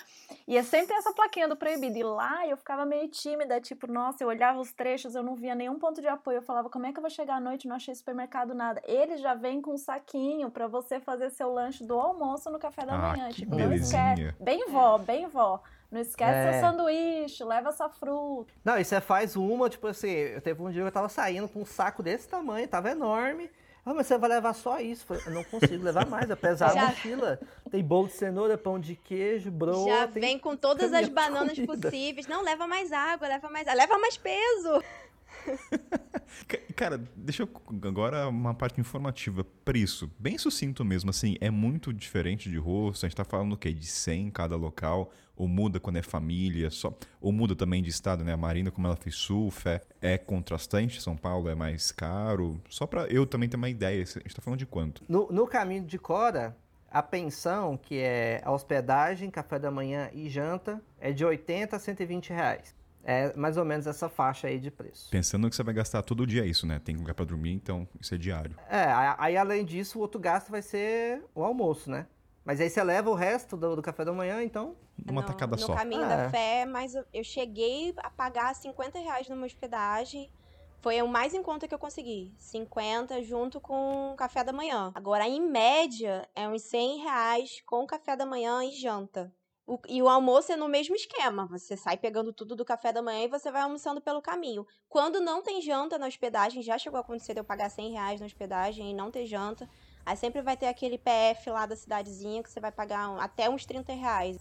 E é sempre essa plaquinha do proibido. E lá eu ficava meio tímida, tipo, nossa, eu olhava os trechos, eu não via nenhum ponto de apoio. Eu falava, como é que eu vou chegar à noite? Não achei supermercado nada. Eles já vêm com um saquinho pra você fazer seu lanche do almoço no café da Ah, manhã. que tipo, não belezinha. esquece. Bem vó, bem vó. Não esquece É. seu sanduíche, leva essa fruta. Não, e você faz uma, tipo assim, eu teve um dia que eu tava saindo com um saco desse tamanho, tava enorme. Ah, mas você vai levar só isso? Eu não consigo levar mais, apesar da Já- mochila. Tem bolo de cenoura, pão de queijo, broa. Já vem com todas as bananas comida. possíveis. Não, leva mais água, leva mais. Leva mais peso. Cara, deixa eu. Agora uma parte informativa. Preço. Bem sucinto mesmo, assim. É muito diferente de rosto. A gente tá falando o quê? De 100 em cada local. Ou muda quando é família. só Ou muda também de estado, né? A Marina, como ela fez surf, é, é contrastante. São Paulo é mais caro. Só pra eu também ter uma ideia. A gente tá falando de quanto? No, no caminho de Cora, a pensão, que é a hospedagem, café da manhã e janta, é de 80 a 120 reais. É mais ou menos essa faixa aí de preço. Pensando que você vai gastar todo dia isso, né? Tem lugar para dormir, então isso é diário. É, aí além disso, o outro gasto vai ser o almoço, né? Mas aí você leva o resto do, do café da manhã, então. Uma no, tacada no só. No caminho É. da fé, mas eu, eu cheguei a pagar 50 reais numa hospedagem. Foi o mais em conta que eu consegui. 50 junto com o café da manhã. Agora, em média, é uns 100 reais com café da manhã e janta. O- e o almoço é no mesmo esquema. Você sai pegando tudo do café da manhã e você vai almoçando pelo caminho. Quando não tem janta na hospedagem, já chegou a acontecer de eu pagar 100 reais na hospedagem e não ter janta. Aí sempre vai ter aquele PF lá da cidadezinha que você vai pagar até uns 30 reais.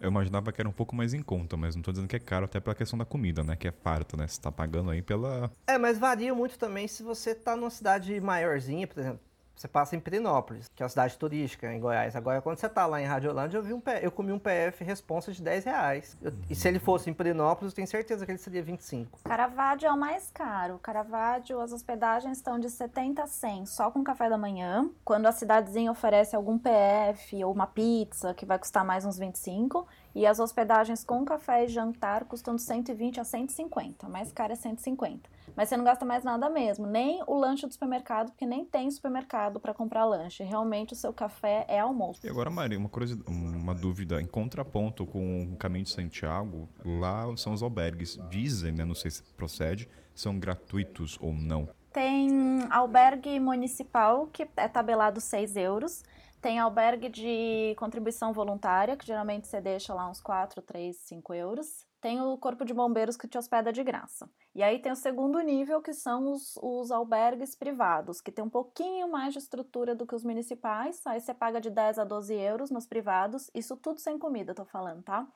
Eu imaginava que era um pouco mais em conta, mas não tô dizendo que é caro até pela questão da comida, né? Que é farta, né? Você tá pagando aí pela. É, mas varia muito também se você tá numa cidade maiorzinha, por exemplo. Você passa em Pirinópolis, que é uma cidade turística em Goiás. Agora, quando você tá lá em Radiolândia, eu, vi um, eu comi um PF responsa de 10 reais. Eu- e se ele fosse em Pirinópolis, eu tenho certeza que ele seria 25. Caravaggio é o mais caro. Caravaggio, as hospedagens estão de 70 a 100, só com café da manhã. Quando a cidadezinha oferece algum PF ou uma pizza, que vai custar mais uns 25. E as hospedagens com café e jantar custam de 120 a 150. A mais cara é 150. Mas você não gasta mais nada mesmo. Nem o lanche do supermercado, porque nem tem supermercado para comprar lanche. Realmente o seu café é almoço. E agora, Maria, uma, curiosidade, uma dúvida. Em contraponto com o Caminho de Santiago, lá são os albergues. Dizem, né? Não sei se procede, são gratuitos ou não. Tem albergue municipal, que é tabelado 6 euros. Tem albergue de contribuição voluntária, que geralmente você deixa lá uns 4, 3, 5 euros. Tem o corpo de bombeiros que te hospeda de graça. E aí tem o segundo nível, que são os, os albergues privados, que tem um pouquinho mais de estrutura do que os municipais. Aí você paga de 10 a 12 euros nos privados. Isso tudo sem comida, tô falando, tá?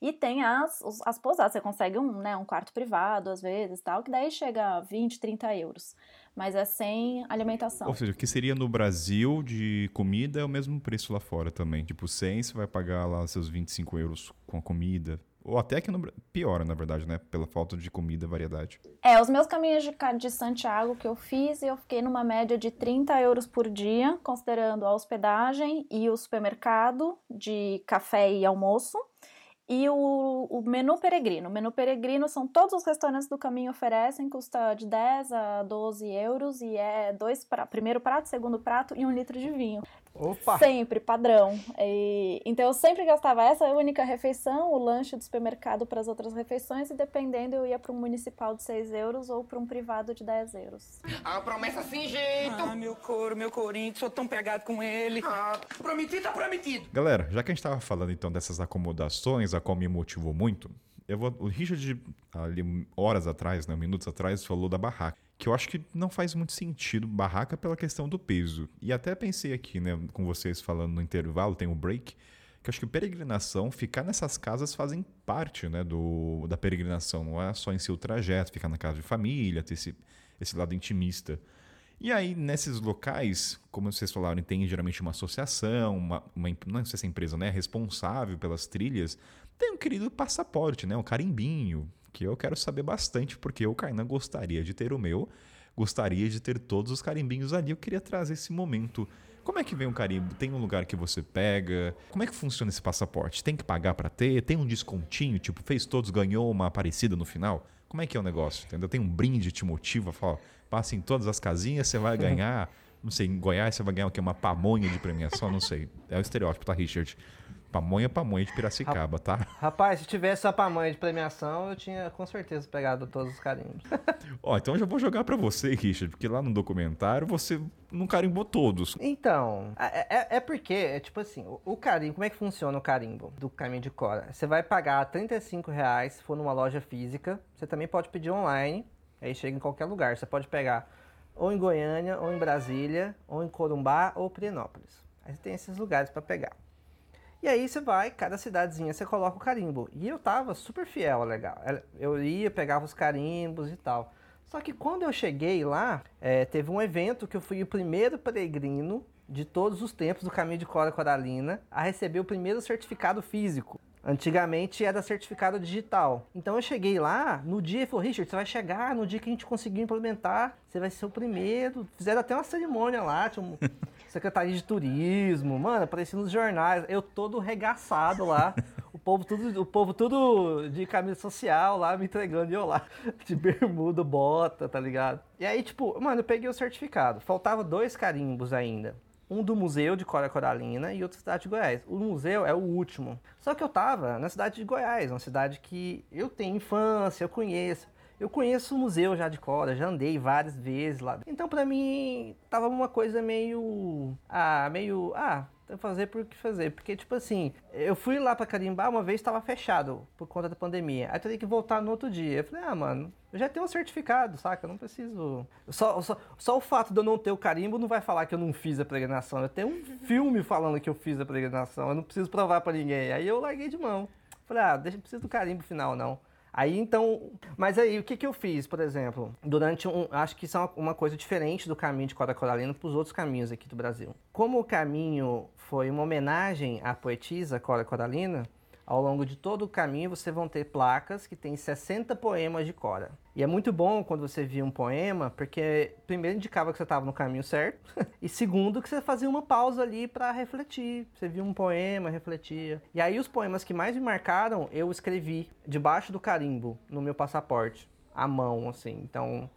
E tem as, as pousadas. Você consegue um, né, um quarto privado, às vezes, tal, que daí chega a 20, 30 euros. Mas é sem alimentação. Ou seja, o que seria no Brasil de comida é o mesmo preço lá fora também. Tipo, 100 você vai pagar lá seus 25 euros com a comida. Ou até que no piora, na verdade, né? Pela falta de comida variedade. É, os meus caminhos de, de Santiago que eu fiz, eu fiquei numa média de 30 euros por dia, considerando a hospedagem e o supermercado de café e almoço. E o, o menu peregrino. O menu peregrino são todos os restaurantes do caminho oferecem, custa de 10 a 12 euros e é dois pra, primeiro prato, segundo prato e um litro de vinho. Opa! Sempre, padrão. E- então eu sempre gastava essa única refeição, o lanche do supermercado para as outras refeições, e dependendo eu ia para um municipal de 6 euros ou para um privado de 10 euros. A promessa sem jeito. Ah, meu couro, meu corinho, sou tão pegado com ele. Ah, prometido tá prometido. Galera, já que a gente tava falando então dessas acomodações, a qual me motivou muito, eu vou. O Richard, ali, horas atrás, né, minutos atrás, falou da barraca. Que eu acho que não faz muito sentido barraca pela questão do peso. E até pensei aqui, né, com vocês falando no intervalo, tem o break, que eu acho que peregrinação, ficar nessas casas fazem parte, né, do, da peregrinação. Não é só em o trajeto, ficar na casa de família, ter esse, esse lado intimista. E aí, nesses locais, como vocês falaram, tem geralmente uma associação, uma, uma não sei se é empresa, né, responsável pelas trilhas, tem um querido passaporte, né, um carimbinho, que eu quero saber bastante, porque o Kainan gostaria de ter o meu, gostaria de ter todos os carimbinhos ali, eu queria trazer esse momento. Como é que vem um carimbo? Tem um lugar que você pega? Como é que funciona esse passaporte? Tem que pagar pra ter? Tem um descontinho? Tipo, fez todos, ganhou uma parecida no final? Como é que é o negócio? Entendeu? Tem um brinde, te motiva, fala, passa em todas as casinhas, você vai ganhar. Não sei, em Goiás você vai ganhar o quê? Uma pamonha de premiação? Não sei. É o estereótipo, tá, Richard? Pamonha, pamonha de Piracicaba, tá? Rapaz, se tivesse a pamonha de premiação, eu tinha com certeza pegado todos os carimbos. Ó, então eu já vou jogar pra você, Richard, porque lá no documentário você não carimbou todos. Então, é, é- é porque, é tipo assim, o, o carimbo, como é que funciona o carimbo do caminho de Cora? Você vai pagar 35 reais se for numa loja física. Você também pode pedir online, aí chega em qualquer lugar. Você pode pegar ou em Goiânia, ou em Brasília, ou em Corumbá, ou Pirenópolis. Aí você tem esses lugares para pegar. E aí você vai, cada cidadezinha você coloca o carimbo. E eu tava super fiel, legal. Eu ia, pegava os carimbos e tal. Só que quando eu cheguei lá, é, teve um evento que eu fui o primeiro peregrino de todos os tempos do Caminho de Cora Coralina a receber o primeiro certificado físico. Antigamente era certificado digital. Então eu cheguei lá, no dia e falou, Richard, você vai chegar no dia que a gente conseguir implementar, você vai ser o primeiro. Fizeram até uma cerimônia lá, tinha um secretaria de turismo, mano, aparecia nos jornais, eu todo regaçado lá, o povo tudo, o povo tudo de camisa social lá, me entregando e eu lá, de bermuda, bota, tá ligado? E aí, tipo, mano, eu peguei o certificado, faltava dois carimbos ainda um do museu de Cora Coralina e outro da cidade de Goiás. O museu é o último. Só que eu tava na cidade de Goiás, uma cidade que eu tenho infância, eu conheço. Eu conheço o museu já de Cora, já andei várias vezes lá. Então para mim tava uma coisa meio ah, meio ah, fazer por que fazer. Porque, tipo assim, eu fui lá para carimbar, uma vez estava fechado por conta da pandemia. Aí teria que voltar no outro dia. Eu falei, ah, mano, eu já tenho um certificado, saca? Eu não preciso. Só, só, só o fato de eu não ter o carimbo não vai falar que eu não fiz a peregrinação. Eu tenho um filme falando que eu fiz a peregrinação. Eu não preciso provar para ninguém. Aí eu larguei de mão. Falei, ah, deixa, não preciso do carimbo final, não. Aí então, mas aí o que, que eu fiz, por exemplo, durante um, acho que isso é uma coisa diferente do caminho de Cora Coralina para os outros caminhos aqui do Brasil. Como o caminho foi uma homenagem à poetisa Cora Coralina, ao longo de todo o caminho você vão ter placas que tem 60 poemas de Cora. E é muito bom quando você via um poema, porque primeiro indicava que você estava no caminho certo, e segundo que você fazia uma pausa ali para refletir. Você via um poema, refletia. E aí os poemas que mais me marcaram, eu escrevi debaixo do carimbo no meu passaporte, à mão assim. Então,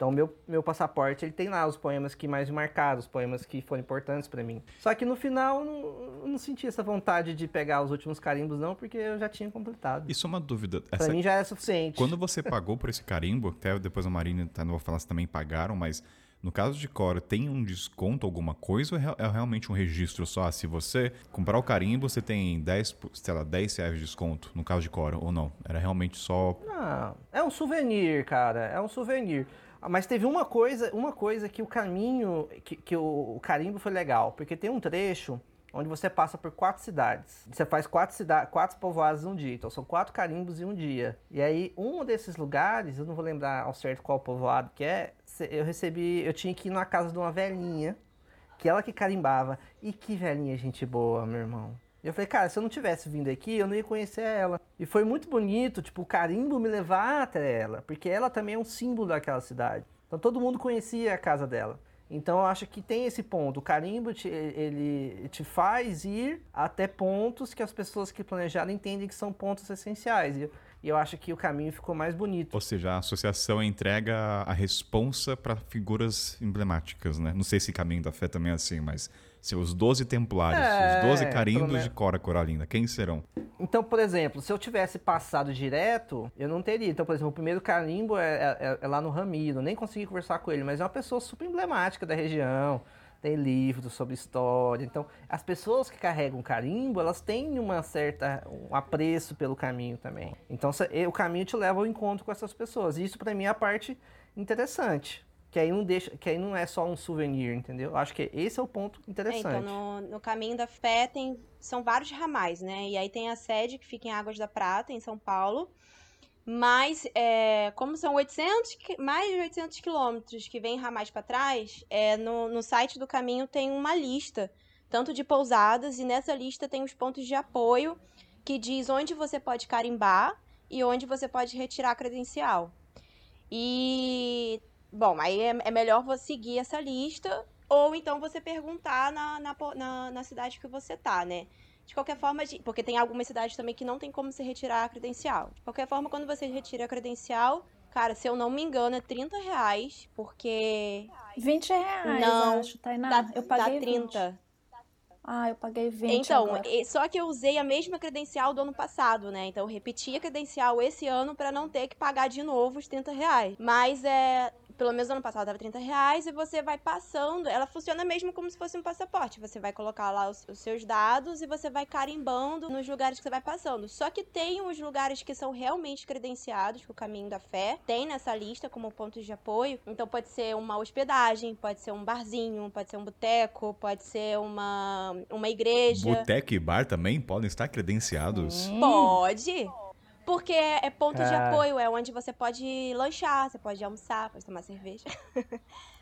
então, meu, meu passaporte, ele tem lá os poemas que mais me marcaram, os poemas que foram importantes para mim. Só que no final, não, não senti essa vontade de pegar os últimos carimbos, não, porque eu já tinha completado. Isso é uma dúvida. Essa... Pra mim já é suficiente. Quando você pagou por esse carimbo, até depois a Marina, tá, não vou falar se também pagaram, mas no caso de Cora, tem um desconto, alguma coisa, ou é, é realmente um registro só? Ah, se você comprar o carimbo, você tem 10, sei lá, 10 reais de desconto, no caso de Cora, ou não? Era realmente só... Não, é um souvenir, cara, é um souvenir. Mas teve uma coisa, uma coisa que o caminho, que, que o, o, carimbo foi legal, porque tem um trecho onde você passa por quatro cidades. Você faz quatro cidades, quatro povoados em um dia. Então são quatro carimbos em um dia. E aí, um desses lugares, eu não vou lembrar ao certo qual povoado que é, eu recebi, eu tinha que ir na casa de uma velhinha, que ela que carimbava. E que velhinha gente boa, meu irmão. E eu falei, cara, se eu não tivesse vindo aqui, eu não ia conhecer ela. E foi muito bonito, tipo, o carimbo me levar até ela, porque ela também é um símbolo daquela cidade. Então todo mundo conhecia a casa dela. Então eu acho que tem esse ponto. O carimbo te, ele te faz ir até pontos que as pessoas que planejaram entendem que são pontos essenciais. E, eu acho que o caminho ficou mais bonito. Ou seja, a associação entrega a responsa para figuras emblemáticas, né? Não sei se Caminho da Fé também é assim, mas seus 12 templários, é, os 12 carimbos de Cora Coralina, quem serão? Então, por exemplo, se eu tivesse passado direto, eu não teria. Então, por exemplo, o primeiro carimbo é, é, é lá no Ramiro, nem consegui conversar com ele, mas é uma pessoa super emblemática da região tem livros sobre história. Então, as pessoas que carregam carimbo, elas têm uma certa um apreço pelo caminho também. Então, o caminho te leva ao encontro com essas pessoas. E isso para mim é a parte interessante que aí não deixa, que aí não é só um souvenir, entendeu? Acho que esse é o ponto interessante. É, então, no, no, caminho da fé tem são vários ramais, né? E aí tem a sede que fica em Águas da Prata, em São Paulo. Mas, é, como são 800, mais de 800 quilômetros que vem ramais para trás, é, no, no site do caminho tem uma lista, tanto de pousadas, e nessa lista tem os pontos de apoio que diz onde você pode carimbar e onde você pode retirar a credencial. E Bom, aí é, é melhor você seguir essa lista ou então você perguntar na, na, na, na, cidade que você tá, né? De qualquer forma, porque tem algumas cidades também que não tem como se retirar a credencial. De qualquer forma, quando você retira a credencial, cara, se eu não me engano, é 30 reais, porque. 20 reais, não, acho, Tainá. Dá, eu paguei dá 30. 20. Ah, eu paguei 20 Então, agora. só que eu usei a mesma credencial do ano passado, né? Então eu repeti a credencial esse ano para não ter que pagar de novo os 30 reais. Mas é pelo menos ano passado tava 30 reais, e você vai passando. Ela funciona mesmo como se fosse um passaporte. Você vai colocar lá os, os, seus dados e você vai carimbando nos lugares que você vai passando. Só que tem os lugares que são realmente credenciados, que o caminho da fé tem nessa lista como pontos de apoio. Então pode ser uma hospedagem, pode ser um barzinho, pode ser um boteco, pode ser uma, uma igreja. Boteco e bar também podem estar credenciados? Pode. Porque é é ponto de Ah. apoio, é onde você pode lanchar, você pode almoçar, pode tomar cerveja.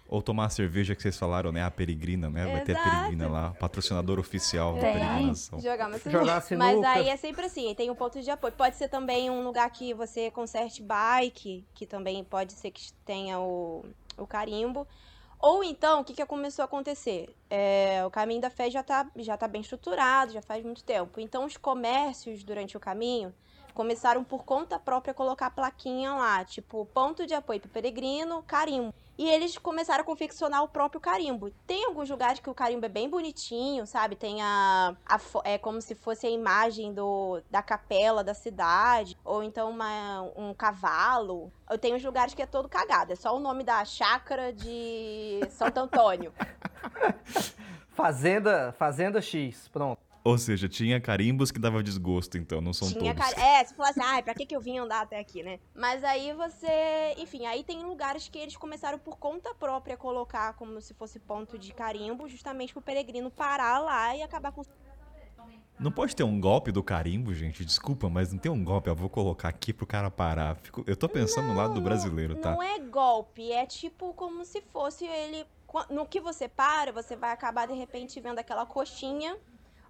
Ou tomar a cerveja que vocês falaram, né? A peregrina, né? Vai ter a peregrina lá, patrocinador oficial da Tem. peregrinação. Jogar uma Jogar sinuca. Mas aí é sempre assim, tem um ponto de apoio. Pode ser também um lugar que você conserte bike, que também pode ser que tenha o, o carimbo. Ou então, o que, que começou a acontecer? É, o caminho da fé já tá, já tá bem estruturado, já faz muito tempo. Então, os comércios durante o caminho começaram por conta própria a colocar plaquinha lá, tipo, ponto de apoio para peregrino, carimbo. E eles começaram a confeccionar o próprio carimbo. Tem alguns lugares que o carimbo é bem bonitinho, sabe? Tem a, a é como se fosse a imagem do, da capela da cidade, ou então uma, um cavalo. Eu tenho uns lugares que é todo cagado, é só o nome da chácara de Santo Antônio. Fazenda, Fazenda X, pronto. Ou seja, tinha carimbos que dava desgosto, então, não são Tinha todos. cara... É, você fala assim, ai, pra que, que eu vim andar até aqui, né? Mas aí você. Enfim, aí tem lugares que eles começaram por conta própria a colocar como se fosse ponto de carimbo, justamente pro peregrino parar lá e acabar com. Não pode ter um golpe do carimbo, gente? Desculpa, mas não tem um golpe. Eu vou colocar aqui pro cara parar. Fico- Eu tô pensando no lado do brasileiro, tá? Não é golpe, é tipo como se fosse ele. No que você para, você vai acabar de repente vendo aquela coxinha,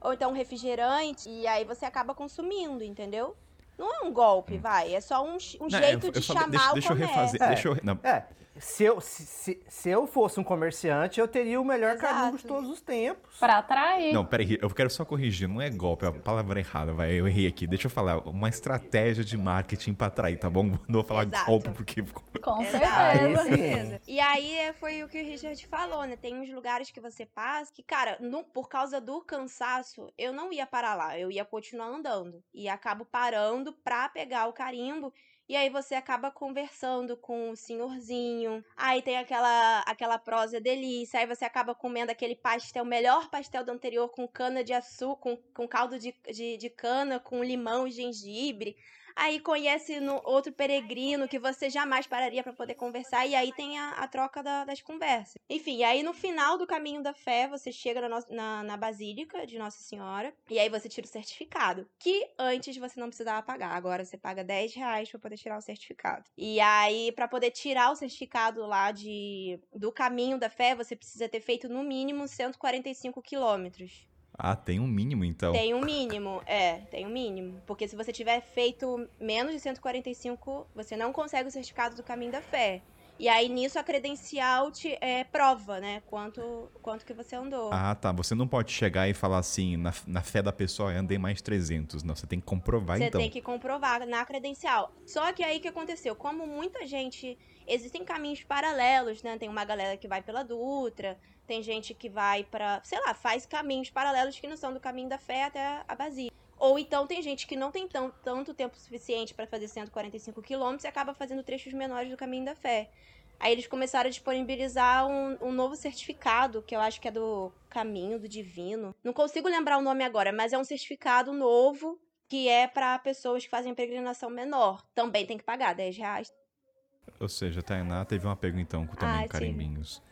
ou então um refrigerante, e aí você acaba consumindo, entendeu? Não é um golpe, vai. É só um, um Hum. Não, jeito eu- de eu só- chamar deixa, o deixa eu refazer. É. Deixa eu, não, É, se eu, se, se, se eu fosse um comerciante, eu teria o melhor Exato. carimbo de todos os tempos. Pra atrair. Não, peraí, eu quero só corrigir, não é golpe, é a palavra errada, vai, eu errei aqui. Deixa eu falar, uma estratégia de marketing pra atrair, tá bom? Não vou falar Exato. golpe porque ficou... Com certeza. sim. E aí é, foi o que o Richard falou, né? Tem uns lugares que você passa que, cara, no- por causa do cansaço, eu não ia parar lá, eu ia continuar andando. E acabo parando pra pegar o carimbo. E aí você acaba conversando com o senhorzinho. Aí tem aquela aquela prosa delícia. Aí você acaba comendo aquele pastel, melhor pastel do anterior, com cana de açúcar, com, com caldo de, de, de cana, com limão e gengibre. Aí conhece no outro peregrino que você jamais pararia pra poder conversar. E aí tem a, a troca da- das conversas. Enfim, aí no final do caminho da fé, você chega na, na, na Basílica de Nossa Senhora. E aí você tira o certificado. Que antes você não precisava pagar. Agora você paga 10 reais pra poder tirar o certificado. E aí, pra poder tirar o certificado lá de do caminho da fé, você precisa ter feito no mínimo 145 quilômetros. Ah, tem um mínimo então. Tem um mínimo, é, tem um mínimo. Porque se você tiver feito menos de 145, você não consegue o certificado do caminho da fé. E aí nisso a credencial te é, prova, né? Quanto, quanto que você andou. Ah, tá, você não pode chegar e falar assim, na, na fé da pessoa, eu andei mais 300. Não, você tem que comprovar Você então. tem que comprovar na credencial. Só que aí o que aconteceu? Como muita gente. Existem caminhos paralelos, né? Tem uma galera que vai pela Dutra, tem gente que vai pra. sei lá, faz caminhos paralelos que não são do caminho da fé até a Basílica. Ou então tem gente que não tem tão, tanto tempo suficiente pra fazer 145 quilômetros e acaba fazendo trechos menores do caminho da fé. Aí eles começaram a disponibilizar um, um novo certificado, que eu acho que é do Caminho do Divino. Não consigo lembrar o nome agora, mas é um certificado novo que é pra pessoas que fazem peregrinação menor. Também tem que pagar 10 reais. Ou seja, a Tainá teve um apego então com também Ah, carimbinhos.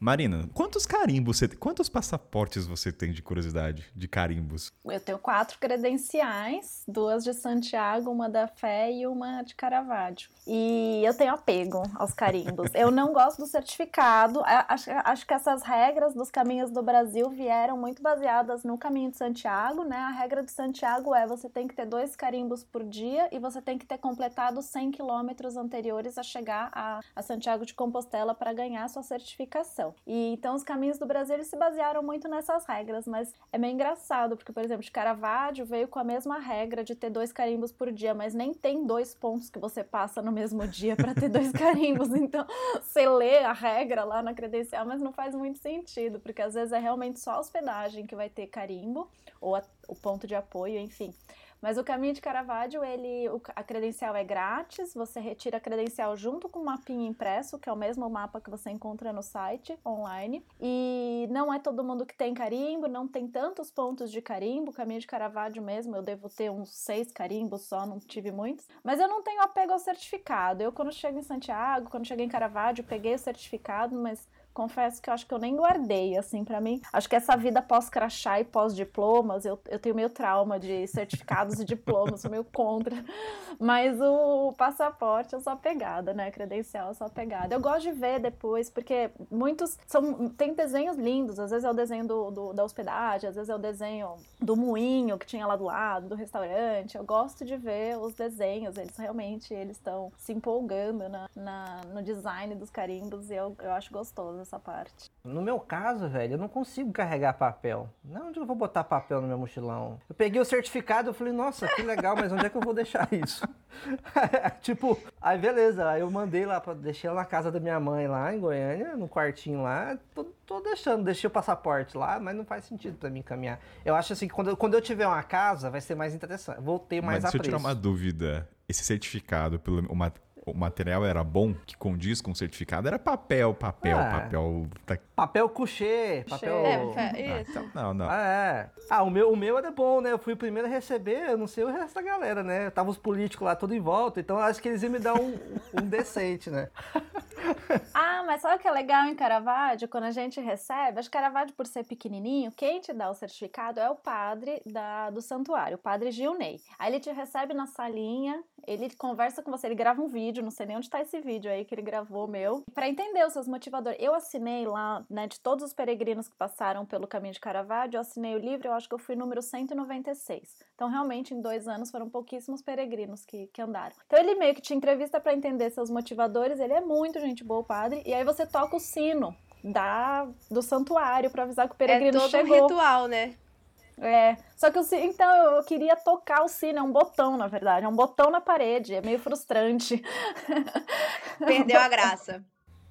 Marina, quantos carimbos você quantos passaportes você tem de curiosidade, de carimbos? Eu tenho quatro credenciais, duas de Santiago, uma da Fé e uma de Caravaggio. E eu tenho apego aos carimbos. Eu não gosto do certificado. Acho, acho que essas regras dos caminhos do Brasil vieram muito baseadas no caminho de Santiago, né? A regra de Santiago é você tem que ter dois carimbos por dia e você tem que ter completado 100 quilômetros anteriores a chegar a, a Santiago de Compostela para ganhar sua certificação. E então os caminhos do Brasil eles se basearam muito nessas regras, mas é meio engraçado, porque, por exemplo, de Caravaggio veio com a mesma regra de ter dois carimbos por dia, mas nem tem dois pontos que você passa no mesmo dia para ter dois carimbos. Então, você lê a regra lá na credencial, mas não faz muito sentido, porque às vezes é realmente só a hospedagem que vai ter carimbo, ou a- o ponto de apoio, enfim. Mas o caminho de Caravaggio, ele, a credencial é grátis, você retira a credencial junto com o mapinha impresso, que é o mesmo mapa que você encontra no site online. E não é todo mundo que tem carimbo, não tem tantos pontos de carimbo. O caminho de Caravaggio mesmo, eu devo ter uns seis carimbos só, não tive muitos. Mas eu não tenho apego ao certificado. Eu, quando chego em Santiago, quando cheguei em Caravaggio, peguei o certificado, mas confesso que eu acho que eu nem guardei, assim, para mim. Acho que essa vida pós-crachá e pós-diplomas, eu, eu tenho meio trauma de certificados e diplomas, sou meio contra. Mas o passaporte eu sou apegada, né? Credencial eu sou apegada. Eu gosto de ver depois, porque muitos são. Tem desenhos lindos, às vezes é o desenho do, do da hospedagem, às vezes é o desenho do moinho que tinha lá do lado, do restaurante. Eu gosto de ver os desenhos, eles realmente eles estão se empolgando na, na, no design dos carimbos e eu, eu acho gostoso essa parte. No meu caso, velho, eu não consigo carregar papel. Não, onde eu vou botar papel no meu mochilão? Eu peguei o certificado, eu falei, nossa, que legal, mas onde é que eu vou deixar isso? tipo, aí beleza, aí eu mandei lá, pra, deixei na casa da minha mãe lá em Goiânia, no quartinho lá, tô, tô deixando, deixei o passaporte lá, mas não faz sentido para mim caminhar. Eu acho assim que quando eu, quando eu tiver uma casa, vai ser mais interessante, vou ter mais mas apreço. deixa eu tirar uma dúvida, esse certificado, pelo, uma, o material era bom, que condiz com o certificado, era papel, papel, Ah. papel. Tá... Papel couché, papel... É, Ah, isso. então, não, não. Ah, é. Ah, o meu, o meu era bom, né? Eu fui o primeiro a receber, eu não sei o resto da galera, né? Tava os políticos lá tudo em volta, então acho que eles iam me dar um, um decente, né? Ah, mas sabe o que é legal em Caravaggio? Quando a gente recebe, acho que Caravaggio, por ser pequenininho, quem te dá o certificado é o padre da, do santuário, o padre Gilney. Aí ele te recebe na salinha, ele conversa com você, ele grava um vídeo, não sei nem onde tá esse vídeo aí que ele gravou meu, pra entender os seus motivadores. Eu assinei lá, né, de todos os peregrinos que passaram pelo caminho de Caravaggio, eu assinei o livro, eu acho que eu fui número 196. Então, realmente, em dois anos foram pouquíssimos peregrinos que, que andaram. Então, ele meio que te entrevista pra entender seus motivadores, ele é muito gente boa, o padre, e aí você toca o sino. Da, do santuário pra avisar que o É peregrino todo chegou. um ritual, né? É, só que o sino, então eu queria tocar o sino, é um botão, na verdade, é um botão na parede, é meio frustrante. Perdeu a graça.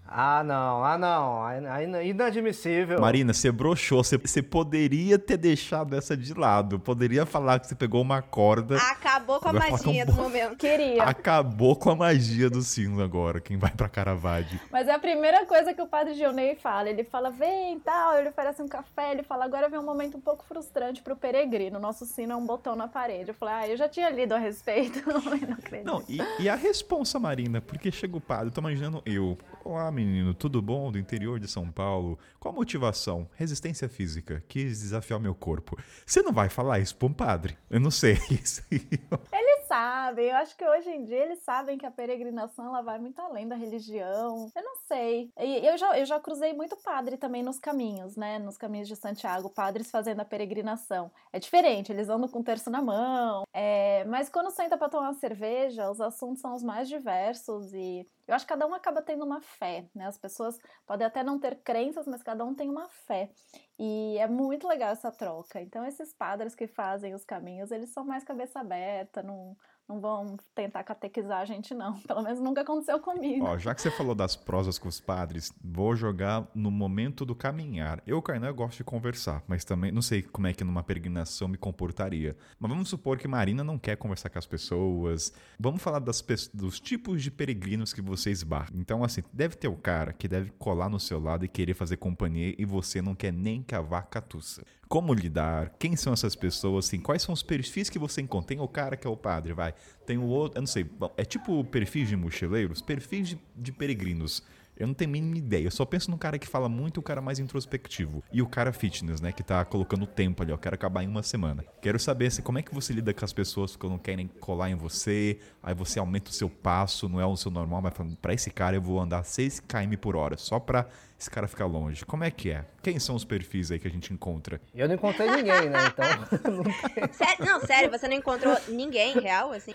Ah, não, ah, não. Aí, inadmissível. Marina, você broxou. Você, você poderia ter deixado essa de lado. Poderia falar que você pegou uma corda. Acabou com a magia com do momento. Queria. Acabou com a magia do sino agora, quem vai pra Caravaggio. Mas é a primeira coisa que o padre Gilney fala. Ele fala, vem tal, ele oferece um café, ele fala, agora vem um momento um pouco frustrante pro peregrino. Nosso sino é um botão na parede. Eu falei, ah, eu já tinha lido a respeito. eu não acredito. Não, e, e a responsa, Marina? Porque chega o padre, tô imaginando eu. Olá, menino, tudo bom? Do interior de São Paulo. Qual a motivação? Resistência física. Quis desafiar meu corpo. Você não vai falar isso pra um padre? Eu não sei. Eles sabem, eu acho que hoje em dia eles sabem que a peregrinação ela vai muito além da religião. Eu não sei. E eu já, eu já cruzei muito padre também nos caminhos, né? Nos caminhos de Santiago, padres fazendo a peregrinação. É diferente, eles andam com o terço na mão. é, mas quando senta pra tomar uma cerveja, os assuntos são os mais diversos e eu acho que cada um acaba tendo uma fé, né? As pessoas podem até não ter crenças, mas cada um tem uma fé. E é muito legal essa troca. Então, esses padres que fazem os caminhos, eles são mais cabeça aberta, não, não vão tentar catequizar a gente, não. Pelo menos nunca aconteceu comigo. Ó, já que você falou das prosas com os padres, vou jogar no momento do caminhar. Eu, Kainan, gosto de conversar, mas também não sei como é que numa peregrinação me comportaria. Mas vamos supor que Marina não quer conversar com as pessoas. Vamos falar das, dos tipos de peregrinos que você esbarra. Então, assim, deve ter o cara que deve colar no seu lado e querer fazer companhia e você não quer nem cavar catuça. Como lidar? Quem são essas pessoas? Assim, quais são os perfis que você encontra? Tem o cara que é o padre, vai. Tem o outro, eu não sei. bom, É tipo perfis de mochileiros, perfis de, de peregrinos. Eu não tenho a mínima ideia. Eu só penso no cara que fala muito e o cara mais introspectivo. E o cara fitness, né? Que tá colocando tempo ali, ó. Quero acabar em uma semana. Quero saber assim, como é que você lida com as pessoas que não querem colar em você. Aí você aumenta o seu passo, não é o seu normal, mas falando, pra esse cara eu vou andar 6 km por hora, só pra esse cara ficar longe. Como é que é? Quem são os perfis aí que a gente encontra? Eu não encontrei ninguém, né? Então, não tem- Sério, não, sério, você não encontrou ninguém real, assim?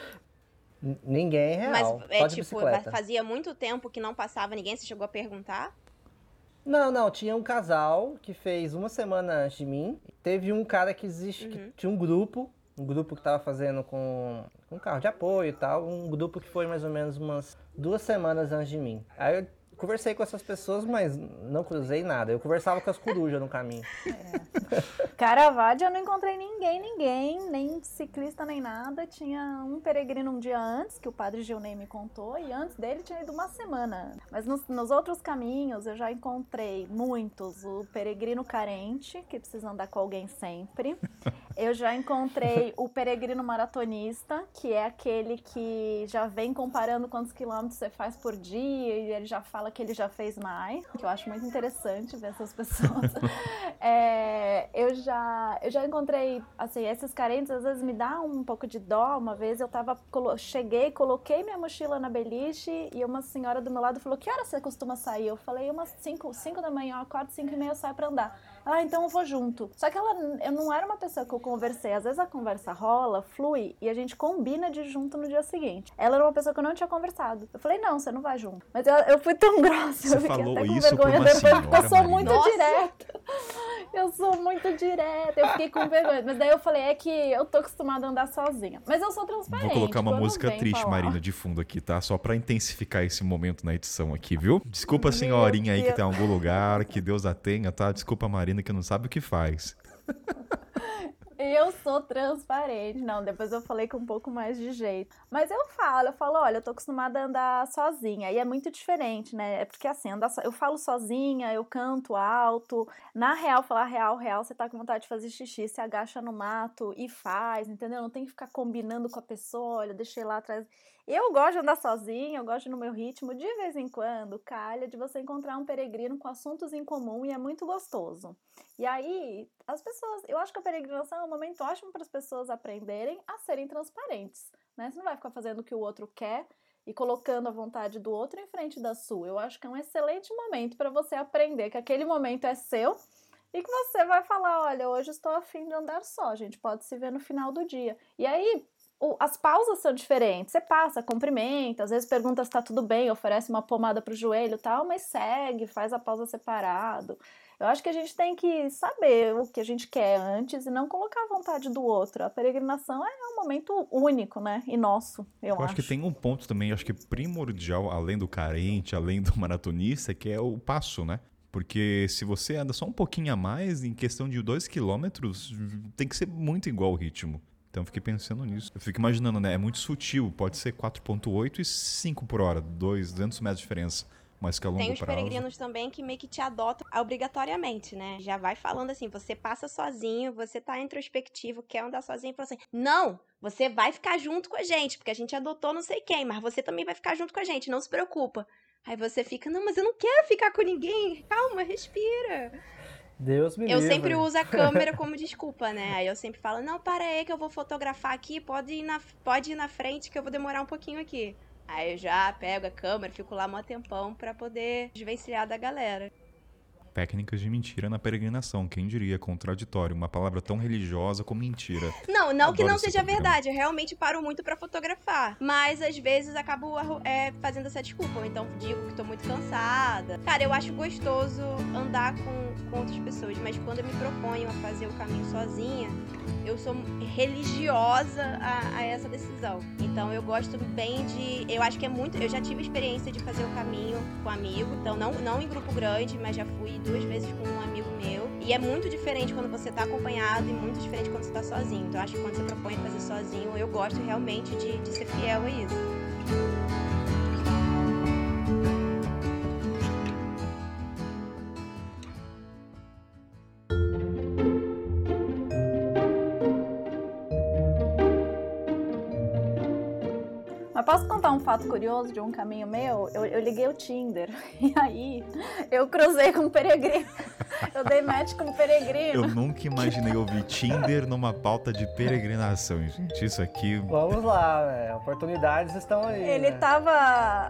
Ninguém é real. Mas é só de tipo, fazia muito tempo que não passava ninguém, você chegou a perguntar? Não, não, tinha um casal que fez uma semana antes de mim. Teve um cara que existe, que tinha um grupo, um grupo que tava fazendo com, com carro de apoio e tal, um grupo que foi mais ou menos umas duas semanas antes de mim. Aí eu conversei com essas pessoas, mas não cruzei nada. Eu conversava com as corujas no caminho. Caravaggio eu não encontrei ninguém, ninguém, nem ciclista nem nada. Tinha um peregrino um dia antes, que o padre Gilney me contou, e antes dele tinha ido uma semana. Mas nos, nos outros caminhos eu já encontrei muitos. O peregrino carente, que precisa andar com alguém sempre. Eu já encontrei o peregrino maratonista, que é aquele que já vem comparando quantos quilômetros você faz por dia e ele já fala que ele já fez mais, que eu acho muito interessante ver essas pessoas. é, eu, já, eu já encontrei, assim, esses carentes às vezes me dá um pouco de dó. Uma vez eu tava, cheguei, coloquei minha mochila na beliche e uma senhora do meu lado falou: Que hora você costuma sair? Eu falei: Umas 5 da manhã, eu acordo 5 e meia, eu saio pra andar. Ah, então eu vou junto. Só que ela, eu não era uma pessoa que eu conversei. Às vezes a conversa rola, flui e a gente combina de junto no dia seguinte. Ela era uma pessoa que eu não tinha conversado. Eu falei, não, você não vai junto. Mas eu, eu fui tão grossa. Você eu fiquei falou até com isso vergonha depois, senhora, porque eu sou Marina. muito Nossa. direta. Eu sou muito direta. Eu fiquei com vergonha. Mas daí eu falei, é que eu tô acostumada a andar sozinha. Mas eu sou transparente. Vou colocar uma música triste, falar. Marina, de fundo aqui, tá? Só pra intensificar esse momento na edição aqui, viu? Desculpa Meu senhorinha aí que Deus. tá em algum lugar, que Deus a tenha, tá? Desculpa a Que não sabe o que faz. Eu sou transparente. Não, depois eu falei com um pouco mais de jeito. Mas eu falo, eu falo, olha, eu tô acostumada a andar sozinha. E é muito diferente, né? É porque assim, andar so... eu falo sozinha, eu canto alto. Na real, falar real, real, você tá com vontade de fazer xixi, se agacha no mato e faz, entendeu? Não tem que ficar combinando com a pessoa, olha, deixei lá atrás. Eu gosto de andar sozinha, eu gosto no meu ritmo. De vez em quando, calha de você encontrar um peregrino com assuntos em comum e é muito gostoso. E aí, as pessoas, eu acho que a peregrinação é um momento ótimo para as pessoas aprenderem a serem transparentes, né? Você não vai ficar fazendo o que o outro quer e colocando a vontade do outro em frente da sua. Eu acho que é um excelente momento para você aprender que aquele momento é seu e que você vai falar, olha, hoje estou afim de andar só, a gente pode se ver no final do dia. E aí, as pausas são diferentes. Você passa, cumprimenta, às vezes pergunta se tá tudo bem, oferece uma pomada pro joelho e tal, mas segue, faz a pausa separado. Eu acho que a gente tem que saber o que a gente quer antes e não colocar a vontade do outro. A peregrinação é um momento único, né? E nosso, eu, Eu acho que tem um ponto também, acho que primordial, além do carente, além do maratonista, que é o passo, né? Porque se você anda só um pouquinho a mais, em questão de dois quilômetros, tem que ser muito igual o ritmo. Então eu fiquei pensando nisso. Eu fico imaginando, né? É muito sutil. Pode ser 4.8 e 5 por hora. 2, 200 metros de diferença. Mas que a longo Tem os prazo... peregrinos também que meio que te adotam obrigatoriamente, né? Já vai falando assim, você passa sozinho, você tá introspectivo, quer andar sozinho, e fala assim, não, você vai ficar junto com a gente, porque a gente adotou não sei quem, mas você também vai ficar junto com a gente, não se preocupa. Aí você fica, não, mas eu não quero ficar com ninguém, calma, respira. Deus me Eu livre. sempre uso a câmera como desculpa, né? Aí eu sempre falo, não, para aí que eu vou fotografar aqui, pode ir na, pode ir na frente que eu vou demorar um pouquinho aqui. Aí eu já pego a câmera, fico lá mó tempão pra poder desvencilhar da galera. Técnicas de mentira na peregrinação. Quem diria? Contraditório. Uma palavra tão religiosa como mentira. Não, não que Adoro não esse seja verdade, eu realmente paro muito pra fotografar. Mas às vezes acabo é, fazendo essa desculpa, ou então digo que tô muito cansada. Cara, eu acho gostoso andar com, com outras pessoas, mas quando eu me proponho a fazer o caminho sozinha, eu sou religiosa a, a essa decisão. Então eu gosto bem de. Eu acho que é muito. Eu já tive experiência de fazer o caminho com amigo, então não, não em grupo grande, mas já fui duas vezes com um amigo meu. E é muito diferente quando você tá acompanhado e muito diferente quando você tá sozinho. Então acho que quando você propõe fazer sozinho, eu gosto realmente de, de ser fiel a isso. Fato curioso de um caminho meu? Eu, eu liguei o Tinder e aí eu cruzei com um peregrino. Eu dei match com um peregrino. Eu nunca imaginei ouvir Tinder numa pauta de peregrinação, gente. Isso aqui. Vamos lá, né? Oportunidades estão aí. Ele né? tava.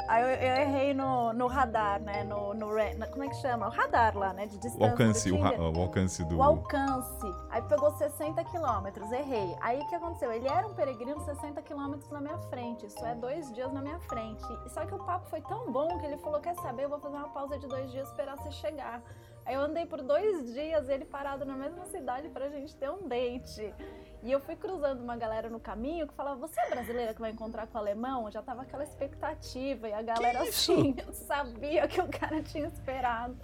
Aí eu, eu errei no, no radar, né? No, no, Como é que chama? O radar lá, né? De O distância. alcance, do o, ra- Tinder. o alcance do. O alcance. Aí pegou 60 quilômetros, errei. Aí o que aconteceu? Ele era um peregrino 60 quilômetros na minha frente. Isso é dois dias na minha frente. Só que o papo foi tão bom que ele falou: Quer saber? Eu vou fazer uma pausa de dois dias esperar você chegar. Aí eu andei por dois dias, ele parado na mesma cidade pra gente ter um date. E eu fui cruzando uma galera no caminho que falava: Você é brasileira que vai encontrar com o alemão? Já tava aquela expectativa. E a galera assim, sabia que o cara tinha esperado.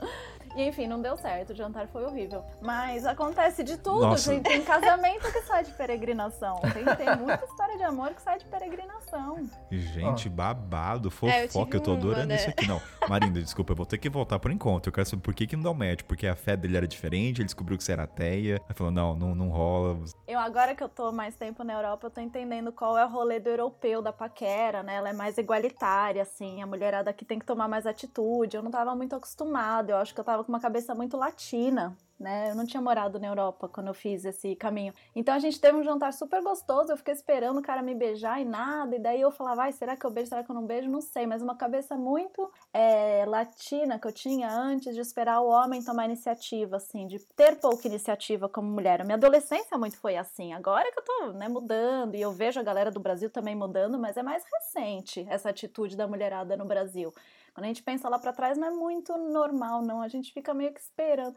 E enfim, não deu certo, o jantar foi horrível. Mas acontece de tudo, Nossa. gente. Tem casamento que sai de peregrinação. Tem, tem muita história de amor que sai de peregrinação. Gente, babado, É, eu fofoca, eu, tô uma, adorando né? isso aqui. Não, Marinda, desculpa, eu vou ter que voltar por encontro. Eu quero saber por que, que não dá o match. Porque a fé dele era diferente, ele descobriu que você era ateia. Aí falou, não, não, não rola. Eu, agora que eu tô mais tempo na Europa, eu tô entendendo qual é o rolê do europeu, da paquera, né? Ela é mais igualitária, assim. A mulherada aqui tem que tomar mais atitude. Eu não tava muito acostumada. Eu acho que eu tava com uma cabeça muito latina. Né? Eu não tinha morado na Europa quando eu fiz esse caminho. Então a gente teve um jantar super gostoso. Eu fiquei esperando o cara me beijar e nada. E daí eu falava, vai, será que eu beijo? Será que eu não beijo? Não sei. Mas uma cabeça muito é, latina que eu tinha antes de esperar o homem tomar iniciativa, assim, de ter pouca iniciativa como mulher. A minha adolescência muito foi assim. Agora que eu tô né, mudando e eu vejo a galera do Brasil também mudando, mas é mais recente essa atitude da mulherada no Brasil. Quando a gente pensa lá pra trás, não é muito normal, não. A gente fica meio que esperando.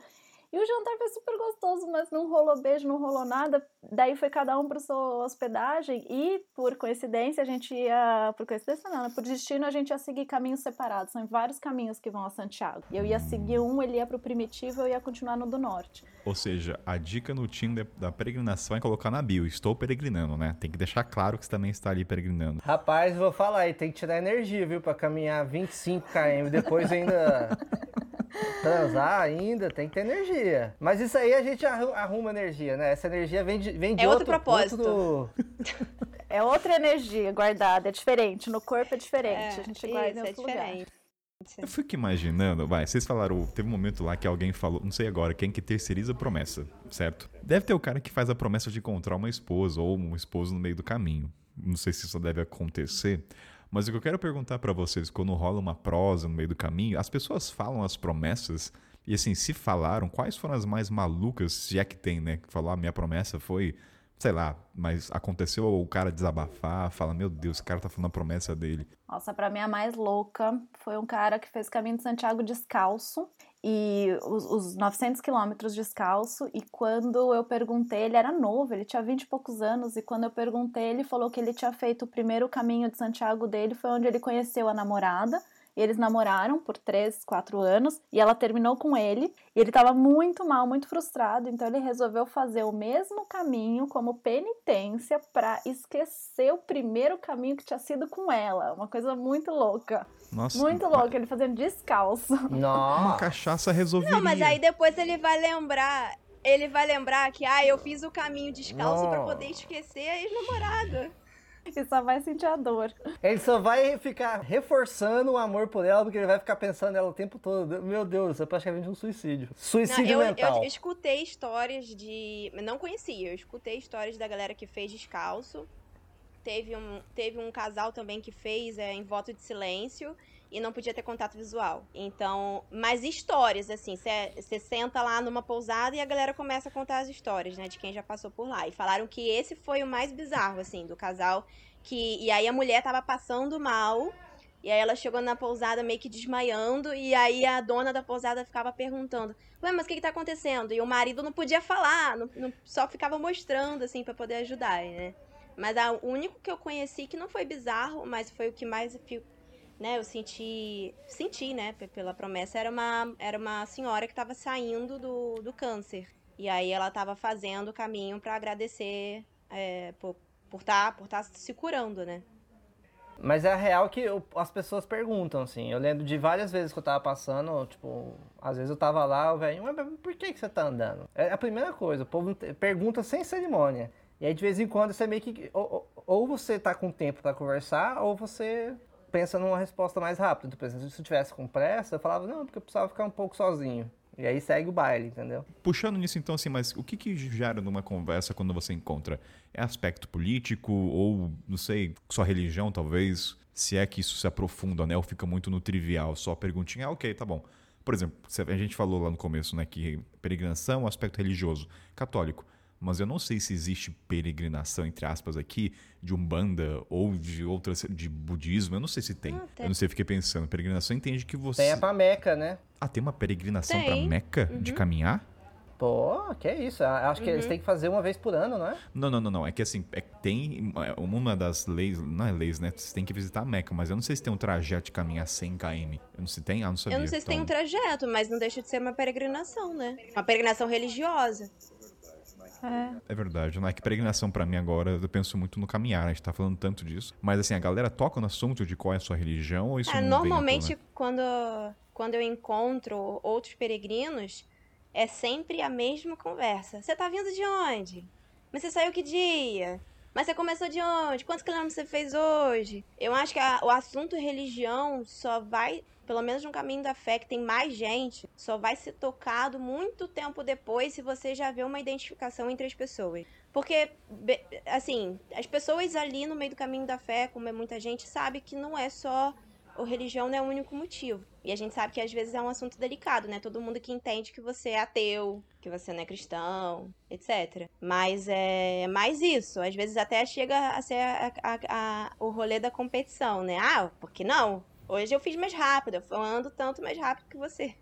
E o jantar foi super gostoso, mas não rolou beijo, não rolou nada. Daí foi cada um para sua hospedagem e, por coincidência, a gente ia. Por coincidência, não, né? por destino, a gente ia seguir caminhos separados. São vários caminhos que vão a Santiago. E eu ia seguir um, ele ia pro primitivo, eu ia continuar no do norte. Ou seja, a dica no Tinder da peregrinação é colocar na bio. Estou peregrinando, né? Tem que deixar claro que você também está ali peregrinando. Rapaz, vou falar aí, tem que tirar energia, viu? Pra caminhar 25 km, depois ainda transar ainda, tem que ter energia. Mas isso aí a gente arru- arruma energia, né? Essa energia vem de, vem de É outro outro, propósito. outro- É outra energia guardada, é diferente. No corpo é diferente. É, a gente guarda em isso, é outro lugar. diferente. Eu fico imaginando, vai, vocês falaram, teve um momento lá que alguém falou, não sei agora, quem que terceiriza a promessa, certo? Deve ter o cara que faz a promessa de encontrar uma esposa ou um esposo no meio do caminho. Não sei se isso deve acontecer, mas o que eu quero perguntar pra vocês, quando rola uma prosa no meio do caminho, as pessoas falam as promessas e assim, se falaram, quais foram as mais malucas, se é que tem, né? Que falou, a minha promessa foi, sei lá, mas aconteceu o cara desabafar, fala, meu Deus, esse cara tá falando a promessa dele. Nossa, pra mim a mais louca foi um cara que fez o caminho de Santiago descalço e os, os 900 quilômetros descalço. E quando eu perguntei, ele era novo, ele tinha 20 e poucos anos. E quando eu perguntei, ele falou que ele tinha feito o primeiro caminho de Santiago dele, foi onde ele conheceu a namorada. E eles namoraram por 3, 4 anos e ela terminou com ele. E ele estava muito mal, muito frustrado, então ele resolveu fazer o mesmo caminho como penitência para esquecer o primeiro caminho que tinha sido com ela. Uma coisa muito louca. Nossa, Muito louca, ele fazendo descalço. Uma Nossa. cachaça resolveria. Não, mas aí depois ele vai lembrar. Ele vai lembrar que, ah, eu fiz o caminho descalço pra Não. poder esquecer a ex-namorada. E só vai sentir a dor. Ele só vai ficar reforçando o amor por ela, porque ele vai ficar pensando nela o tempo todo. Meu Deus, é praticamente um suicídio. Não, Suicídio eu, eu- mental. eu escutei histórias de. eu Não conhecia, eu escutei histórias da galera que fez descalço. Teve um, teve um casal também que fez é, em voto de silêncio e não podia ter contato visual. Então, mas histórias, assim, você senta lá numa pousada e a galera começa a contar as histórias, né, de quem já passou por lá. E falaram que esse foi o mais bizarro, assim, do casal. que E aí a mulher tava passando mal. E aí ela chegou na pousada meio que desmaiando, e aí a dona da pousada ficava perguntando, ué, mas o que, que tá acontecendo? E o marido não podia falar, não- não- só ficava mostrando, assim, pra poder ajudar, né? Mas a- o único que eu conheci que não foi bizarro, mas foi o que mais né, eu senti, senti, né, pela promessa, era uma, era uma senhora que tava saindo do, do câncer. E aí ela tava fazendo o caminho pra agradecer é, por por tá, por tá se curando, né? Mas é a real que eu- as pessoas perguntam, assim. Eu lembro de várias vezes que eu tava passando, tipo, às vezes eu tava lá, o velho, "Ué, mas por que, que você tá andando? É a primeira coisa, o povo pergunta sem cerimônia. E aí, de vez em quando, você meio que. Ou, ou- você tá com tempo pra conversar, ou você pensa numa resposta mais rápida. Então, por exemplo, se eu tivesse com pressa, eu falava, não, porque eu precisava ficar um pouco sozinho. E aí segue o baile, entendeu? Puxando nisso, então, assim, mas o que, que gera numa conversa quando você encontra? É aspecto político ou, não sei, sua religião, talvez? Se é que isso se aprofunda, né? Ou fica muito no trivial, só perguntinha, ah, ok, tá bom. Por exemplo, a gente falou lá no começo, né, que peregrinação é aspecto religioso, católico. Mas eu não sei se existe peregrinação, entre aspas, aqui, de Umbanda ou de outras, de budismo. Eu não sei se tem. Ah, tem. Eu não sei, fiquei pensando. Peregrinação entende que você. Tem a pra Meca, né? Ah, tem uma peregrinação Tem. pra Meca de Uhum. caminhar? Pô, que isso. a- Acho que eles têm que fazer uma vez por ano, não é? Não, não, não, não. É que assim, é, que tem é, uma das leis, não é leis, né? Você tem que visitar a Meca, mas eu não sei se tem um trajeto de caminhar 100 km. Eu não sei, tem? Ah, não sabia. Eu não sei se tem um Então, trajeto, mas não deixa de ser uma peregrinação, né? Uma peregrinação religiosa. É. É verdade, não é que peregrinação pra mim agora, eu penso muito no caminhar, a gente tá falando tanto disso. Mas assim, a galera toca no assunto de qual é a sua religião ou isso É, normalmente, quando, quando eu encontro outros peregrinos, é sempre a mesma conversa. Você tá vindo de onde? Mas você saiu que dia? Mas você começou de onde? Quantos quilômetros você fez hoje? Eu acho que a- o assunto religião só vai, pelo menos no caminho da fé, que tem mais gente, só vai ser tocado muito tempo depois se você já vê uma identificação entre as pessoas. Porque, assim, as pessoas ali no meio do caminho da fé, como é muita gente, sabe que não é só o religião não é o único motivo. E a gente sabe que às vezes é um assunto delicado, né? Todo mundo que entende que você é ateu, que você não é cristão, etc. Mas é mais isso. Às vezes até chega a ser a- a- a- o rolê da competição, né? Ah, por que não? Hoje eu fiz mais rápido, eu ando tanto mais rápido que você.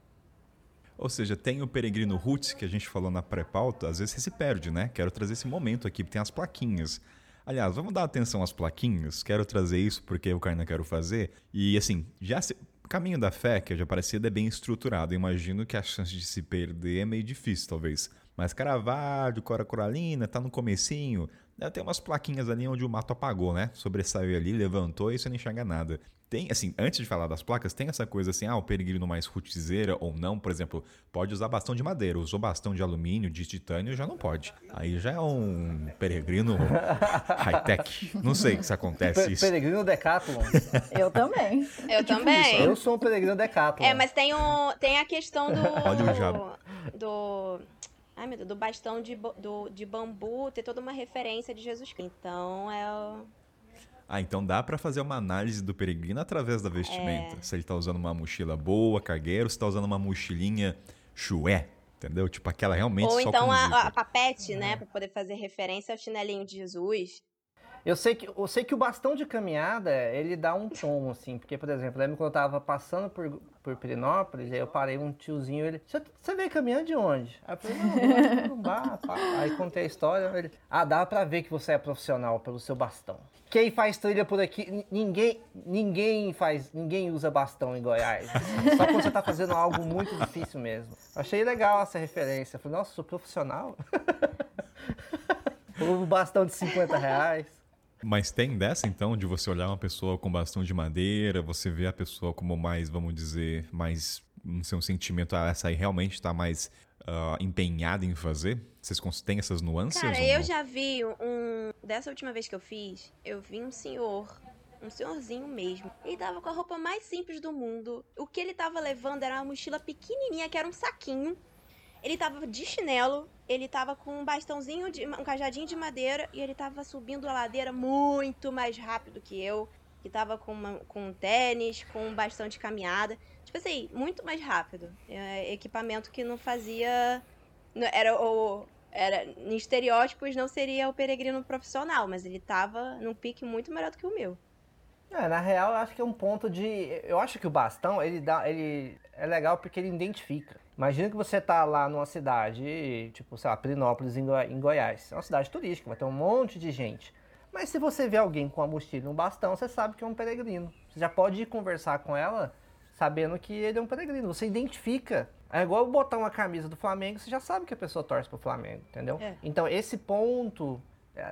Ou seja, tem o peregrino roots que a gente falou na pré-pauta, às vezes você se perde, né? Quero trazer esse momento aqui, tem as plaquinhas. Aliás, vamos dar atenção às plaquinhas. Quero trazer isso porque eu ainda quero fazer. E assim, já se... Caminho da Fé, que já parecida, é bem estruturado. Imagino que a chance de se perder é meio difícil, talvez. Mas Caravaggio, Cora Coralina, tá no comecinho. Deve ter umas plaquinhas ali onde o mato apagou, né? Sobressaiu ali, levantou e você não enxerga nada. Tem, assim, antes de falar das placas, tem essa coisa assim, ah, o peregrino mais rootzeira ou não, por exemplo, pode usar bastão de madeira, usou bastão de alumínio, de titânio, já não pode. Aí já é um peregrino high-tech. Não sei se acontece isso. peregrino Decathlon. Eu também. Eu também. Eu sou um peregrino Decathlon. É, mas tem, o, tem a questão do. Olha o. Do. Ai, meu Deus, do bastão de, do, de bambu ter toda uma referência de Jesus Cristo. Então é o. Ah, então dá pra fazer uma análise do peregrino através da vestimenta. É. Se ele tá usando uma mochila boa, cargueiro, se tá usando uma mochilinha chué, entendeu? Tipo aquela realmente Ou então a, a papete, né? Pra poder fazer referência ao chinelinho de Jesus. Eu sei, que, eu sei que o bastão de caminhada, ele dá um tom, assim. Porque, por exemplo, lembro quando eu tava passando por, por Pirinópolis, aí eu parei um tiozinho, ele... Você, veio caminhando de onde? Aí eu falei, não, Corumbá, pá. Aí contei a história, ele... Ah, dá pra ver que você é profissional pelo seu bastão. Quem faz trilha por aqui, ninguém, ninguém faz, ninguém usa bastão em Goiás. Só quando você tá fazendo algo muito difícil mesmo. Achei legal essa referência. Falei, nossa, sou profissional? o bastão de 50 reais. Mas tem dessa, então, de você olhar uma pessoa com bastão de madeira, você vê a pessoa como mais, vamos dizer, mais. Não sei, um sentimento, ah, essa aí realmente tá mais ah, empenhada em fazer? Vocês têm essas nuances? Cara, eu já vi um. Dessa última vez que eu fiz, eu vi um senhor. Um senhorzinho mesmo. Ele tava com a roupa mais simples do mundo. O que ele tava levando era uma mochila pequenininha, que era um saquinho. Ele tava de chinelo, ele tava com um bastãozinho, de, um cajadinho de madeira, e ele tava subindo a ladeira muito mais rápido que eu. Que tava com, uma- com um tênis, com um bastão de caminhada. Tipo assim, muito mais rápido. É, equipamento que não fazia. Era o. Era, em estereótipos não seria o peregrino profissional, mas ele tava num pique muito melhor do que o meu. É, na real, eu acho que é um ponto de. Eu acho que o bastão, ele dá. Ele é legal porque ele identifica. Imagina que você tá lá numa cidade, tipo, sei lá, Pirinópolis, em, Goi- em Goiás. É uma cidade turística, vai ter um monte de gente. Mas se você vê alguém com uma mochila e um bastão, você sabe que é um peregrino. Você já pode ir conversar com ela sabendo que ele é um peregrino. Você identifica. É igual botar uma camisa do Flamengo, você já sabe que a pessoa torce pro Flamengo, entendeu? É. Então, esse ponto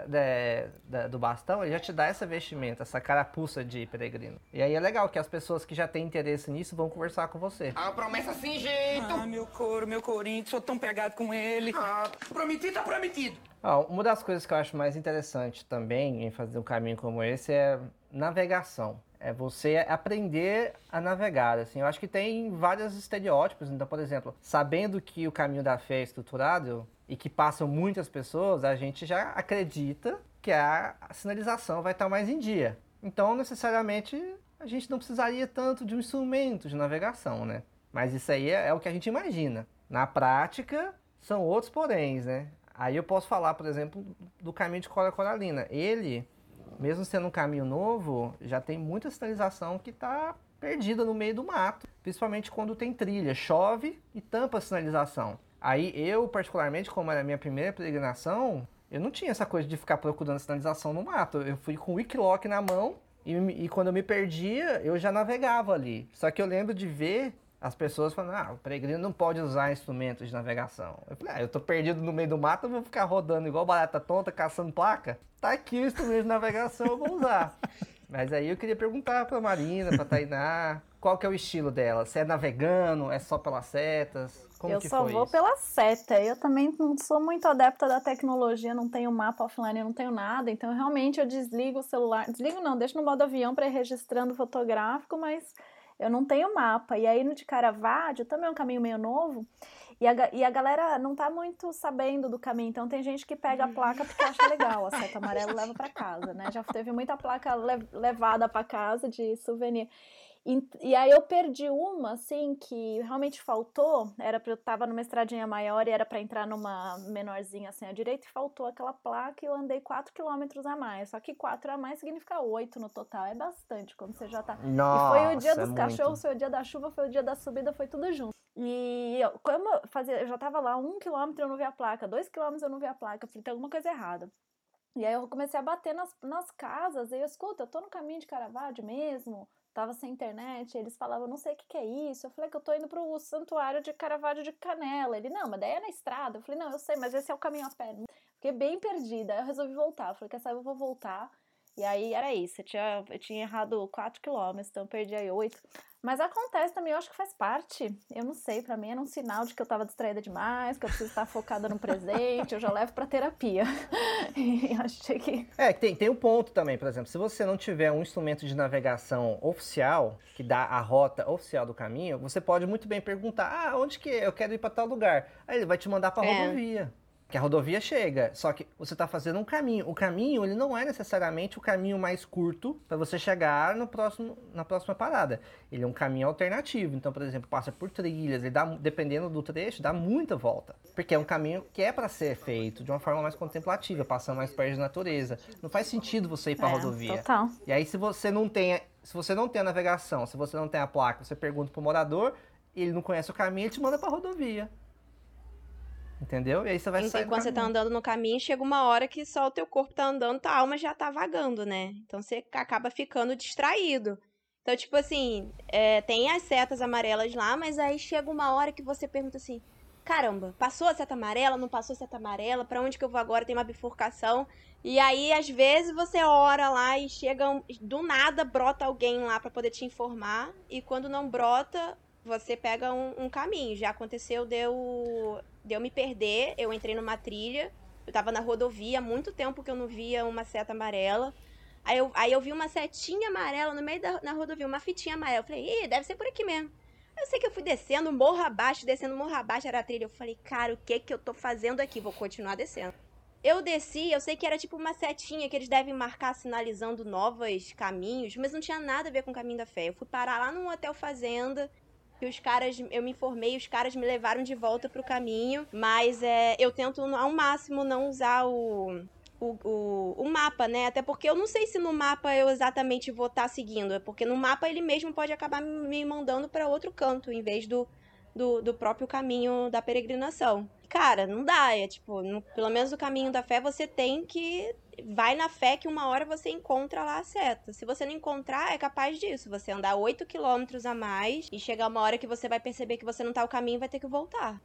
da- da- do bastão, ele já te dá essa vestimenta, essa carapuça de peregrino. E aí é legal que as pessoas que já têm interesse nisso vão conversar com você. A promessa sem jeito. Ah, meu couro, meu corinho, sou tão pegado com ele. Ah, prometido tá prometido. Ó, uma das coisas que eu acho mais interessante também em fazer um caminho como esse é navegação. É você aprender a navegar, assim. Eu acho que tem vários estereótipos. Então, por exemplo, sabendo que o caminho da fé é estruturado e que passam muitas pessoas, a gente já acredita que a a sinalização vai estar mais em dia. Então, necessariamente, a gente não precisaria tanto de um instrumento de navegação, né? Mas isso aí é, é o que a gente imagina. Na prática, são outros poréns, né? Aí eu posso falar, por exemplo, do caminho de Cora Coralina. Ele, mesmo sendo um caminho novo, já tem muita sinalização que está perdida no meio do mato, principalmente quando tem trilha, chove e tampa a sinalização. Aí eu, particularmente, como era a minha primeira peregrinação, eu não tinha essa coisa de ficar procurando sinalização no mato. Eu fui com o Wikiloc na mão e, e quando eu me perdia, eu já navegava ali. Só que eu lembro de ver as pessoas falando, ah, o peregrino não pode usar instrumentos de navegação. Eu falei, ah, eu tô perdido no meio do mato, eu vou ficar rodando igual barata tonta, caçando placa. Tá aqui o instrumento de navegação, eu vou usar. Mas aí eu queria perguntar pra Marina, pra Tainá, qual que é o estilo dela? Se é navegando, é só pelas setas? Como eu que só foi vou isso? pela seta. Eu também não sou muito adepta da tecnologia, não tenho mapa offline, não tenho nada. Então, realmente, eu desligo o celular. Desligo não, deixo no modo avião para ir registrando fotográfico, mas eu não tenho mapa. E aí, no de Caravaggio, também é um caminho meio novo. E a, e a galera não tá muito sabendo do caminho. Então, tem gente que pega a placa porque acha legal. A seta amarela leva para casa, né? Já teve muita placa le- levada para casa de souvenir. E, e aí eu perdi uma, assim, que realmente faltou. Era pra eu tava numa estradinha maior e era para entrar numa menorzinha assim à direita e faltou aquela placa e eu andei 4 quilômetros a mais. Só que 4 a mais significa 8 no total. É bastante quando você já tá. Nossa, e foi o dia é dos muito. cachorros, foi o dia da chuva, foi o dia da subida, foi tudo junto. E eu, como eu fazia, eu já tava lá um quilômetro eu não vi a placa, dois quilômetros eu não vi a placa, eu falei, tem alguma coisa errada. E aí eu comecei a bater nas, nas casas, e eu, escuta, eu tô no caminho de Caravaggio mesmo, tava sem internet, eles falavam, não sei o que que é isso, eu falei que eu tô indo pro santuário de Caravaggio de Canela, ele, não, mas daí é na estrada, eu falei, não, eu sei, mas esse é o caminho a pé, fiquei bem perdida, aí eu resolvi voltar, eu falei, quer saber, eu vou voltar, e aí era isso, eu tinha, eu tinha errado 4 quilômetros, então perdi aí 8, mas acontece também, eu acho que faz parte. Eu não sei, pra mim era um sinal de que eu tava distraída demais, que eu preciso estar focada no presente, eu já levo pra terapia. E achei que. É, tem, tem um ponto também, por exemplo, se você não tiver um instrumento de navegação oficial, que dá a rota oficial do caminho, você pode muito bem perguntar, ah, onde que é? eu quero ir para tal lugar? Aí ele vai te mandar para É. rodovia. Que a rodovia chega, só que você está fazendo um caminho. O caminho, ele não é necessariamente o caminho mais curto para você chegar no próximo, na próxima parada. Ele é um caminho alternativo. Então, por exemplo, passa por trilhas, ele dá, dependendo do trecho, dá muita volta. Porque é um caminho que é para ser feito de uma forma mais contemplativa, passando mais perto da natureza. Não faz sentido você ir para É, rodovia. Total. E aí, se você não tem, se você não tem a navegação, se você não tem a placa, você pergunta pro morador, ele não conhece o caminho, ele te manda pra rodovia. Entendeu? E aí você vai Então, sair você tá andando no caminho, chega uma hora que só o teu corpo tá andando, tua alma já tá vagando, né? Então você acaba ficando distraído. Então, tipo assim, é, tem as setas amarelas lá, mas aí chega uma hora que você pergunta assim: caramba, passou a seta amarela? Não passou a seta amarela? Pra onde que eu vou agora? Tem uma bifurcação. E aí, às vezes, você ora lá e chega. do nada brota alguém lá pra poder te informar. E quando não brota, você pega um, um caminho. Já aconteceu de eu, me perder. Eu entrei numa trilha. Eu tava na rodovia há muito tempo que eu não via uma seta amarela. Aí eu, aí eu vi uma setinha amarela no meio da na rodovia, uma fitinha amarela. Eu falei, ih, deve ser por aqui mesmo. Eu sei que eu fui descendo morro abaixo, descendo morro abaixo, era a trilha. Eu falei, cara, o que que eu tô fazendo aqui? Vou continuar descendo. Eu desci, eu sei que era tipo uma setinha que eles devem marcar sinalizando novos caminhos, mas não tinha nada a ver com o caminho da fé. Eu fui parar lá num hotel fazenda, que os caras, eu me informei, os caras me levaram de volta pro caminho, mas é, eu tento ao máximo não usar o, o, o, o mapa, né? Até porque eu não sei se no mapa eu exatamente vou estar seguindo, é porque no mapa ele mesmo pode acabar me mandando para outro canto, em vez do, do, do próprio caminho da peregrinação. Cara, não dá, é tipo, no- pelo menos o caminho da fé você tem que. Vai na fé que uma hora você encontra lá a seta. Se você não encontrar, é capaz disso. Você andar 8 quilômetros a mais e chegar uma hora que você vai perceber que você não tá o caminho vai ter que voltar.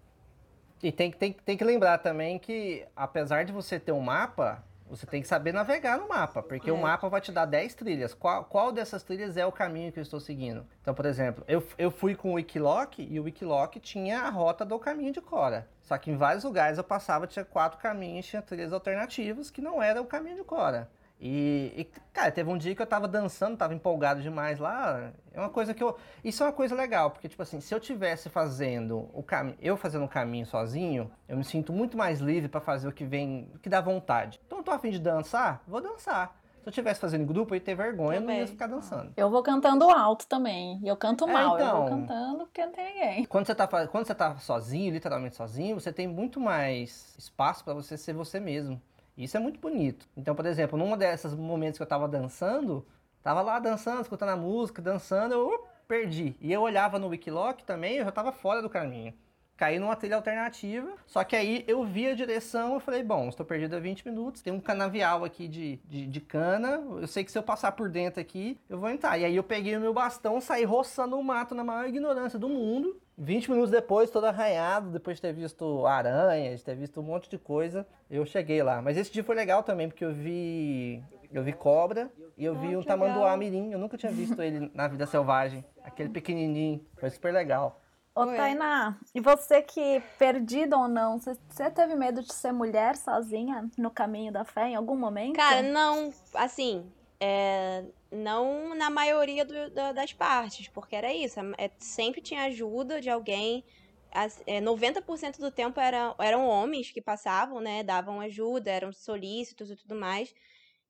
E tem, tem, tem que lembrar também que, apesar de você ter um mapa, você tem que saber navegar no mapa, porque É. o mapa vai te dar 10 trilhas. Qual, qual dessas trilhas é o caminho que eu estou seguindo? Então, por exemplo, eu, eu fui com o Wikiloc e o Wikiloc tinha a rota do caminho de Cora. Só que em vários lugares eu passava, tinha quatro caminhos, tinha trilhas alternativas que não era o caminho de Cora. E, e, cara, teve um dia que eu tava dançando, tava empolgado demais lá. É uma coisa que eu. Isso é uma coisa legal, porque, tipo assim, se eu tivesse fazendo o caminho. Eu fazendo o caminho sozinho, eu me sinto muito mais livre pra fazer o que vem. o que dá vontade. Então eu tô afim de dançar, vou dançar. Se eu tivesse fazendo em grupo, eu ia ter vergonha, eu não ia Também. ficar dançando. Eu vou cantando alto também. E eu canto É, mal. Eu então. vou cantando porque não tem ninguém. Quando você, tá, quando você tá sozinho, literalmente sozinho, você tem muito mais espaço pra você ser você mesmo. Isso é muito bonito. Então, por exemplo, num desses momentos que eu tava dançando, tava lá dançando, escutando a música, dançando, eu uh, perdi. E eu olhava no Wikiloc também, eu já tava fora do caminho. caí numa trilha alternativa. Só que aí eu vi a direção, eu falei, bom, estou perdido há 20 minutos, tem um canavial aqui de, de, de cana, eu sei que se eu passar por dentro aqui, eu vou entrar. E aí eu peguei o meu bastão, saí roçando o mato na maior ignorância do mundo. 20 minutos depois, todo arranhado, depois de ter visto aranhas, de ter visto um monte de coisa, eu cheguei lá. Mas esse dia foi legal também, porque eu vi. Eu vi cobra e eu vi Ah, um tamanduá legal. mirim. Eu nunca tinha visto ele na vida selvagem. Aquele pequenininho. Foi super legal. Ô, Oi. Tainá, e você que, perdida ou não, você, você teve medo de ser mulher sozinha no caminho da fé em algum momento? Cara, não, assim, é, não na maioria do- da- das partes, porque era isso, é, sempre tinha ajuda de alguém, as- é, 90% do tempo era, eram homens que passavam, né, davam ajuda, eram solícitos e tudo mais,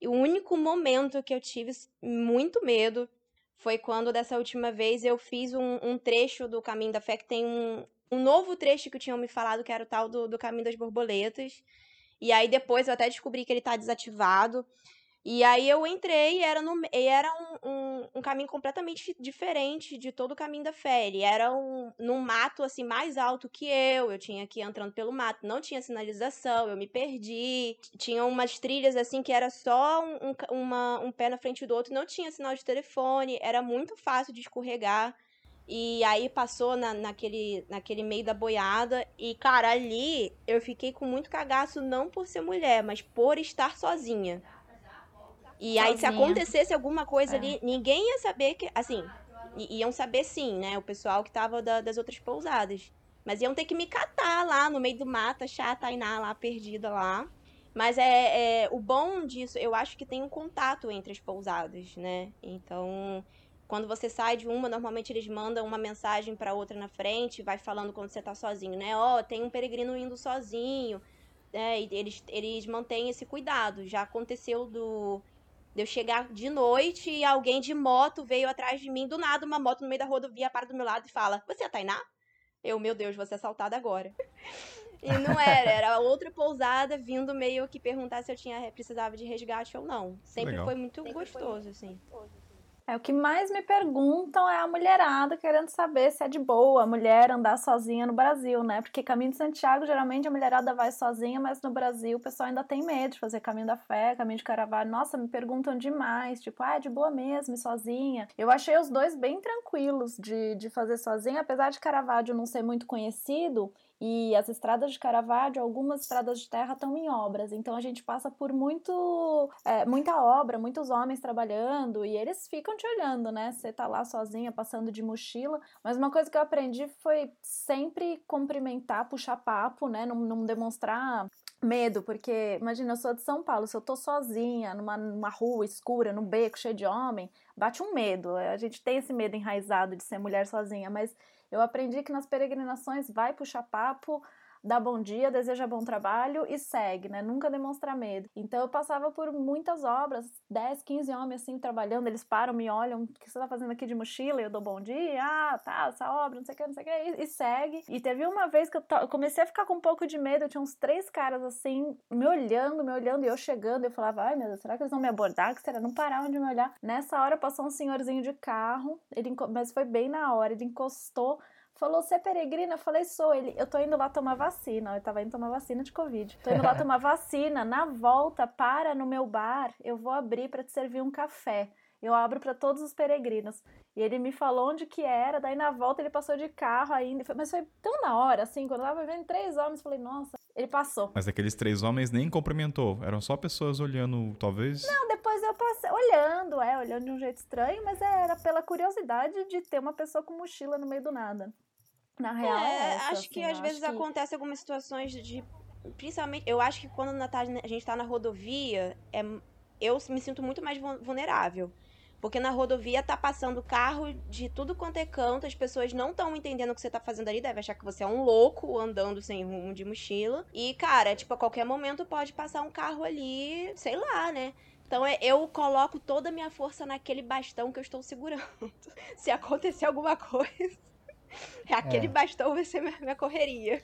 e o único momento que eu tive muito medo foi quando, dessa última vez, eu fiz um, um trecho do Caminho da Fé, que tem um, um novo trecho que tinham me falado, que era o tal do, do Caminho das Borboletas, e aí depois eu até descobri que ele tá desativado. E aí eu entrei e era, no, e era um, um, um caminho completamente diferente de todo o caminho da fé. Era um, num mato assim mais alto que eu. Eu tinha que ir entrando pelo mato, não tinha sinalização, eu me perdi. Tinha umas trilhas assim que era só um, um, uma, um pé na frente do outro, não tinha sinal de telefone, era muito fácil de escorregar. E aí passou na, naquele, naquele meio da boiada. E, cara, ali eu fiquei com muito cagaço, não por ser mulher, mas por estar sozinha. E aí, se Sozinha. acontecesse alguma coisa É. ali, ninguém ia saber que. Assim, iam saber sim, né? O pessoal que tava da- das outras pousadas. Mas iam ter que me catar lá no meio do mato, achar a Tainá lá perdida lá. Mas é, é o bom disso, eu acho que tem um contato entre as pousadas, né? Então, quando você sai de uma, normalmente eles mandam uma mensagem pra outra na frente, vai falando quando você tá sozinho, né? Ó, tem um peregrino indo sozinho. É, e eles, eles mantêm esse cuidado. Já aconteceu do de eu chegar de noite e alguém de moto veio atrás de mim, do nada, uma moto no meio da rodovia para do meu lado e fala: Você é a Tainá? Eu, meu Deus, vou ser assaltada agora. E não era, era outra pousada vindo meio que perguntar se eu tinha precisava de resgate ou não. Sempre Legal. foi muito gostoso, assim. É, o que mais me perguntam é a mulherada querendo saber se é de boa a mulher andar sozinha no Brasil, né? Porque Caminho de Santiago, geralmente a mulherada vai sozinha, mas no Brasil o pessoal ainda tem medo de fazer Caminho da Fé, Caminho de Caravaggio. Nossa, me perguntam demais, tipo, ah, é de boa mesmo, sozinha. Eu achei os dois bem tranquilos de, de fazer sozinha, apesar de Caravaggio não ser muito conhecido, e as estradas de Caravaggio, algumas estradas de terra estão em obras, então a gente passa por muito, é, muita obra, muitos homens trabalhando e eles ficam te olhando, né? Você tá lá sozinha, passando de mochila. Mas uma coisa que eu aprendi foi sempre cumprimentar, puxar papo, né? Não, não demonstrar medo, porque imagina, eu sou de São Paulo, se eu tô sozinha numa, numa rua escura, num beco cheio de homem, bate um medo. A gente tem esse medo enraizado de ser mulher sozinha, mas eu aprendi que nas peregrinações vai puxar papo, dá bom dia, deseja bom trabalho e segue, né? Nunca demonstra medo. Então eu passava por muitas obras, 10, 15 homens assim trabalhando, eles param, me olham, o que você tá fazendo aqui de mochila? Eu dou bom dia, ah, tá, essa obra, não sei o que, não sei o que, e, e segue. E teve uma vez que eu, eu comecei a ficar com um pouco de medo, eu tinha uns três caras assim, me olhando, me olhando, e eu chegando, eu falava, ai meu Deus, será que eles vão me abordar? Que será? Não paravam de me olhar. Nessa hora passou um senhorzinho de carro, ele, mas foi bem na hora, ele encostou, Falou, você é peregrina? Eu falei, sou. Ele, eu tô indo lá tomar vacina. Eu tava indo tomar vacina de Covid. Tô indo lá tomar vacina. Na volta, para no meu bar, eu vou abrir pra te servir um café. Eu abro pra todos os peregrinos. E ele me falou onde que era, daí na volta ele passou de carro ainda. Mas foi tão na hora, assim, quando eu tava vendo três homens, eu falei, nossa, ele passou. Mas aqueles três homens nem cumprimentou. Eram só pessoas olhando, talvez. Não, depois eu passei, olhando, é, olhando de um jeito estranho, mas era pela curiosidade de ter uma pessoa com mochila no meio do nada. Na real, é, É, essa, acho que assim, às eu vezes acho que- acontece algumas situações de. Principalmente, eu acho que quando tá- a gente tá na rodovia, é, eu me sinto muito mais vul- vulnerável. Porque na rodovia tá passando carro de tudo quanto é canto, as pessoas não estão entendendo o que você tá fazendo ali, deve achar que você é um louco andando sem rumo de mochila. E, cara, tipo, a qualquer momento pode passar um carro ali, sei lá, né? Então é- eu coloco toda a minha força naquele bastão que eu estou segurando. Se acontecer alguma coisa, aquele É. bastão vai ser minha, minha correria.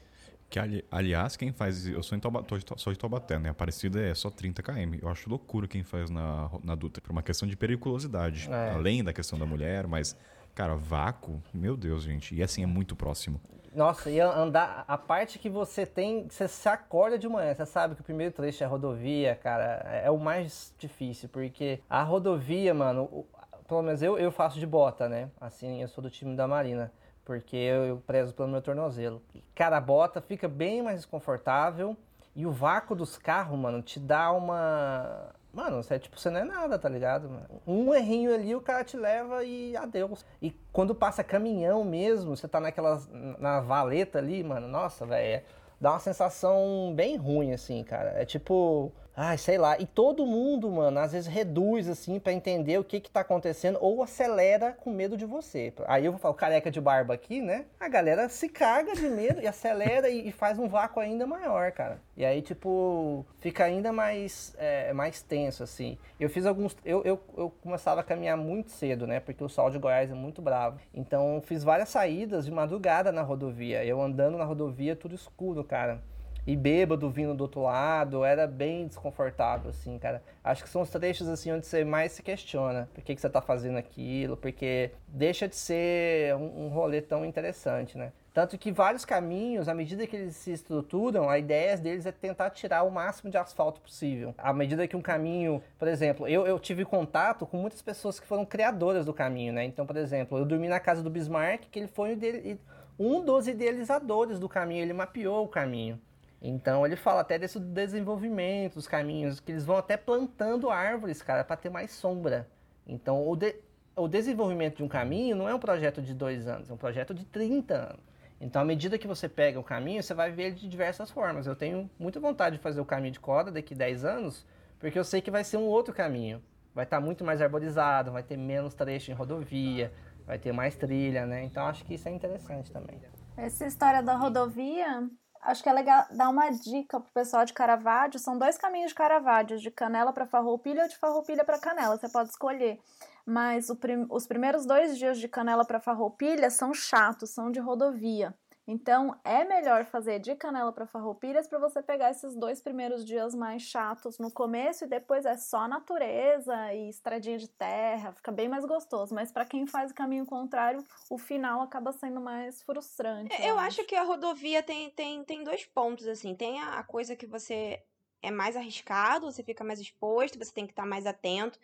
Que, ali- aliás, quem faz. Eu sou, em Tauba, tô de- sou de Taubaté, né? Aparecida é só 30 km. Eu acho loucura quem faz na, na Dutra, por uma questão de periculosidade. É. Além da questão da mulher, mas. Cara, vácuo, meu Deus, gente. E assim, é muito próximo. Nossa, e andar. A parte que você tem. Você se acorda de manhã, você sabe que o primeiro trecho é a rodovia, cara. É o mais difícil, porque a rodovia, mano. Pelo menos eu, eu faço de bota, né? Assim, eu sou do time da Marina. Porque eu, eu prezo pelo meu tornozelo. E, Cara, a bota fica bem mais desconfortável. E o vácuo dos carros, mano, te dá uma. Mano, você, é, tipo, você não é nada, tá ligado? Um errinho ali, o cara te leva e adeus. E quando passa caminhão mesmo, você tá naquelas. na valeta ali, mano, nossa, velho. Dá uma sensação bem ruim, assim, cara. É tipo. Ai, sei lá. E todo mundo, mano, às vezes reduz, assim, pra entender o que que tá acontecendo ou acelera com medo de você. Aí eu vou falar, o careca de barba aqui, né? A galera se caga de medo e acelera e, e faz um vácuo ainda maior, cara. E aí, tipo, fica ainda mais, é, mais tenso, assim. Eu fiz alguns. Eu, eu, eu começava a caminhar muito cedo, né? Porque o sol de Goiás é muito bravo. Então, fiz várias saídas de madrugada na rodovia. Eu andando na rodovia, tudo escuro, cara e bêbado vindo do outro lado, era bem desconfortável, assim, cara. Acho que são os trechos, assim, onde você mais se questiona por que, que você tá fazendo aquilo, porque deixa de ser um, um rolê tão interessante, né? Tanto que vários caminhos, à medida que eles se estruturam, a ideia deles é tentar tirar o máximo de asfalto possível. À medida que um caminho, por exemplo, eu, eu tive contato com muitas pessoas que foram criadoras do caminho, né? Então, por exemplo, eu dormi na casa do Bismarck, que ele foi um um dos idealizadores do caminho, ele mapeou o caminho. Então ele fala até desse desenvolvimento dos caminhos, que eles vão até plantando árvores, cara, para ter mais sombra. Então o, de- o desenvolvimento de um caminho não é um projeto de dois anos, é um projeto de 30 anos. Então, à medida que você pega o caminho, você vai ver ele de diversas formas. Eu tenho muita vontade de fazer o caminho de corda daqui 10 anos, porque eu sei que vai ser um outro caminho. Vai estar muito mais arborizado, vai ter menos trecho em rodovia, vai ter mais trilha, né? Então, acho que isso é interessante também. Essa história da rodovia, acho que é legal dar uma dica pro pessoal de Caravaggio. São dois caminhos de Caravaggio, de Canela para Farroupilha ou de Farroupilha para Canela, você pode escolher. Mas prim- os primeiros dois dias de Canela para Farroupilha são chatos, são de rodovia. Então é melhor fazer de Canela para Farroupilhas para você pegar esses dois primeiros dias mais chatos no começo e depois é só natureza e estradinha de terra, fica bem mais gostoso. Mas para quem faz o caminho contrário, o final acaba sendo mais frustrante. É, Eu acho que a rodovia tem, tem, tem dois pontos, assim. Tem a a coisa que você é mais arriscado, você fica mais exposto, você tem que estar mais atento.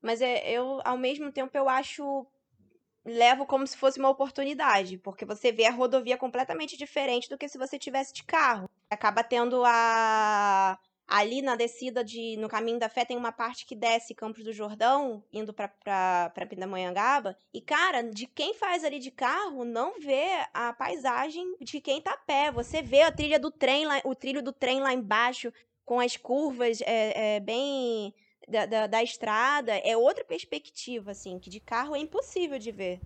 Mas é, eu, ao mesmo tempo, eu acho. Levo como se fosse uma oportunidade, porque você vê a rodovia completamente diferente do que se você tivesse de carro. Acaba tendo a. Ali na descida de. No caminho da fé tem uma parte que desce Campos do Jordão, indo pra Pindamonhangaba. E, cara, de quem faz ali de carro, não vê a paisagem de quem tá a pé. Você vê a trilha do trem lá, o trilho do trem lá embaixo, com as curvas é, é, bem. Da, da, da estrada, é outra perspectiva, assim, que de carro é impossível de ver.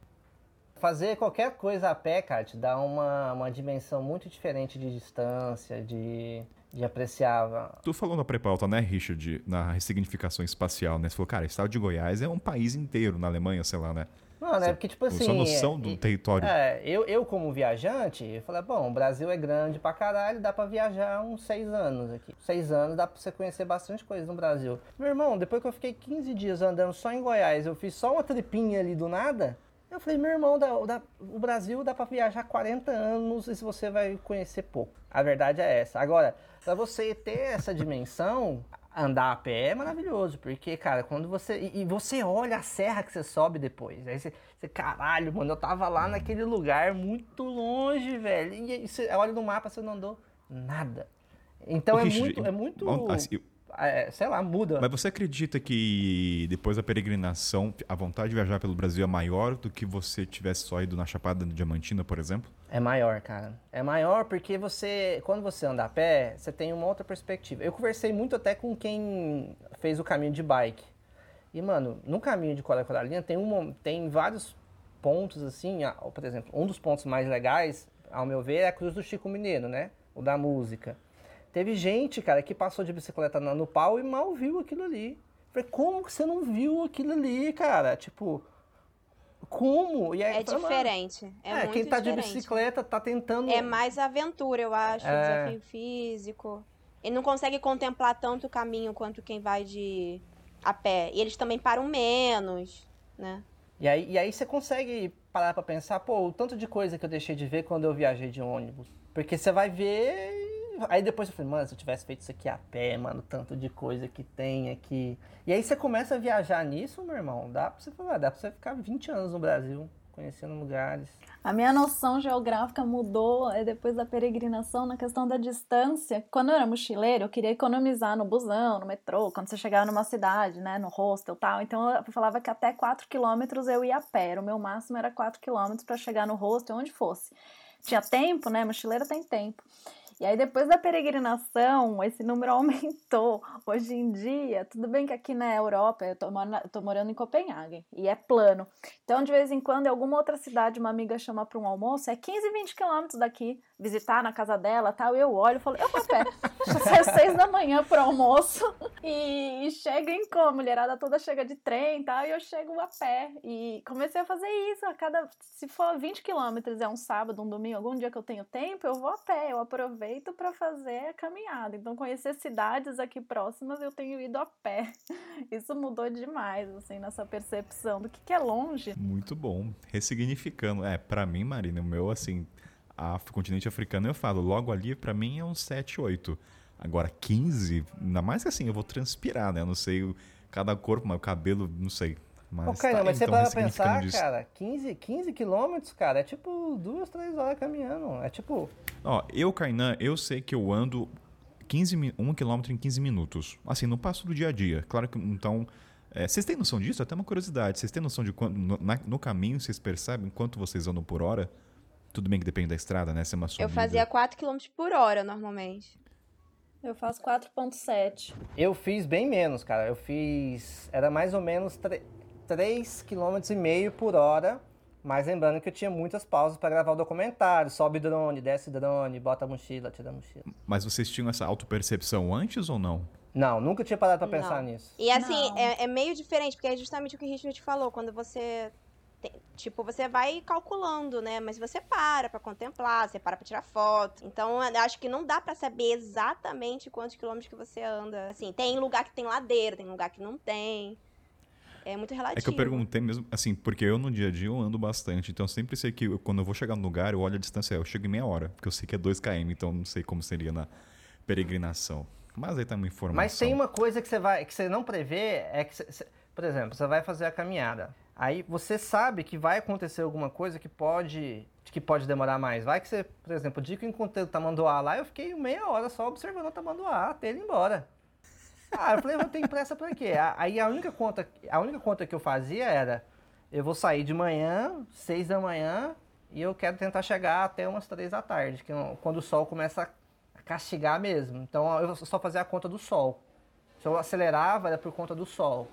Fazer qualquer coisa a pé, cara, te dá uma, uma dimensão muito diferente de distância, de, de apreciar. Tu falou na pré-pauta, né, Richard, na ressignificação espacial, né? Você falou, cara, o estado de Goiás é um país inteiro na Alemanha, sei lá, né? Não, né? Você- Porque, tipo assim. Sua noção é- do e- território. É, eu, eu como viajante, eu falei, bom, o Brasil é grande pra caralho, dá pra viajar uns seis anos aqui. Seis anos dá pra você conhecer bastante coisa no Brasil. Meu irmão, depois que eu fiquei 15 dias andando só em Goiás, eu fiz só uma tripinha ali do nada. Eu falei, meu irmão, dá- dá- o Brasil dá pra viajar 40 anos e você vai conhecer pouco. A verdade é essa. Agora, pra você ter essa dimensão, andar a pé é maravilhoso, porque, cara, quando você. E, e você olha a serra que você sobe depois. Aí você, você, caralho, mano, eu tava lá naquele lugar muito longe, velho. E aí você olha no mapa, você não andou nada. Então Ô, é Richard, muito. É muito bom, assim, eu- é, sei lá, muda. Mas você acredita que depois da peregrinação, a vontade de viajar pelo Brasil é maior do que você tivesse só ido na Chapada Diamantina, por exemplo? É maior, cara. É maior porque você, quando você anda a pé, você tem uma outra perspectiva. Eu conversei muito até com quem fez o caminho de bike. E, mano, no caminho de Cora Coralina tem, um, tem vários pontos, assim, ah, por exemplo, um dos pontos mais legais, ao meu ver, é a Cruz do Chico Mineiro, né? O da música. Teve gente, cara, que passou de bicicleta no, pau e mal viu aquilo ali. Falei, como que você não viu aquilo ali, cara? Tipo, como? E aí, É eu falei, "Mano, diferente. É, muito quem tá de diferente. bicicleta tá tentando. É mais aventura, eu acho, É. desafio físico. Ele não consegue contemplar tanto o caminho quanto quem vai de a pé. E eles também param menos, né? E aí, e aí você consegue parar pra pensar, pô, o tanto de coisa que eu deixei de ver quando eu viajei de ônibus. Porque você vai ver. Aí depois eu falei, mano, se eu tivesse feito isso aqui a pé, mano, tanto de coisa que tem aqui. E aí você começa a viajar nisso, meu irmão, dá pra você dá pra você ficar 20 anos no Brasil, conhecendo lugares. A minha noção geográfica mudou é, depois da peregrinação na questão da distância. Quando eu era mochileiro, eu queria economizar no busão, no metrô, quando você chegava numa cidade, né, no hostel tal. Então eu falava que até 4 quilômetros eu ia a pé. O meu máximo era 4 quilômetros para chegar no hostel, onde fosse. Tinha tempo, né? Mochileiro tem tempo. E aí, depois da peregrinação, esse número aumentou. Hoje em dia, tudo bem que aqui na Europa, eu tô, morando, eu tô morando em Copenhague, e é plano. Então, de vez em quando, em alguma outra cidade, uma amiga chama para um almoço, é 15, 20 quilômetros daqui, visitar na casa dela tal. E eu olho e falo, eu vou a pé. Saio seis da manhã pro almoço e, e chego em como? A mulherada toda chega de trem tal, e eu chego a pé. E comecei a fazer isso a cada. Se for 20 quilômetros, é um sábado, um domingo, algum dia que eu tenho tempo, eu vou a pé, eu aproveito para fazer a caminhada. Então, conhecer cidades aqui próximas, eu tenho ido a pé. Isso mudou demais, assim, nessa percepção do que, que é longe. Muito bom. Ressignificando. É, para mim, Marina, o meu, assim, a continente africano, eu falo, logo ali, para mim é uns 7, 8. Agora, 15, ainda mais que assim, eu vou transpirar, né? Eu não sei cada corpo, mas o cabelo, não sei. Mas, ok, tá, não, mas você então, para pensar, disso. cara, 15, 15 quilômetros, cara, é tipo duas, três horas caminhando. É tipo. Ó, eu, Kainan, eu sei que eu ando 15, mi- 1 km em 15 minutos. Assim, no passo do dia a dia. Claro que, então... é, vocês têm noção disso? Até uma curiosidade. Vocês têm noção de quanto... No, na- no caminho, vocês percebem quanto vocês andam por hora? Tudo bem que depende da estrada, né? Se é uma subida. Eu fazia 4 km por hora normalmente. Eu faço 4,7. Eu fiz bem menos, cara. Eu fiz. Era mais ou menos 3,5 km por hora. Mas lembrando que eu tinha muitas pausas para gravar o documentário. Sobe drone, desce drone, bota a mochila, tira a mochila. Mas vocês tinham essa autopercepção antes ou não? Não, nunca tinha parado pra pensar Não. nisso. E assim, é, é meio diferente, porque é justamente o que o Richard falou, quando você. tem- tipo, você vai calculando, né? Mas você para pra contemplar, você para pra tirar foto. Então, eu acho que não dá pra saber exatamente quantos quilômetros que você anda. Assim, tem lugar que tem ladeira, tem lugar que não tem. É muito relativo. É que eu perguntei mesmo, assim, porque eu no dia a dia eu ando bastante, então eu sempre sei que eu- quando eu vou chegar no lugar, eu olho a distância, eu chego em meia hora, porque eu sei que é 2 km, então não sei como seria na peregrinação. Mas aí tá uma informação. Mas tem uma coisa que você vai, que você não prevê, é que, você- por exemplo, você vai fazer a caminhada. Aí você sabe que vai acontecer alguma coisa que pode, que pode demorar mais. Vai que você, por exemplo, o dia que eu encontrei o tamanduá lá, eu fiquei meia hora só observando o tamanduá até ele ir embora. Ah, eu falei, eu tenho pressa pra quê? Aí a única conta, a única conta que eu fazia era, eu vou sair de manhã, seis da manhã, e eu quero tentar chegar até umas três da tarde, que é quando o sol começa a castigar mesmo. Então eu só fazia a conta do sol. Se eu acelerava, era por conta do sol.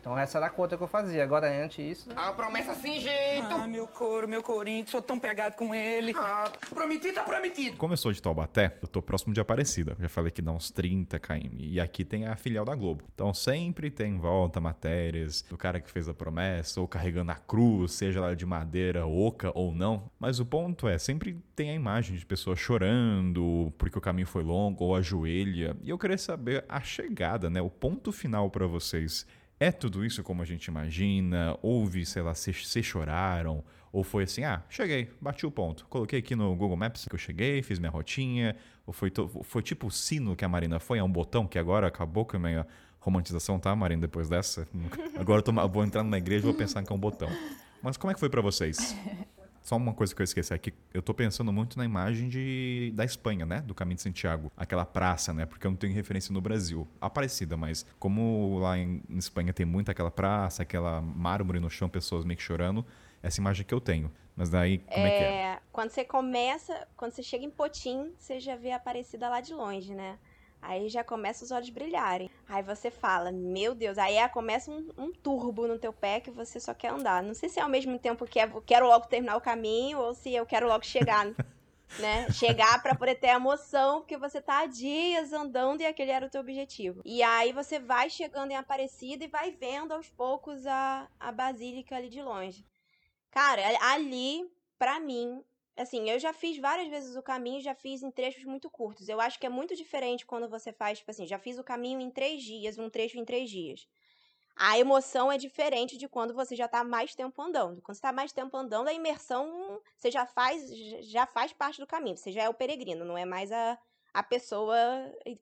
Então essa era a conta que eu fazia. Agora antes isso. A promessa sem jeito. Ah, meu couro, meu corinho, que sou tão pegado com ele. Ah, prometido tá prometido. Como eu sou de Taubaté, eu tô próximo de Aparecida. Já falei que dá uns 30 km. E aqui tem a filial da Globo. Então sempre tem em volta matérias do cara que fez a promessa, ou carregando a cruz, seja ela de madeira oca ou não. Mas o ponto é, sempre tem a imagem de pessoa chorando porque o caminho foi longo, ou ajoelha. E eu queria saber a chegada, né? O ponto final pra vocês. É tudo isso como a gente imagina? Houve, sei lá, vocês choraram? Ou foi assim, ah, cheguei, bati o ponto. Coloquei aqui no Google Maps que eu cheguei, fiz minha rotinha. Ou foi, foi tipo o sino que a Marina foi, é um botão que agora acabou com a minha romantização, tá, Marina, depois dessa? Agora eu tô, vou entrar na igreja e vou pensar que é um botão. Mas como é que foi pra vocês? Só uma coisa que eu esqueci aqui, eu tô pensando muito na imagem de, da Espanha, né? Do Caminho de Santiago. Aquela praça, né? Porque eu não tenho referência no Brasil. Aparecida, mas como lá em, em Espanha tem muito aquela praça, aquela mármore no chão, pessoas meio que chorando, essa imagem que eu tenho. Mas daí, como é, que é? É, quando você começa, quando você chega em Potim, você já vê a Aparecida lá de longe, né? Aí já começa os olhos brilharem. Aí você fala, meu Deus, aí é- começa um, um turbo no teu pé que você só quer andar. Não sei se é ao mesmo tempo que é, eu quero logo terminar o caminho ou se eu quero logo chegar, né? Chegar pra poder ter a emoção, porque você tá há dias andando e aquele era o teu objetivo. E aí você vai chegando em Aparecida e vai vendo aos poucos a, a basílica ali de longe. Cara, ali, pra mim, assim, eu já fiz várias vezes o caminho, já fiz em trechos muito curtos. Eu acho que é muito diferente quando você faz, tipo assim, já fiz o caminho em três dias, um trecho em três dias. a emoção é diferente de quando você já tá mais tempo andando. Quando você tá mais tempo andando, a imersão você já faz, já faz parte do caminho. Você já é o peregrino, não é mais a, a pessoa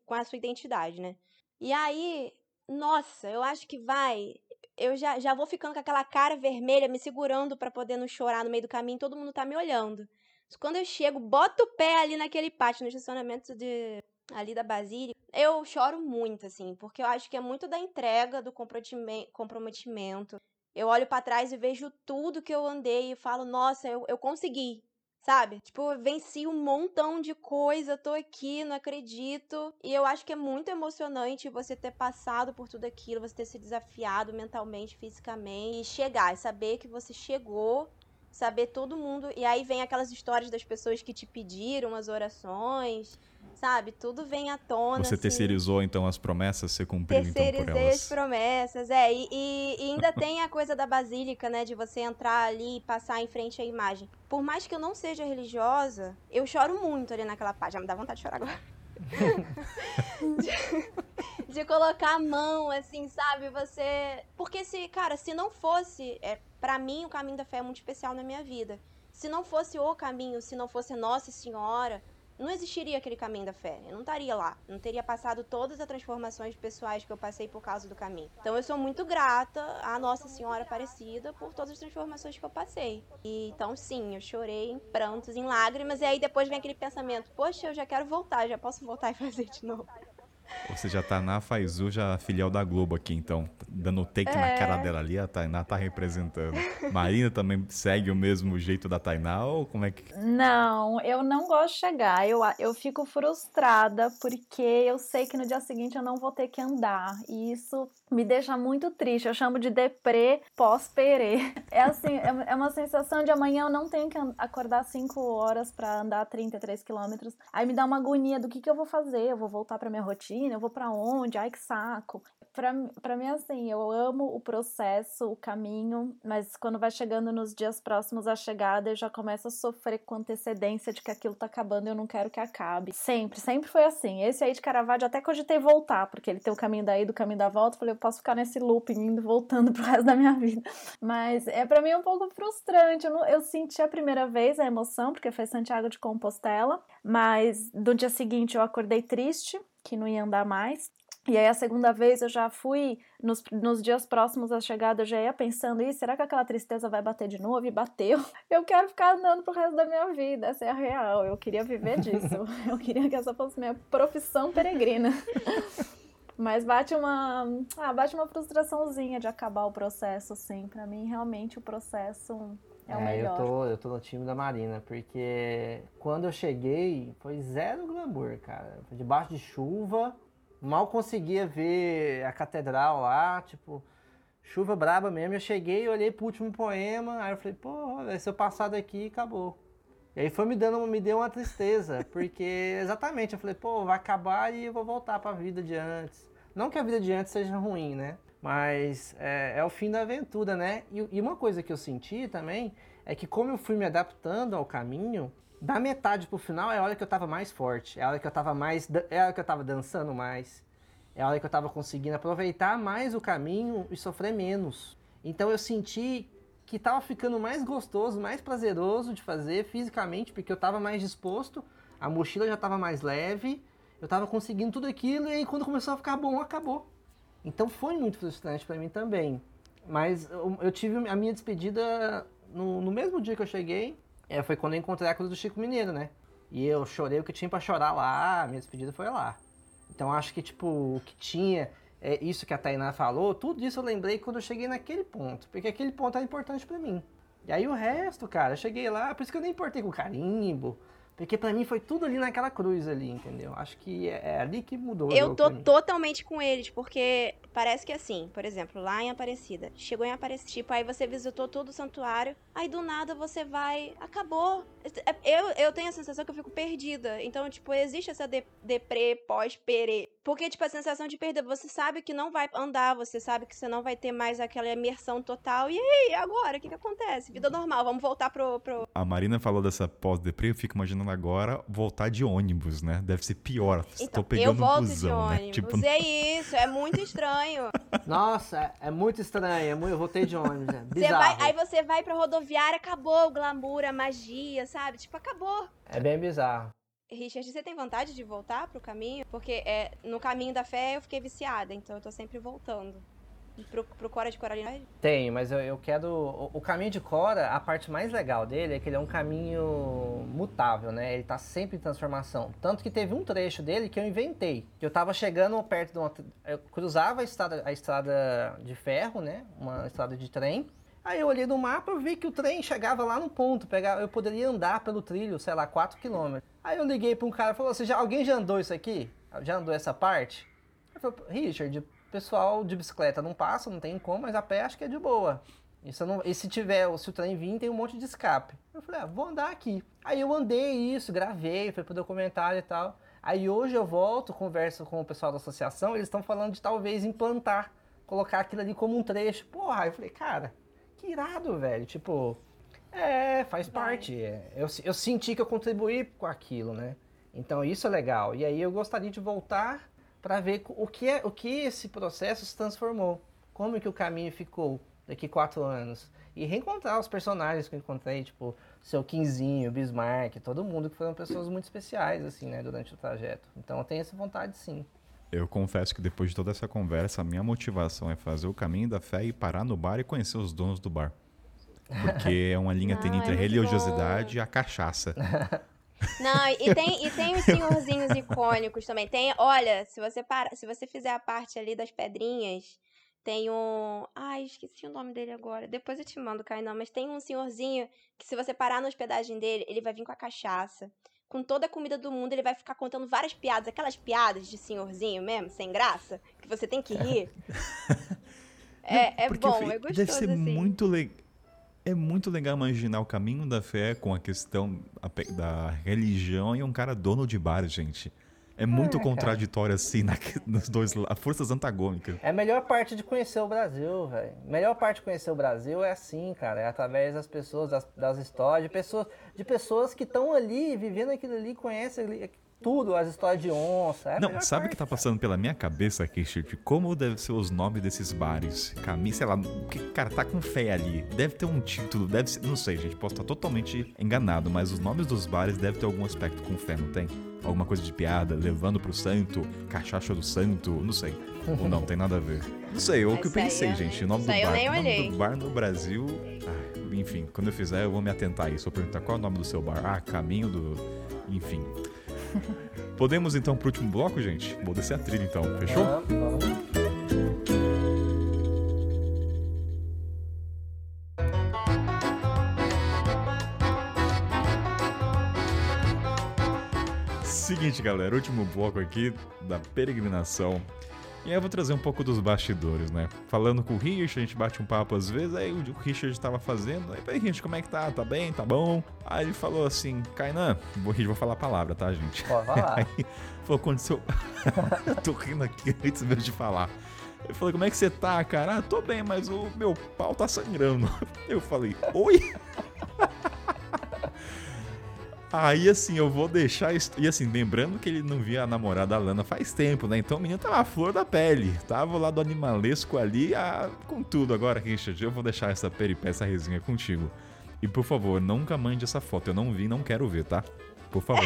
com a sua identidade, né? E aí, nossa, eu acho que vai. Eu já, já vou ficando com aquela cara vermelha, me segurando para poder não chorar no meio do caminho, todo mundo tá me olhando. Quando eu chego, boto o pé ali naquele pátio, no estacionamento de, ali da Basílica, eu choro muito, assim, porque eu acho que é muito da entrega, do comprometimento. Eu olho para trás e vejo tudo que eu andei e falo, nossa, eu, eu consegui, sabe? Tipo, eu venci um montão de coisa, tô aqui, não acredito. E eu acho que é muito emocionante você ter passado por tudo aquilo, você ter se desafiado mentalmente, fisicamente, e chegar, e saber que você chegou saber todo mundo. E aí vem aquelas histórias das pessoas que te pediram as orações, sabe? Tudo vem à tona. Você assim. terceirizou então as promessas, você cumpriu então por Terceirizei elas. as promessas, é. E, e- e ainda tem a coisa da basílica, né? De você entrar ali e passar em frente à imagem. Por mais que eu não seja religiosa, eu choro muito ali naquela parte. Já me dá vontade de chorar agora. de, de colocar a mão, assim, sabe? Você. Porque se, cara, se não fosse. É, para mim, o caminho da fé é muito especial na minha vida. Se não fosse o caminho, se não fosse Nossa Senhora, não existiria aquele caminho da fé. Eu não estaria lá. Não teria passado todas as transformações pessoais que eu passei por causa do caminho. Então eu sou muito grata à Nossa Senhora Aparecida por todas as transformações que eu passei. E então sim, eu chorei em prantos, em lágrimas, e aí depois vem aquele pensamento: poxa, eu já quero voltar, já posso voltar e fazer de novo. Você já tá na Faizu, já filial da Globo aqui, então. Dando take na É. cara dela ali, a Tainá tá representando. Marina também segue o mesmo jeito da Tainá ou como é que. Não, eu não gosto de chegar. Eu, eu fico frustrada porque eu sei que no dia seguinte eu não vou ter que andar. E isso me deixa muito triste. Eu chamo de deprê pós-perê. É assim, é é uma sensação de amanhã eu não tenho que acordar 5 horas pra andar 33 quilômetros. Aí me dá uma agonia do que, que eu vou fazer. Eu vou voltar pra minha rotina? Eu vou pra onde? Ai, que saco. Pra mim, assim, eu amo o processo, o caminho, mas quando vai chegando nos dias próximos à chegada, eu já começo a sofrer com antecedência de que aquilo tá acabando e eu não quero que acabe. Sempre, sempre foi assim. Esse aí de Caravaggio, até cogitei voltar, porque ele tem o caminho daí do caminho da volta, falei, eu posso ficar nesse looping, indo voltando pro resto da minha vida. Mas é para mim um pouco frustrante. Eu, não- eu senti a primeira vez a emoção, porque foi Santiago de Compostela, mas no dia seguinte eu acordei triste, que não ia andar mais. E aí a segunda vez eu já fui, nos, nos dias próximos à chegada, eu já ia pensando, Ih, será que aquela tristeza vai bater de novo? E bateu. Eu quero ficar andando pro resto da minha vida, essa é a real. Eu queria viver disso. Eu queria que essa fosse minha profissão peregrina. Mas bate uma, ah, bate uma frustraçãozinha de acabar o processo, assim. Pra mim, realmente, o processo é, o eu melhor. tô, eu tô no time da Marina, porque quando eu cheguei, foi zero glamour, cara. Foi debaixo de chuva, mal conseguia ver a catedral lá, tipo, chuva braba mesmo. Eu cheguei, olhei pro último poema, aí eu falei, pô, se eu passar daqui, acabou. E aí foi me dando, me deu uma tristeza, porque exatamente, eu falei, pô, vai acabar e eu vou voltar pra vida de antes. Não que a vida de antes seja ruim, né? Mas é, é o fim da aventura, né? E, e uma coisa que eu senti também é que como eu fui me adaptando ao caminho, da metade pro final é a hora que eu tava mais forte, é a hora que eu tava mais, é a hora que eu tava dançando mais, é a hora que eu tava conseguindo aproveitar mais o caminho e sofrer menos. Então eu senti que tava ficando mais gostoso, mais prazeroso de fazer fisicamente, porque eu tava mais disposto, a mochila já tava mais leve, eu tava conseguindo tudo aquilo e aí quando começou a ficar bom, acabou. Então foi muito frustrante pra mim também. Mas eu, eu tive a minha despedida no, no mesmo dia que eu cheguei. É, foi quando eu encontrei a cruz do Chico Mineiro, né? E eu chorei o que tinha pra chorar lá, minha despedida foi lá. Então acho que, tipo, o que tinha, é, isso que a Tainá falou, tudo isso eu lembrei quando eu cheguei naquele ponto. Porque aquele ponto era importante pra mim. E aí o resto, cara, eu cheguei lá, por isso que eu nem importei com carimbo. Porque pra mim foi tudo ali naquela cruz ali, entendeu? Acho que é, é ali que mudou. Eu tô totalmente com eles, porque parece que assim, por exemplo, lá em Aparecida, chegou em Aparecida, tipo, aí você visitou todo o santuário, aí do nada você vai, acabou. Eu, eu tenho a sensação que eu fico perdida. Então, tipo, existe essa de, deprê pós-perê. Porque, tipo, a sensação de perder, você sabe que não vai andar, você sabe que você não vai ter mais aquela imersão total. E aí, agora? O que, que acontece? Vida normal, vamos voltar pro. pro... A Marina falou dessa pós-deprê, eu fico imaginando agora voltar de ônibus, né? Deve ser pior. Então, Tô pegando eu volto um busão, de né? ônibus. Tipo, É isso, é muito estranho. Nossa, é muito estranho. É muito, eu voltei de ônibus. É Você vai, bizarro. aí você vai pra rodoviária, acabou o glamour, a magia, sabe? Tipo, acabou. É bem bizarro. Richard, você tem vontade de voltar pro caminho? Porque é, no caminho da fé eu fiquei viciada, então eu tô sempre voltando. Pro, pro Cora de Coralina. Tem, mas eu, eu quero. O, o caminho de Cora, a parte mais legal dele é que ele é um caminho mutável, né? Ele tá sempre em transformação. Tanto que teve um trecho dele que eu inventei. Eu tava chegando perto de uma. Eu cruzava a estrada, a estrada de ferro, né? Uma estrada de trem. Aí eu olhei no mapa e vi que o trem chegava lá no ponto. Pegava, eu poderia andar pelo trilho, sei lá, 4 km. Aí eu liguei para um cara e falou: Você já, alguém já andou isso aqui? Já andou essa parte? Eu falei, Richard, pessoal de bicicleta não passa, não tem como, mas a pé acho que é de boa. E se, não- e se tiver, se o trem vir, tem um monte de escape. Eu falei, ah, vou andar aqui. Aí eu andei isso, gravei, foi pro documentário e tal. Aí hoje eu volto, converso com o pessoal da associação, eles estão falando de talvez implantar, colocar aquilo ali como um trecho. Porra, eu falei, cara, que irado, velho. Tipo, é, faz parte. é. Eu, eu senti que eu contribuí com aquilo, né? Então isso é legal. E aí eu gostaria de voltar para ver o que, é, o que esse processo se transformou. Como que o caminho ficou daqui quatro anos. E reencontrar os personagens que eu encontrei, tipo, seu Quinzinho, Bismarck, todo mundo que foram pessoas muito especiais, assim, né, durante o trajeto. Então eu tenho essa vontade sim. Eu confesso que depois de toda essa conversa, a minha motivação é fazer o caminho da fé e parar no bar e conhecer os donos do bar. Porque é uma linha Não, tênue é entre a religiosidade e a cachaça. Não, e tem, e tem os senhorzinhos icônicos também. Tem, olha, se você para, se você fizer a parte ali das pedrinhas, tem um. Ai, esqueci o nome dele agora. Depois eu te mando, Kainan, mas tem um senhorzinho que, se você parar na hospedagem dele, ele vai vir com a cachaça. Com toda a comida do mundo, ele vai ficar contando várias piadas, aquelas piadas de senhorzinho mesmo, sem graça, que você tem que rir. É, é Porque bom, fe- é gostoso Deve ser assim. muito legal. É muito legal imaginar o caminho da fé com a questão da religião e um cara dono de bar, gente. É muito cara. contraditório assim na- nos dois la- forças antagônicas. É a melhor parte de conhecer o Brasil, velho. A melhor parte de conhecer o Brasil é assim, cara. É através das pessoas, das, das histórias, de pessoas, de pessoas que estão ali, vivendo aquilo ali, conhecem ali, tudo, as histórias de onça. É Não, sabe o que tá passando pela minha cabeça aqui, Chico? Como deve ser os nomes desses bares? Caminho, sei lá, que cara tá com fé ali. Deve ter um título, deve ser. Não sei, gente, posso estar totalmente enganado, mas os nomes dos bares devem ter algum aspecto com fé, não tem? Alguma coisa de piada, levando pro santo, cachaça do santo, não sei. Ou não, tem nada a ver. Não sei, eu o que eu pensei, eu- gente. O nome do bar. o nome do bar no Brasil. ah, enfim, quando eu fizer, eu vou me atentar a isso. Vou perguntar qual é o nome do seu bar. Ah, caminho do. Enfim. Podemos então pro último bloco, gente? Vou descer a trilha então, fechou? Vamos. Seguinte, galera, último bloco aqui da peregrinação. E aí eu vou trazer um pouco dos bastidores, né? Falando com o Richard, a gente bate um papo às vezes, aí o Richard estava fazendo, aí, "Ei, Richard, como é que tá? Tá bem? Tá bom? Aí ele falou assim, Kainan, vou, vou falar a palavra, tá, gente? Pode falar. Aí falou, aconteceu. eu tô rindo aqui antes mesmo de falar. Ele falou, como é que você tá, cara? Ah, tô bem, mas o meu pau tá sangrando. Eu falei, oi? Aí assim, eu vou deixar isso. E assim, lembrando que ele não via a namorada Lana faz tempo, né? Então o menino tava a flor da pele. Tava lá do animalesco ali, ah, com tudo. Agora, Richard, eu vou deixar essa peripécia, essa resenha contigo. E por favor, nunca mande essa foto. Eu não vi, não quero ver, tá? Por favor,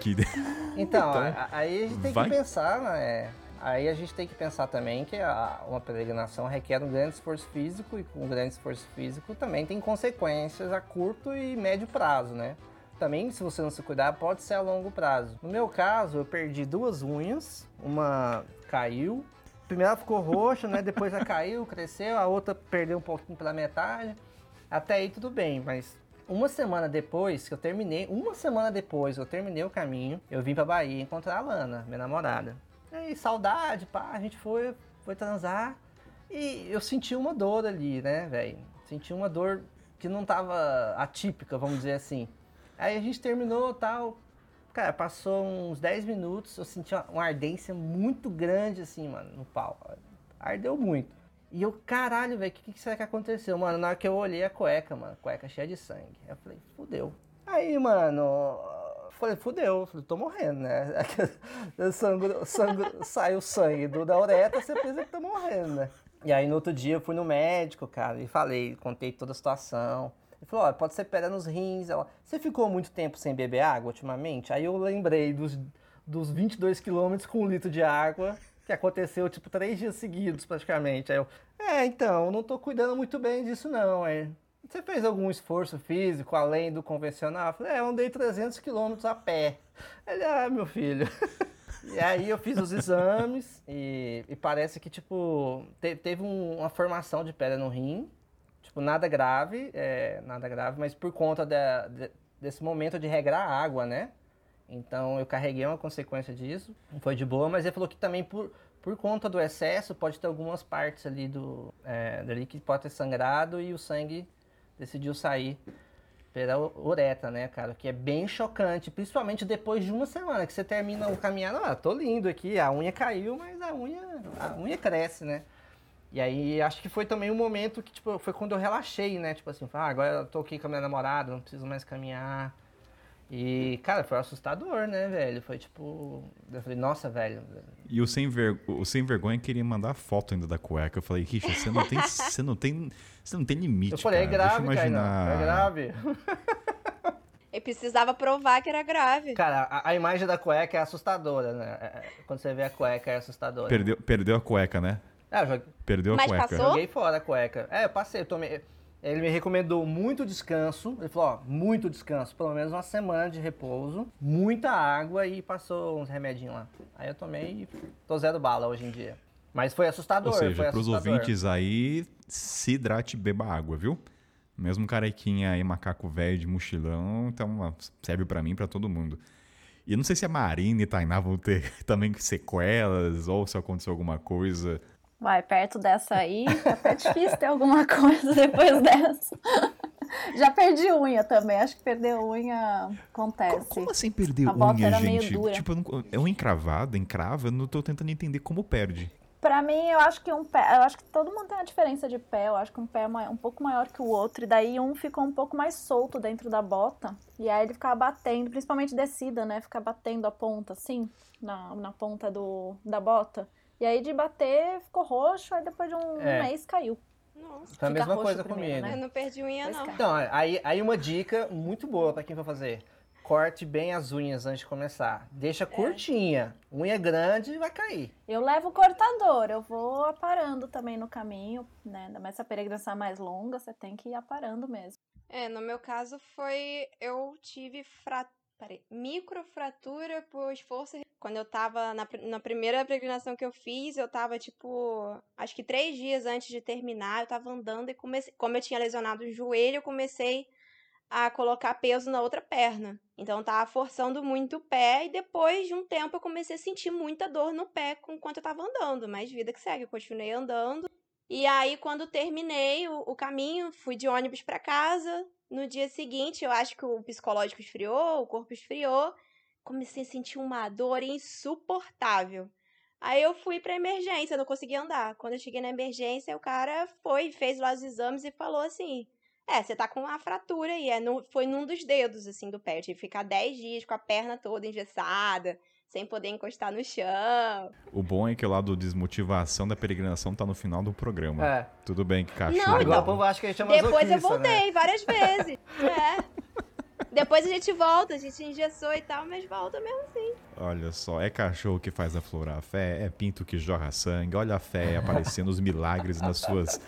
que. que... Então, Então, a- aí a gente tem vai- que pensar, né? Aí a gente tem que pensar também que a- uma peregrinação requer um grande esforço físico e com um grande esforço físico também tem consequências a curto e médio prazo, né? Também, se você não se cuidar, pode ser a longo prazo. No meu caso, eu perdi duas unhas, uma caiu, a primeira ficou roxa, né? Depois ela caiu, cresceu, a outra perdeu um pouquinho pela metade. Até aí tudo bem, mas uma semana depois que eu terminei, uma semana depois eu terminei o caminho, eu vim pra Bahia encontrar a Lana, minha namorada. E aí, saudade, pá, a gente foi, foi transar e eu senti uma dor ali, né, velho? Senti uma dor que não tava atípica, vamos dizer assim. Aí a gente terminou tal. Cara, passou uns 10 minutos, eu senti uma, ardência muito grande, assim, mano, no pau. Ardeu muito. E eu, caralho, velho, o que, que será que aconteceu? Mano, na hora que eu olhei a cueca, mano, cueca cheia de sangue. Eu falei, fudeu. Aí, mano, falei, fudeu. Eu falei, tô morrendo, né? sangue, sangue, saiu sangue do, da uretra, você pensa que tá morrendo, né? E aí no outro dia eu fui no médico, cara, e falei, contei toda a situação. Ele falou, pode ser pedra nos rins. Ela, você ficou muito tempo sem beber água ultimamente? Aí eu lembrei dos, dos 22 quilômetros com um litro de água, que aconteceu, tipo, três dias seguidos, praticamente. Aí eu, é, então, não tô cuidando muito bem disso, não. É. Você fez algum esforço físico além do convencional? Eu falei, é, eu andei 300 quilômetros a pé. Ele, ah, meu filho... E aí eu fiz os exames e, e parece que, tipo, te, teve um, uma formação de pedra no rim. Tipo, nada grave, é, nada grave, mas por conta de, desse momento de regrar a água, né? Então eu carreguei uma consequência disso, foi de boa, mas ele falou que também por, por conta do excesso pode ter algumas partes ali do é, dali que pode ter sangrado e o sangue decidiu sair pela uretra, né, cara? Que é bem chocante, principalmente depois de uma semana que você termina o caminhar. Ah, tô lindo aqui, a unha caiu, mas a unha, a unha cresce, né? E aí acho que foi também um momento que, tipo, foi quando eu relaxei, né? Tipo assim, ah, agora eu tô aqui com a minha namorada, não preciso mais caminhar. E, cara, foi assustador, né, velho? Foi tipo. Eu falei, nossa, velho. E o sem, ver... o sem vergonha queria mandar foto ainda da cueca. Eu falei, Richard, você não tem. você não tem. Você não tem limite. Eu falei, cara. é grave, Deixa eu imaginar... cara. É grave. Ele precisava provar que era grave. Cara, a, a, imagem da cueca é assustadora, né? É, é, quando você vê a cueca é assustadora. Perdeu, perdeu a cueca, né? Joguei... Perdeu a Mas cueca. Passou? Joguei fora a cueca. É, eu passei, eu tomei. Ele me recomendou muito descanso. Ele falou, ó, muito descanso, pelo menos uma semana de repouso, muita água e passou uns remedinhos lá. Aí eu tomei e tô zero bala hoje em dia. Mas foi assustador. Ou seja, para os ouvintes aí, se hidrate e beba água, viu? Mesmo carequinha aí, macaco velho de mochilão, então serve para mim, para todo mundo. E não sei se a Marina e Tainá vão ter também sequelas ou se aconteceu alguma coisa. Vai, perto dessa aí, é até difícil ter alguma coisa depois dessa. Já perdi unha também, acho que perder unha acontece. Como, assim perder a unha, gente? Tipo, é um encravado, encrava, eu não tô tentando entender como perde. Pra mim, eu acho que um pé, eu acho que todo mundo tem uma diferença de pé, eu acho que um pé é um pouco maior que o outro, e daí um ficou um pouco mais solto dentro da bota, e aí ele ficava batendo, principalmente descida, né, ficar batendo a ponta, assim, na, na ponta do, da bota. E aí de bater ficou roxo, aí depois de um é. mês caiu. Nossa. Foi a mesma coisa primeiro, comigo. Né? Eu não perdi unha, não. Então, aí, aí uma dica muito boa para quem for fazer. Corte bem as unhas antes de começar. Deixa é. curtinha. Unha grande vai cair. Eu levo o cortador, eu vou aparando também no caminho, né? Mas se a peregrinação é mais longa, você tem que ir aparando mesmo. É, no meu caso foi. Eu tive fratura Peraí, microfratura por esforço. Quando eu tava na, na primeira peregrinação que eu fiz, eu tava tipo, acho que três dias antes de terminar, eu tava andando e comecei, como eu tinha lesionado o joelho, eu comecei a colocar peso na outra perna. Então eu tava forçando muito o pé e depois de um tempo eu comecei a sentir muita dor no pé enquanto eu tava andando, mas vida que segue, eu continuei andando. E aí quando terminei o, o caminho, fui de ônibus para casa, no dia seguinte, eu acho que o psicológico esfriou, o corpo esfriou. Comecei a sentir uma dor insuportável. Aí eu fui pra emergência, não conseguia andar. Quando eu cheguei na emergência, o cara foi, fez lá os exames e falou assim: É, você tá com uma fratura aí. É no, foi num dos dedos, assim, do pé. Eu tive que ficar 10 dias com a perna toda engessada sem poder encostar no chão. O bom é que o lado desmotivação da peregrinação tá no final do programa. É. Tudo bem que cachorro. Não, então, o povo acha que a gente é Depois eu né? voltei né? várias vezes. é. Depois a gente volta, a gente engessou e tal, mas volta mesmo assim. Olha só, é cachorro que faz aflorar a fé, é pinto que jorra sangue, olha a fé aparecendo os milagres nas suas,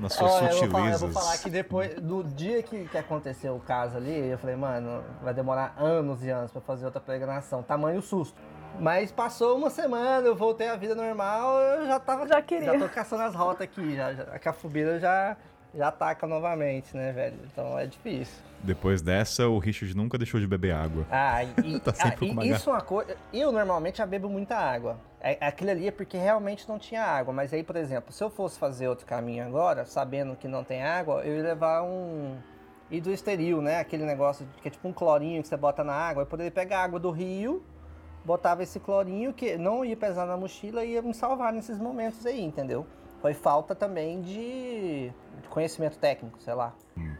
nas suas olha, sutilezas. Eu vou, falar, eu vou falar que depois, do dia que, que aconteceu o caso ali, eu falei, mano, vai demorar anos e anos para fazer outra peregrinação, tamanho susto. Mas passou uma semana, eu voltei à vida normal, eu já tava. Já queria. Já tô caçando as rotas aqui, já, já, a cafubira já, já ataca novamente, né, velho? Então é difícil. Depois dessa, o Richard nunca deixou de beber água. Ah, e, tá ah, e isso é uma coisa. Eu normalmente já bebo muita água. É, aquilo ali é porque realmente não tinha água. Mas aí, por exemplo, se eu fosse fazer outro caminho agora, sabendo que não tem água, eu ia levar um e do esteril, né? Aquele negócio que é tipo um clorinho que você bota na água. Eu poderia pegar a água do rio, botava esse clorinho que não ia pesar na mochila e ia me salvar nesses momentos aí, entendeu? Foi falta também de, conhecimento técnico, sei lá.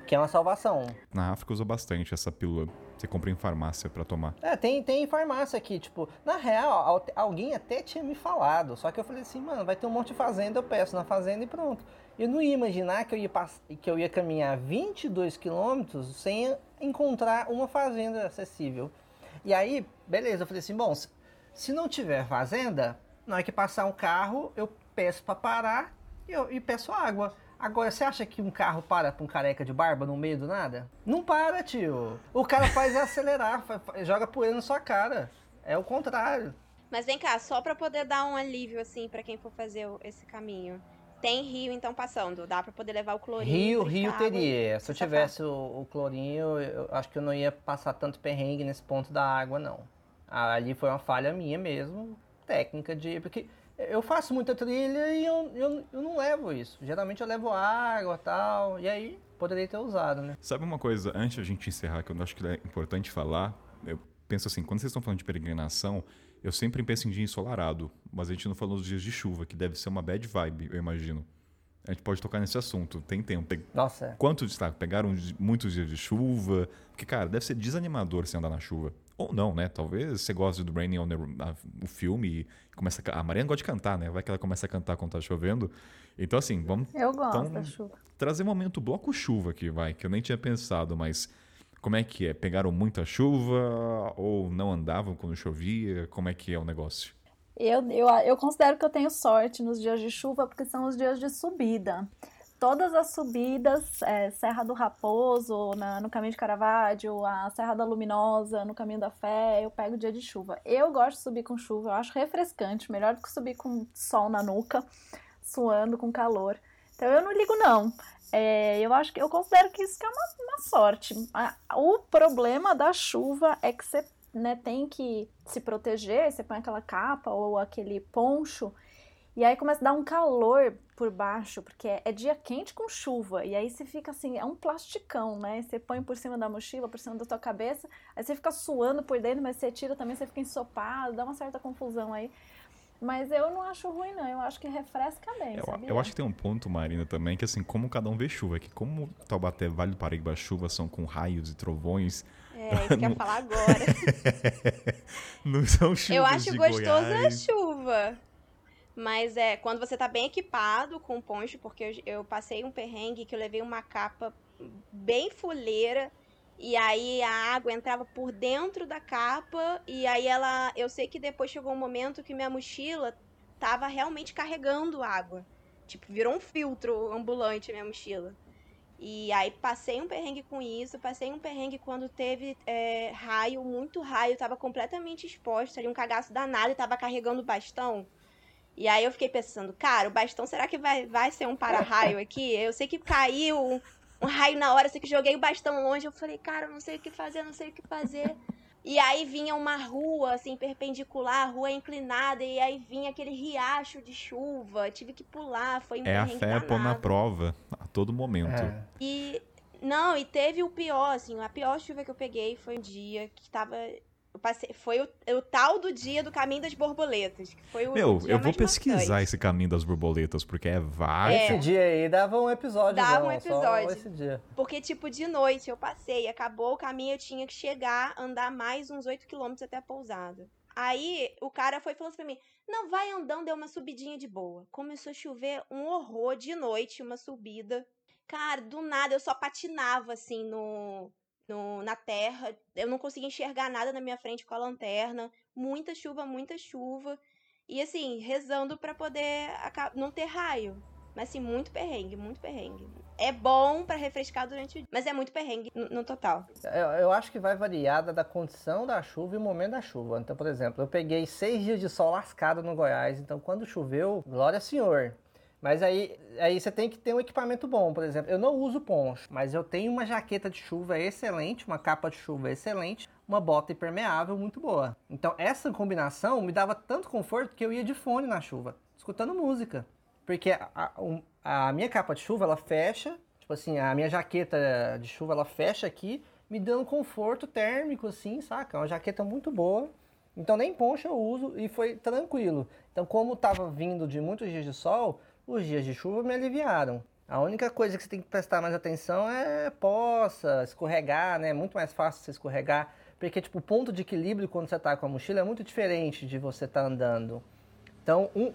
Que é uma salvação. Na África usa bastante essa pílula. Você compra em farmácia pra tomar. É, tem, tem farmácia aqui, tipo, na real, al- alguém até tinha me falado, só que eu falei assim, mano, vai ter um monte de fazenda, eu peço na fazenda e pronto. Eu não ia imaginar que eu ia, que eu ia caminhar 22 quilômetros sem encontrar uma fazenda acessível. E aí, beleza, eu falei assim, bom, se, não tiver fazenda, na hora que passar um carro, eu peço pra parar e, eu, e peço água. Agora, você acha que um carro para pra um careca de barba no meio do nada? Não para, tio. O cara faz é acelerar, joga poeira na sua cara. É o contrário. Mas vem cá, só pra poder dar um alívio, assim, pra quem for fazer esse caminho. Tem rio, então, passando. Dá pra poder levar o clorinho. Rio, Rio água teria. Se eu tivesse o, o clorinho, eu acho que eu não ia passar tanto perrengue nesse ponto da água, não. Ali foi uma falha minha mesmo, técnica de. Porque eu faço muita trilha e eu, eu, eu não levo isso. Geralmente eu levo água e tal. E aí poderia ter usado, né? Sabe uma coisa, antes de a gente encerrar, que eu acho que é importante falar, eu penso assim, quando vocês estão falando de peregrinação, eu sempre penso em dia ensolarado, mas a gente não falou dos dias de chuva, que deve ser uma bad vibe, eu imagino. A gente pode tocar nesse assunto, tem tempo. Tem- Nossa, é. Quanto destaque? Pegaram di- muitos dias de chuva? Porque, cara, deve ser desanimador você andar na chuva. Ou não, né? Talvez você goste do Raining on the, a- o filme e começa a, a Mariana gosta de cantar, né? Vai que ela começa a cantar quando tá chovendo. Então, assim, vamos Eu gosto Então, da chuva. trazer um momento bloco chuva aqui, vai, que eu nem tinha pensado, mas como é que é? Pegaram muita chuva ou não andavam quando chovia? Como é que é o negócio? Eu, eu, eu considero que eu tenho sorte nos dias de chuva porque são os dias de subida. Todas as subidas, é, Serra do Raposo, na- no caminho de Caravaggio, a Serra da Luminosa, no caminho da Fé, eu pego dia de chuva. Eu gosto de subir com chuva, eu acho refrescante, melhor do que subir com sol na nuca, suando com calor. Então eu não ligo, não. É, eu acho que eu considero que isso que é uma, uma sorte. O problema da chuva é que você né, tem que se proteger, você põe aquela capa ou aquele poncho, e aí começa a dar um calor por baixo, porque é, é dia quente com chuva, e aí você fica assim, é um plasticão, né? Você põe por cima da mochila, por cima da tua cabeça, aí você fica suando por dentro, mas você tira também, você fica ensopado, dá uma certa confusão aí. Mas eu não acho ruim, não. Eu acho que refresca bem, Eu, eu acho que tem um ponto, Marina, também, que assim, como cada um vê chuva, que como Taubaté, Vale do Paraíba, chuva são com raios e trovões, É, isso que eu ia falar agora. não são chuvas Eu acho de gostoso a Goiás. chuva. Mas é, quando você tá bem equipado com poncho, porque eu, eu passei um perrengue que eu levei uma capa bem fuleira. E aí a água entrava por dentro da capa. E aí ela. Eu sei que depois chegou um momento que minha mochila tava realmente carregando água. Tipo, virou um filtro ambulante minha mochila. E aí passei um perrengue com isso, passei um perrengue quando teve é, raio, muito raio, tava completamente exposto ali, um cagaço danado e tava carregando bastão. E aí eu fiquei pensando, cara, o bastão será que vai, vai ser um para-raio aqui? Eu sei que caiu um, raio na hora, eu sei que joguei o bastão longe, eu falei, cara, eu não sei o que fazer, não sei o que fazer. E aí vinha uma rua, assim, perpendicular, rua inclinada, e aí vinha aquele riacho de chuva, tive que pular, foi um É a fé pôr na prova a todo momento. É. E não, e teve o pior, assim, a pior chuva que eu peguei foi um dia que tava. Eu passei, foi o, o tal do dia do caminho das borboletas, que foi o Meu, dia eu vou pesquisar marcante. esse caminho das borboletas, porque é vários. Esse dia aí dava um episódio. Dava um Só episódio. esse dia. Porque, tipo, de noite eu passei, acabou o caminho, eu tinha que chegar, andar mais uns 8 quilômetros até a pousada. Aí o cara foi falando assim pra mim: não, vai andando, é uma subidinha de boa. Começou a chover um horror de noite, uma subida. Cara, do nada eu só patinava assim no, no, na terra. Eu não conseguia enxergar nada na minha frente com a lanterna. Muita chuva, muita chuva. E assim, rezando pra poder não ter raio. Mas assim, muito perrengue, muito perrengue. É bom pra refrescar durante o dia, mas é muito perrengue no, no total. Eu, eu acho que vai variar da, da condição da chuva e o momento da chuva. Então, por exemplo, eu peguei seis dias de sol lascado no Goiás, então quando choveu, glória senhor. Mas aí, aí você tem que ter um equipamento bom, por exemplo. Eu não uso poncho, mas eu tenho uma jaqueta de chuva excelente, uma capa de chuva excelente, uma bota impermeável muito boa. Então essa combinação me dava tanto conforto que eu ia de fone na chuva, escutando música. Porque a, a- a minha capa de chuva, ela fecha Tipo assim, a minha jaqueta de chuva, ela fecha aqui, me dando conforto térmico, assim, saca? É uma jaqueta muito boa. Então nem poncha eu uso e foi tranquilo. Então como tava vindo de muitos dias de sol, os dias de chuva me aliviaram. A única coisa que você tem que prestar mais atenção é poça, escorregar, né? É muito mais fácil você escorregar. Porque, tipo, o ponto de equilíbrio quando você tá com a mochila é muito diferente de você tá andando. Então, um,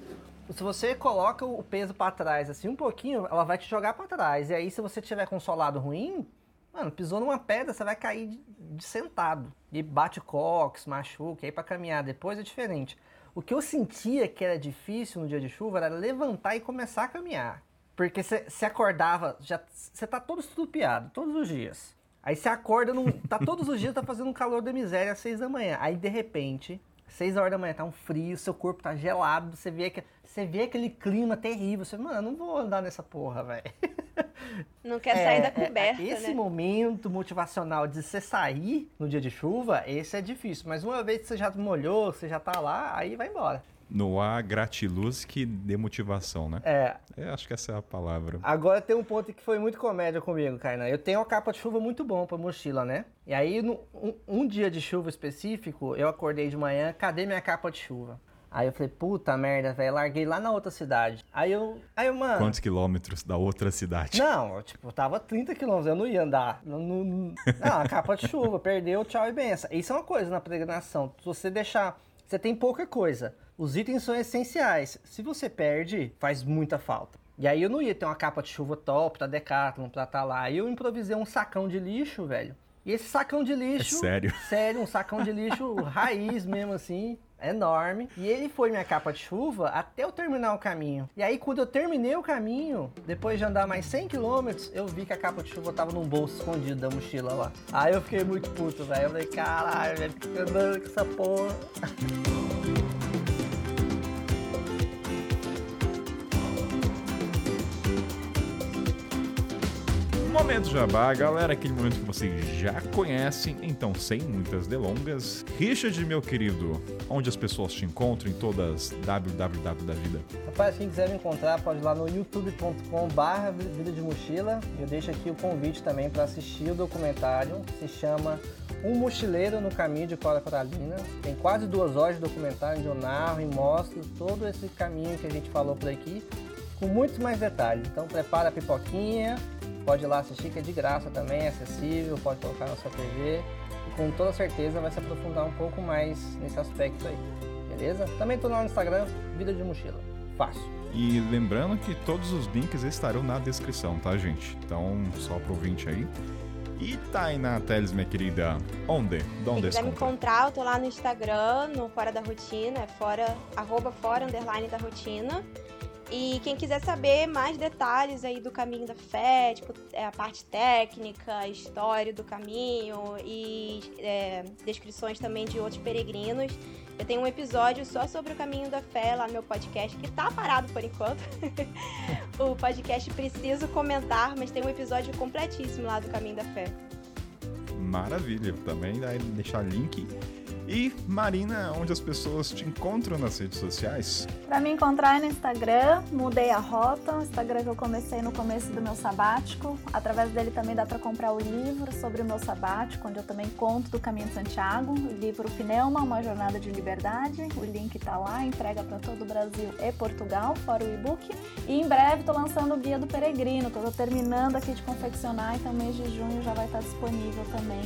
se você coloca o peso para trás, assim, um pouquinho, ela vai te jogar para trás. E aí, se você tiver com um solado ruim, mano, pisou numa pedra, você vai cair de, de sentado. E bate cox, machuca, aí para caminhar depois é diferente. O que eu sentia que era difícil no dia de chuva era levantar e começar a caminhar. Porque você acordava, já você tá todo estrupiado, todos os dias. Aí você acorda, num, tá todos os dias, tá fazendo um calor da miséria às seis da manhã. Aí, de repente, seis horas da manhã, tá um frio, seu corpo tá gelado, você vê, que, você vê aquele clima terrível. Você, mano, eu não vou andar nessa porra, velho. Não quer sair da coberta, é, esse né? momento motivacional de você sair no dia de chuva, esse é difícil. Mas uma vez que você já molhou, você já tá lá, aí vai embora. No há gratiluz que dê motivação, né? É, Eu acho que essa é a palavra. Agora tem um ponto que foi muito comédia comigo, Kainan. Eu tenho uma capa de chuva muito bom pra mochila, né? E aí, no- um, um dia de chuva específico, eu acordei de manhã, cadê minha capa de chuva? Aí eu falei, puta merda, velho, larguei lá na outra cidade. Aí eu, aí eu, mano... Quantos quilômetros da outra cidade? Não, eu, tipo, tava 30 quilômetros, eu não ia andar. Não, não, não, a capa de chuva, perdeu, tchau e benção. Isso é uma coisa na peregrinação. Se você deixar. Você tem pouca coisa. Os itens são essenciais. Se você perde, faz muita falta. E aí eu não ia ter uma capa de chuva top da Decathlon pra estar lá. Aí eu improvisei um sacão de lixo, velho. E esse sacão de lixo. É sério? Sério, um sacão de lixo raiz mesmo assim, enorme. E ele foi minha capa de chuva até eu terminar o caminho. E aí, quando eu terminei o caminho, depois de andar mais 100 km, eu vi que a capa de chuva tava num bolso escondido da mochila lá. Aí eu fiquei muito puto, velho. Eu falei, caralho, velho, andando com essa porra. Momento Jabá, galera, aquele momento que vocês já conhecem, então sem muitas delongas. Richard, meu querido, onde as pessoas te encontram em todas www da vida? Rapaz, quem quiser me encontrar, pode ir lá no youtube.com barra Vida de Mochila. Eu deixo aqui o convite também para assistir o documentário. Se chama Um Mochileiro no Caminho de Cora Coralina. Tem quase duas horas de documentário onde eu narro e mostro todo esse caminho que a gente falou por aqui, com muitos mais detalhes. Então prepara a pipoquinha, pode ir lá assistir que é de graça também, é acessível, pode colocar na sua TV. E com toda certeza vai se aprofundar um pouco mais nesse aspecto aí. Beleza? Também tô lá no Instagram, Vida de Mochila. Fácil. E lembrando que todos os links estarão na descrição, tá, gente? Então, só pro ouvinte aí. E Tainá Teles, minha querida, onde? De onde quiser se me encontra? encontrar, eu tô lá no Instagram, no Fora da Rotina, é fora, arroba fora, underline da rotina. E quem quiser saber mais detalhes aí do caminho da fé, tipo, é, a parte técnica, a história do caminho e é, descrições também de outros peregrinos, eu tenho um episódio só sobre o caminho da fé lá no meu podcast, que tá parado por enquanto. o podcast Preciso Comentar, mas tem um episódio completíssimo lá do caminho da fé. Maravilha, também vai deixar link. E Marina, onde as pessoas te encontram nas redes sociais? Pra me encontrar é no Instagram, mudei a rota, o Instagram que eu comecei no começo do meu sabático. Através dele também dá para comprar o livro sobre o meu sabático, onde eu também conto do Caminho de Santiago, o livro Pneuma, uma jornada de liberdade. O link tá lá, entrega para todo o Brasil e Portugal, fora o e-book. E em breve tô lançando o Guia do Peregrino, que eu tô terminando aqui de confeccionar, então mês de junho já vai estar disponível também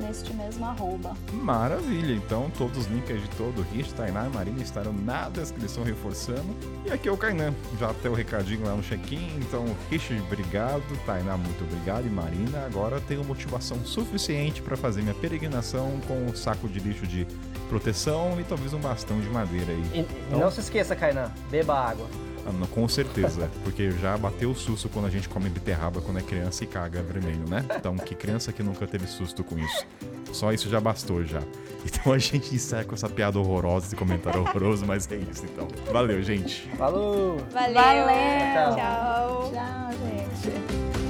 neste mesmo arroba. Maravilha, então todos os links de todo o Rich, Tainá e Marina estarão na descrição reforçando. E aqui é o Kainan, já tem o recadinho lá no check-in, então Rich, obrigado, Tainá, muito obrigado, e Marina, agora tenho motivação suficiente para fazer minha peregrinação com o saco de lixo de proteção e talvez um bastão de madeira aí. E, e não se esqueça, Kainan, beba água. Ah, com certeza, porque já bateu o susto quando a gente come beterraba quando é criança e caga vermelho, né? Então, que criança que nunca teve susto com isso? Só isso já bastou já. Então a gente encerra com essa piada horrorosa, esse comentário horroroso, mas é isso então. Valeu, gente. Falou! Valeu! Valeu! Tchau! Tchau, gente.